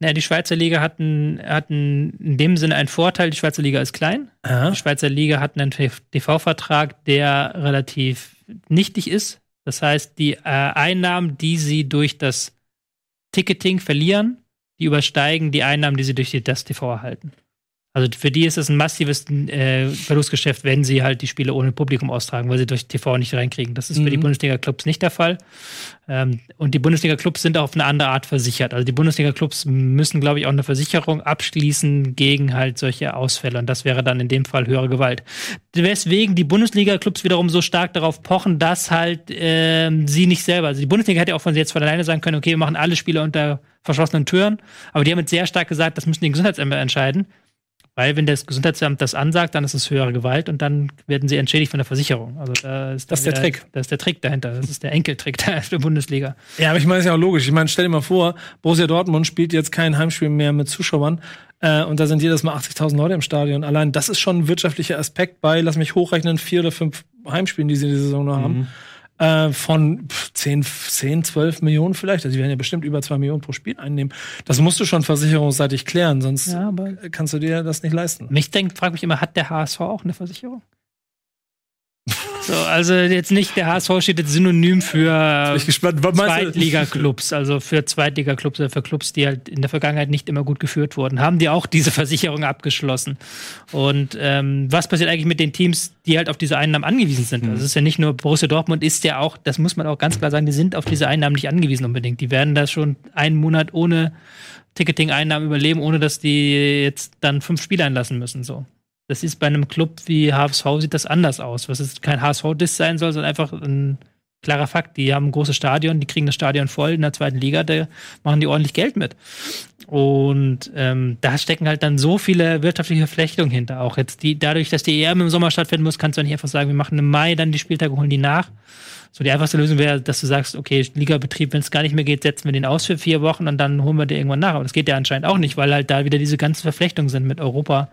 Naja, die Schweizer Liga hat, ein, hat ein, in dem Sinne einen Vorteil. Die Schweizer Liga ist klein. Aha. Die Schweizer Liga hat einen TV-Vertrag, der relativ nichtig ist. Das heißt, die äh, Einnahmen, die sie durch das Ticketing verlieren, die übersteigen die Einnahmen, die sie durch das TV erhalten. Also für die ist es ein massives äh, Verlustgeschäft, wenn sie halt die Spiele ohne Publikum austragen, weil sie durch TV nicht reinkriegen. Das ist mhm. für die mhm. Bundesliga-Clubs nicht der Fall. Ähm, und die Bundesliga-Clubs sind auch auf eine andere Art versichert. Also die Bundesliga-Clubs müssen, glaube ich, auch eine Versicherung abschließen gegen halt solche Ausfälle. Und das wäre dann in dem Fall höhere Gewalt. Weswegen die Bundesliga-Clubs wiederum so stark darauf pochen, dass halt äh, sie nicht selber, also die Bundesliga hätte auch von jetzt von alleine sagen können, okay, wir machen alle Spiele unter verschlossenen Türen. Aber die haben jetzt sehr stark gesagt, das müssen die Gesundheitsämter entscheiden. Weil wenn das Gesundheitsamt das ansagt, dann ist es höhere Gewalt und dann werden sie entschädigt von der Versicherung. Also da ist das ist der wieder, Trick. Das ist der Trick dahinter. Das ist der Enkeltrick der Bundesliga. Ja, aber ich meine, das ist ja auch logisch. Ich meine, stell dir mal vor, Borussia Dortmund spielt jetzt kein Heimspiel mehr mit Zuschauern. Äh, und da sind jedes Mal 80.000 Leute im Stadion. Allein das ist schon ein wirtschaftlicher Aspekt bei, lass mich hochrechnen, vier oder fünf Heimspielen, die sie in dieser Saison noch mhm. Äh, von 10, 10, 12 Millionen vielleicht. Also die werden ja bestimmt über 2 Millionen pro Spiel einnehmen. Das musst du schon versicherungsseitig klären, sonst ja, kannst du dir das nicht leisten. Mich denkt, frag mich immer, hat der HSV auch eine Versicherung? So, also jetzt nicht, der HSV steht jetzt synonym für Zweitliga-Clubs, also für Zweitliga-Clubs oder für Clubs, die halt in der Vergangenheit nicht immer gut geführt wurden. Haben die auch diese Versicherung abgeschlossen? Und ähm, was passiert eigentlich mit den Teams, die halt auf diese Einnahmen angewiesen sind? Mhm. Also es ist ja nicht nur Borussia Dortmund, ist ja auch, das muss man auch ganz klar sagen, die sind auf diese Einnahmen nicht angewiesen unbedingt. Die werden da schon einen Monat ohne Ticketing-Einnahmen überleben, ohne dass die jetzt dann fünf Spiele einlassen müssen. So. Das ist bei einem Club wie HSV sieht das anders aus. Was ist kein HSV-Diss sein soll, sondern einfach ein klarer Fakt. Die haben ein großes Stadion, die kriegen das Stadion voll in der zweiten Liga, da machen die ordentlich Geld mit. Und ähm, da stecken halt dann so viele wirtschaftliche Verflechtungen hinter. Auch jetzt die, dadurch, dass die EM im Sommer stattfinden muss, kannst du nicht einfach sagen, wir machen im Mai dann die Spieltage, holen die nach. So die einfachste Lösung wäre, dass du sagst, okay, Ligabetrieb, wenn es gar nicht mehr geht, setzen wir den aus für vier Wochen und dann holen wir den irgendwann nach. Aber das geht ja anscheinend auch nicht, weil halt da wieder diese ganzen Verflechtungen sind mit Europa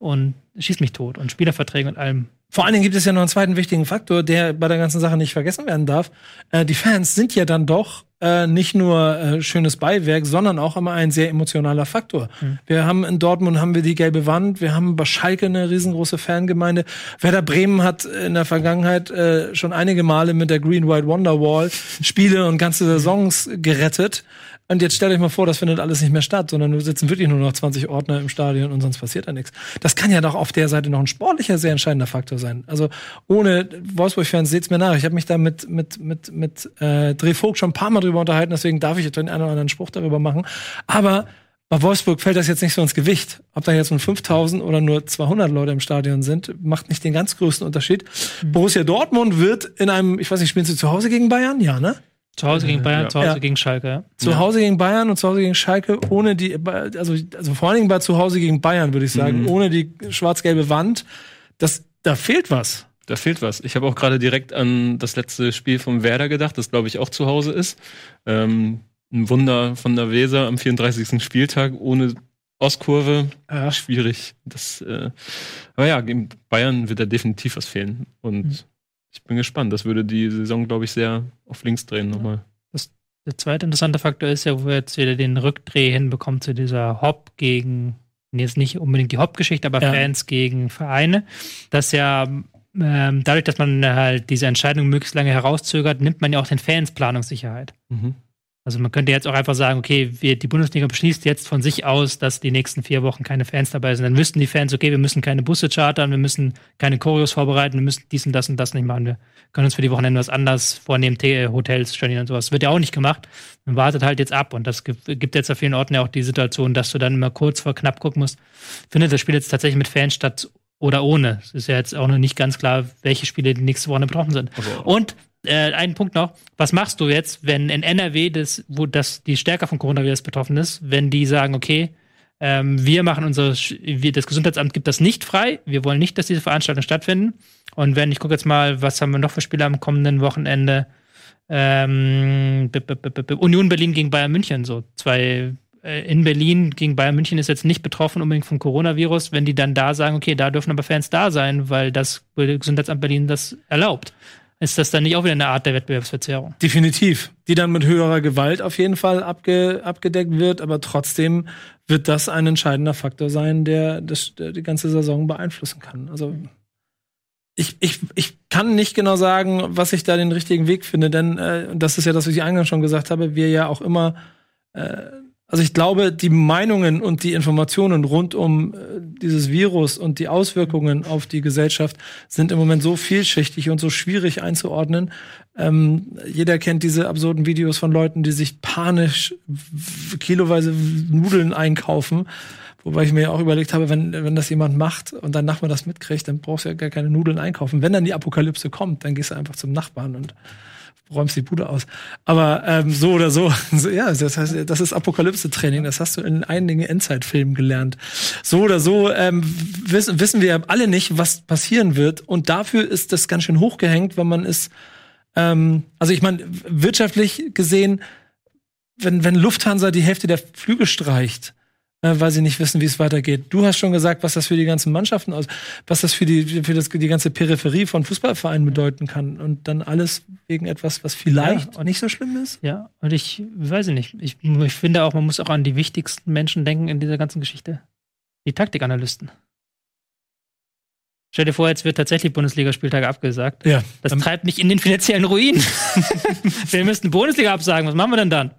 und schießt mich tot und Spielerverträge und allem. Vor allen Dingen gibt es ja noch einen zweiten wichtigen Faktor, der bei der ganzen Sache nicht vergessen werden darf. Äh, die Fans sind ja dann doch äh, nicht nur äh, schönes Beiwerk, sondern auch immer ein sehr emotionaler Faktor. Mhm. Wir haben in Dortmund haben wir die gelbe Wand, wir haben bei Schalke eine riesengroße Fangemeinde. Werder Bremen hat in der Vergangenheit äh, schon einige Male mit der Green White Wonderwall Spiele und ganze Saisons gerettet. Und jetzt stellt euch mal vor, das findet alles nicht mehr statt, sondern nur sitzen wirklich nur noch 20 Ordner im Stadion und sonst passiert da nichts. Das kann ja doch auf der Seite noch ein sportlicher, sehr entscheidender Faktor sein. Also ohne Wolfsburg-Fans, seht's mir nach. Ich habe mich da mit, mit, mit, mit äh, Dreh Vogt schon ein paar Mal drüber unterhalten, deswegen darf ich jetzt den einen oder anderen Spruch darüber machen. Aber bei Wolfsburg fällt das jetzt nicht so ins Gewicht. Ob da jetzt nur 5000 oder nur 200 Leute im Stadion sind, macht nicht den ganz größten Unterschied. Mhm. Borussia Dortmund wird in einem, ich weiß nicht, spielen sie zu Hause gegen Bayern? Ja, ne? Zu Hause gegen Bayern, ja. zu Hause ja. gegen Schalke. Ja. Zu Hause gegen Bayern und zu Hause gegen Schalke, ohne die, also, also vor allen Dingen bei zu Hause gegen Bayern, würde ich sagen, mhm. ohne die schwarz-gelbe Wand. Das, da fehlt was. Da fehlt was. Ich habe auch gerade direkt an das letzte Spiel vom Werder gedacht, das glaube ich auch zu Hause ist. Ähm, ein Wunder von der Weser am 34. Spieltag ohne Ostkurve. Ja. Schwierig. Das, äh, aber ja, gegen Bayern wird da definitiv was fehlen. Und mhm. Ich bin gespannt. Das würde die Saison, glaube ich, sehr auf links drehen nochmal. Das, der zweite interessante Faktor ist ja, wo wir jetzt wieder den Rückdreh hinbekommen zu dieser Hop gegen, jetzt nicht unbedingt die Hop-Geschichte, aber ja. Fans gegen Vereine, dass ja ähm, dadurch, dass man halt diese Entscheidung möglichst lange herauszögert, nimmt man ja auch den Fans Planungssicherheit. Mhm. Also man könnte jetzt auch einfach sagen, okay, wir, die Bundesliga beschließt jetzt von sich aus, dass die nächsten vier Wochen keine Fans dabei sind. Dann müssten die Fans, okay, wir müssen keine Busse chartern, wir müssen keine Choreos vorbereiten, wir müssen dies und das und das nicht machen. Wir können uns für die Wochenende was anders vornehmen, Hotels stornieren und sowas. Wird ja auch nicht gemacht. Man wartet halt jetzt ab und das gibt jetzt auf vielen Orten ja auch die Situation, dass du dann immer kurz vor knapp gucken musst. Findet das Spiel jetzt tatsächlich mit Fans statt oder ohne? Es ist ja jetzt auch noch nicht ganz klar, welche Spiele die nächste Woche betroffen sind. Also und äh, einen Punkt noch. Was machst du jetzt, wenn in NRW, das, wo das die stärker von Coronavirus betroffen ist, wenn die sagen, okay, ähm, wir machen unser, wir, das Gesundheitsamt gibt das nicht frei. Wir wollen nicht, dass diese Veranstaltungen stattfinden. Und wenn, ich gucke jetzt mal, was haben wir noch für Spiele am kommenden Wochenende? Ähm, Union Berlin gegen Bayern München, so zwei äh, in Berlin gegen Bayern München ist jetzt nicht betroffen unbedingt vom Coronavirus, wenn die dann da sagen, okay, da dürfen aber Fans da sein, weil das Gesundheitsamt Berlin das erlaubt ist das dann nicht auch wieder eine Art der Wettbewerbsverzerrung? Definitiv. Die dann mit höherer Gewalt auf jeden Fall abge, abgedeckt wird, aber trotzdem wird das ein entscheidender Faktor sein, der, das, der die ganze Saison beeinflussen kann. Also ich, ich, ich kann nicht genau sagen, was ich da den richtigen Weg finde, denn äh, das ist ja das, was ich eingangs schon gesagt habe, wir ja auch immer äh, also ich glaube, die Meinungen und die Informationen rund um äh, dieses Virus und die Auswirkungen auf die Gesellschaft sind im Moment so vielschichtig und so schwierig einzuordnen. Ähm, jeder kennt diese absurden Videos von Leuten, die sich panisch kiloweise Nudeln einkaufen. Wobei ich mir auch überlegt habe, wenn, wenn das jemand macht und dann Nachbar das mitkriegt, dann brauchst du ja gar keine Nudeln einkaufen. Wenn dann die Apokalypse kommt, dann gehst du einfach zum Nachbarn und räumst die Bude aus. Aber ähm, so oder so, ja, das heißt, das ist Apokalypse-Training. Das hast du in einigen Endzeitfilmen gelernt. So oder so ähm, wissen, wissen wir alle nicht, was passieren wird. Und dafür ist das ganz schön hochgehängt, wenn man ist. Ähm, also ich meine, wirtschaftlich gesehen, wenn, wenn Lufthansa die Hälfte der Flüge streicht, weil sie nicht wissen, wie es weitergeht. Du hast schon gesagt, was das für die ganzen Mannschaften aus, was das für die für das die ganze Peripherie von Fußballvereinen bedeuten kann und dann alles wegen etwas, was vielleicht ja, nicht so schlimm ist. Ja, und ich weiß nicht, ich, ich finde auch, man muss auch an die wichtigsten Menschen denken in dieser ganzen Geschichte. Die Taktikanalysten. Stell dir vor, jetzt wird tatsächlich Bundesligaspieltag abgesagt. Ja. Das treibt mich in den finanziellen Ruin. wir müssten Bundesliga absagen. Was machen wir denn dann?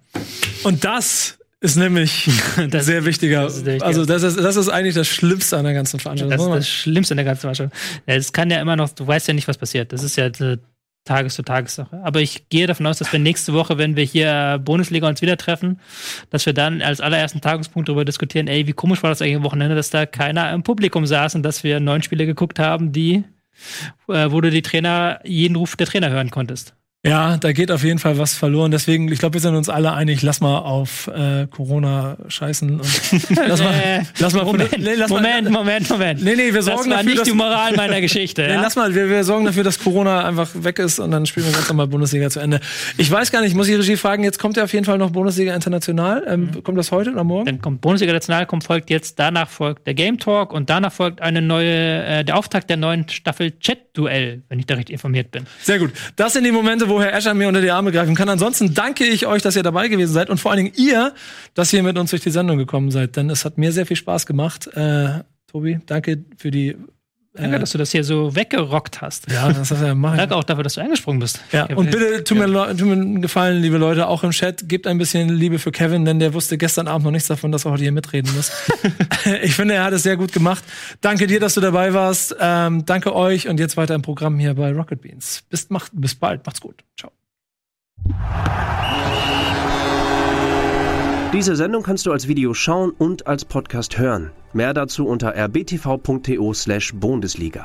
Und das ist nämlich das, sehr wichtiger. Das also das ist, das ist eigentlich das Schlimmste an der ganzen Veranstaltung. Das ist das Schlimmste an der ganzen Veranstaltung. Es kann ja immer noch, du weißt ja nicht, was passiert. Das ist ja eine Tages- zu Tagessache. Aber ich gehe davon aus, dass wir nächste Woche, wenn wir hier Bundesliga uns wieder treffen, dass wir dann als allerersten Tagespunkt darüber diskutieren, ey, wie komisch war das eigentlich am Wochenende, dass da keiner im Publikum saß und dass wir neun Spiele geguckt haben, die, äh, wo du die Trainer, jeden Ruf der Trainer hören konntest. Ja, da geht auf jeden Fall was verloren. Deswegen, ich glaube, wir sind uns alle einig, lass mal auf äh, Corona scheißen und lass mal, lass mal Moment, nee, lass Moment, mal, Moment, Moment. Nee, nee, wir sorgen das war dafür, nicht die Moral meiner Geschichte. nee, lass mal, wir, wir sorgen dafür, dass Corona einfach weg ist und dann spielen wir ganz normal Bundesliga zu Ende. Ich weiß gar nicht, muss die Regie fragen, jetzt kommt ja auf jeden Fall noch Bundesliga International. Ähm, mhm. Kommt das heute oder morgen? Dann kommt Bundesliga International, kommt, folgt jetzt, danach folgt der Game Talk und danach folgt eine neue, äh, der Auftakt der neuen Staffel Chat-Duell, wenn ich da richtig informiert bin. Sehr gut. Das sind die Momente, wo Herr Escher mir unter die Arme greifen kann. Ansonsten danke ich euch, dass ihr dabei gewesen seid und vor allen Dingen ihr, dass ihr mit uns durch die Sendung gekommen seid, denn es hat mir sehr viel Spaß gemacht. Äh, Tobi, danke für die Danke, äh, dass du das hier so weggerockt hast. Ja, das hast du ja machen. Danke auch dafür, dass du eingesprungen bist. Ja, und bitte tut mir, ja. tut mir einen Gefallen, liebe Leute, auch im Chat, gebt ein bisschen Liebe für Kevin, denn der wusste gestern Abend noch nichts davon, dass er heute hier mitreden muss. ich finde, er hat es sehr gut gemacht. Danke dir, dass du dabei warst. Ähm, danke euch und jetzt weiter im Programm hier bei Rocket Beans. Bis, macht, bis bald. Macht's gut. Ciao. Diese Sendung kannst du als Video schauen und als Podcast hören. Mehr dazu unter rbtv.to/bundesliga.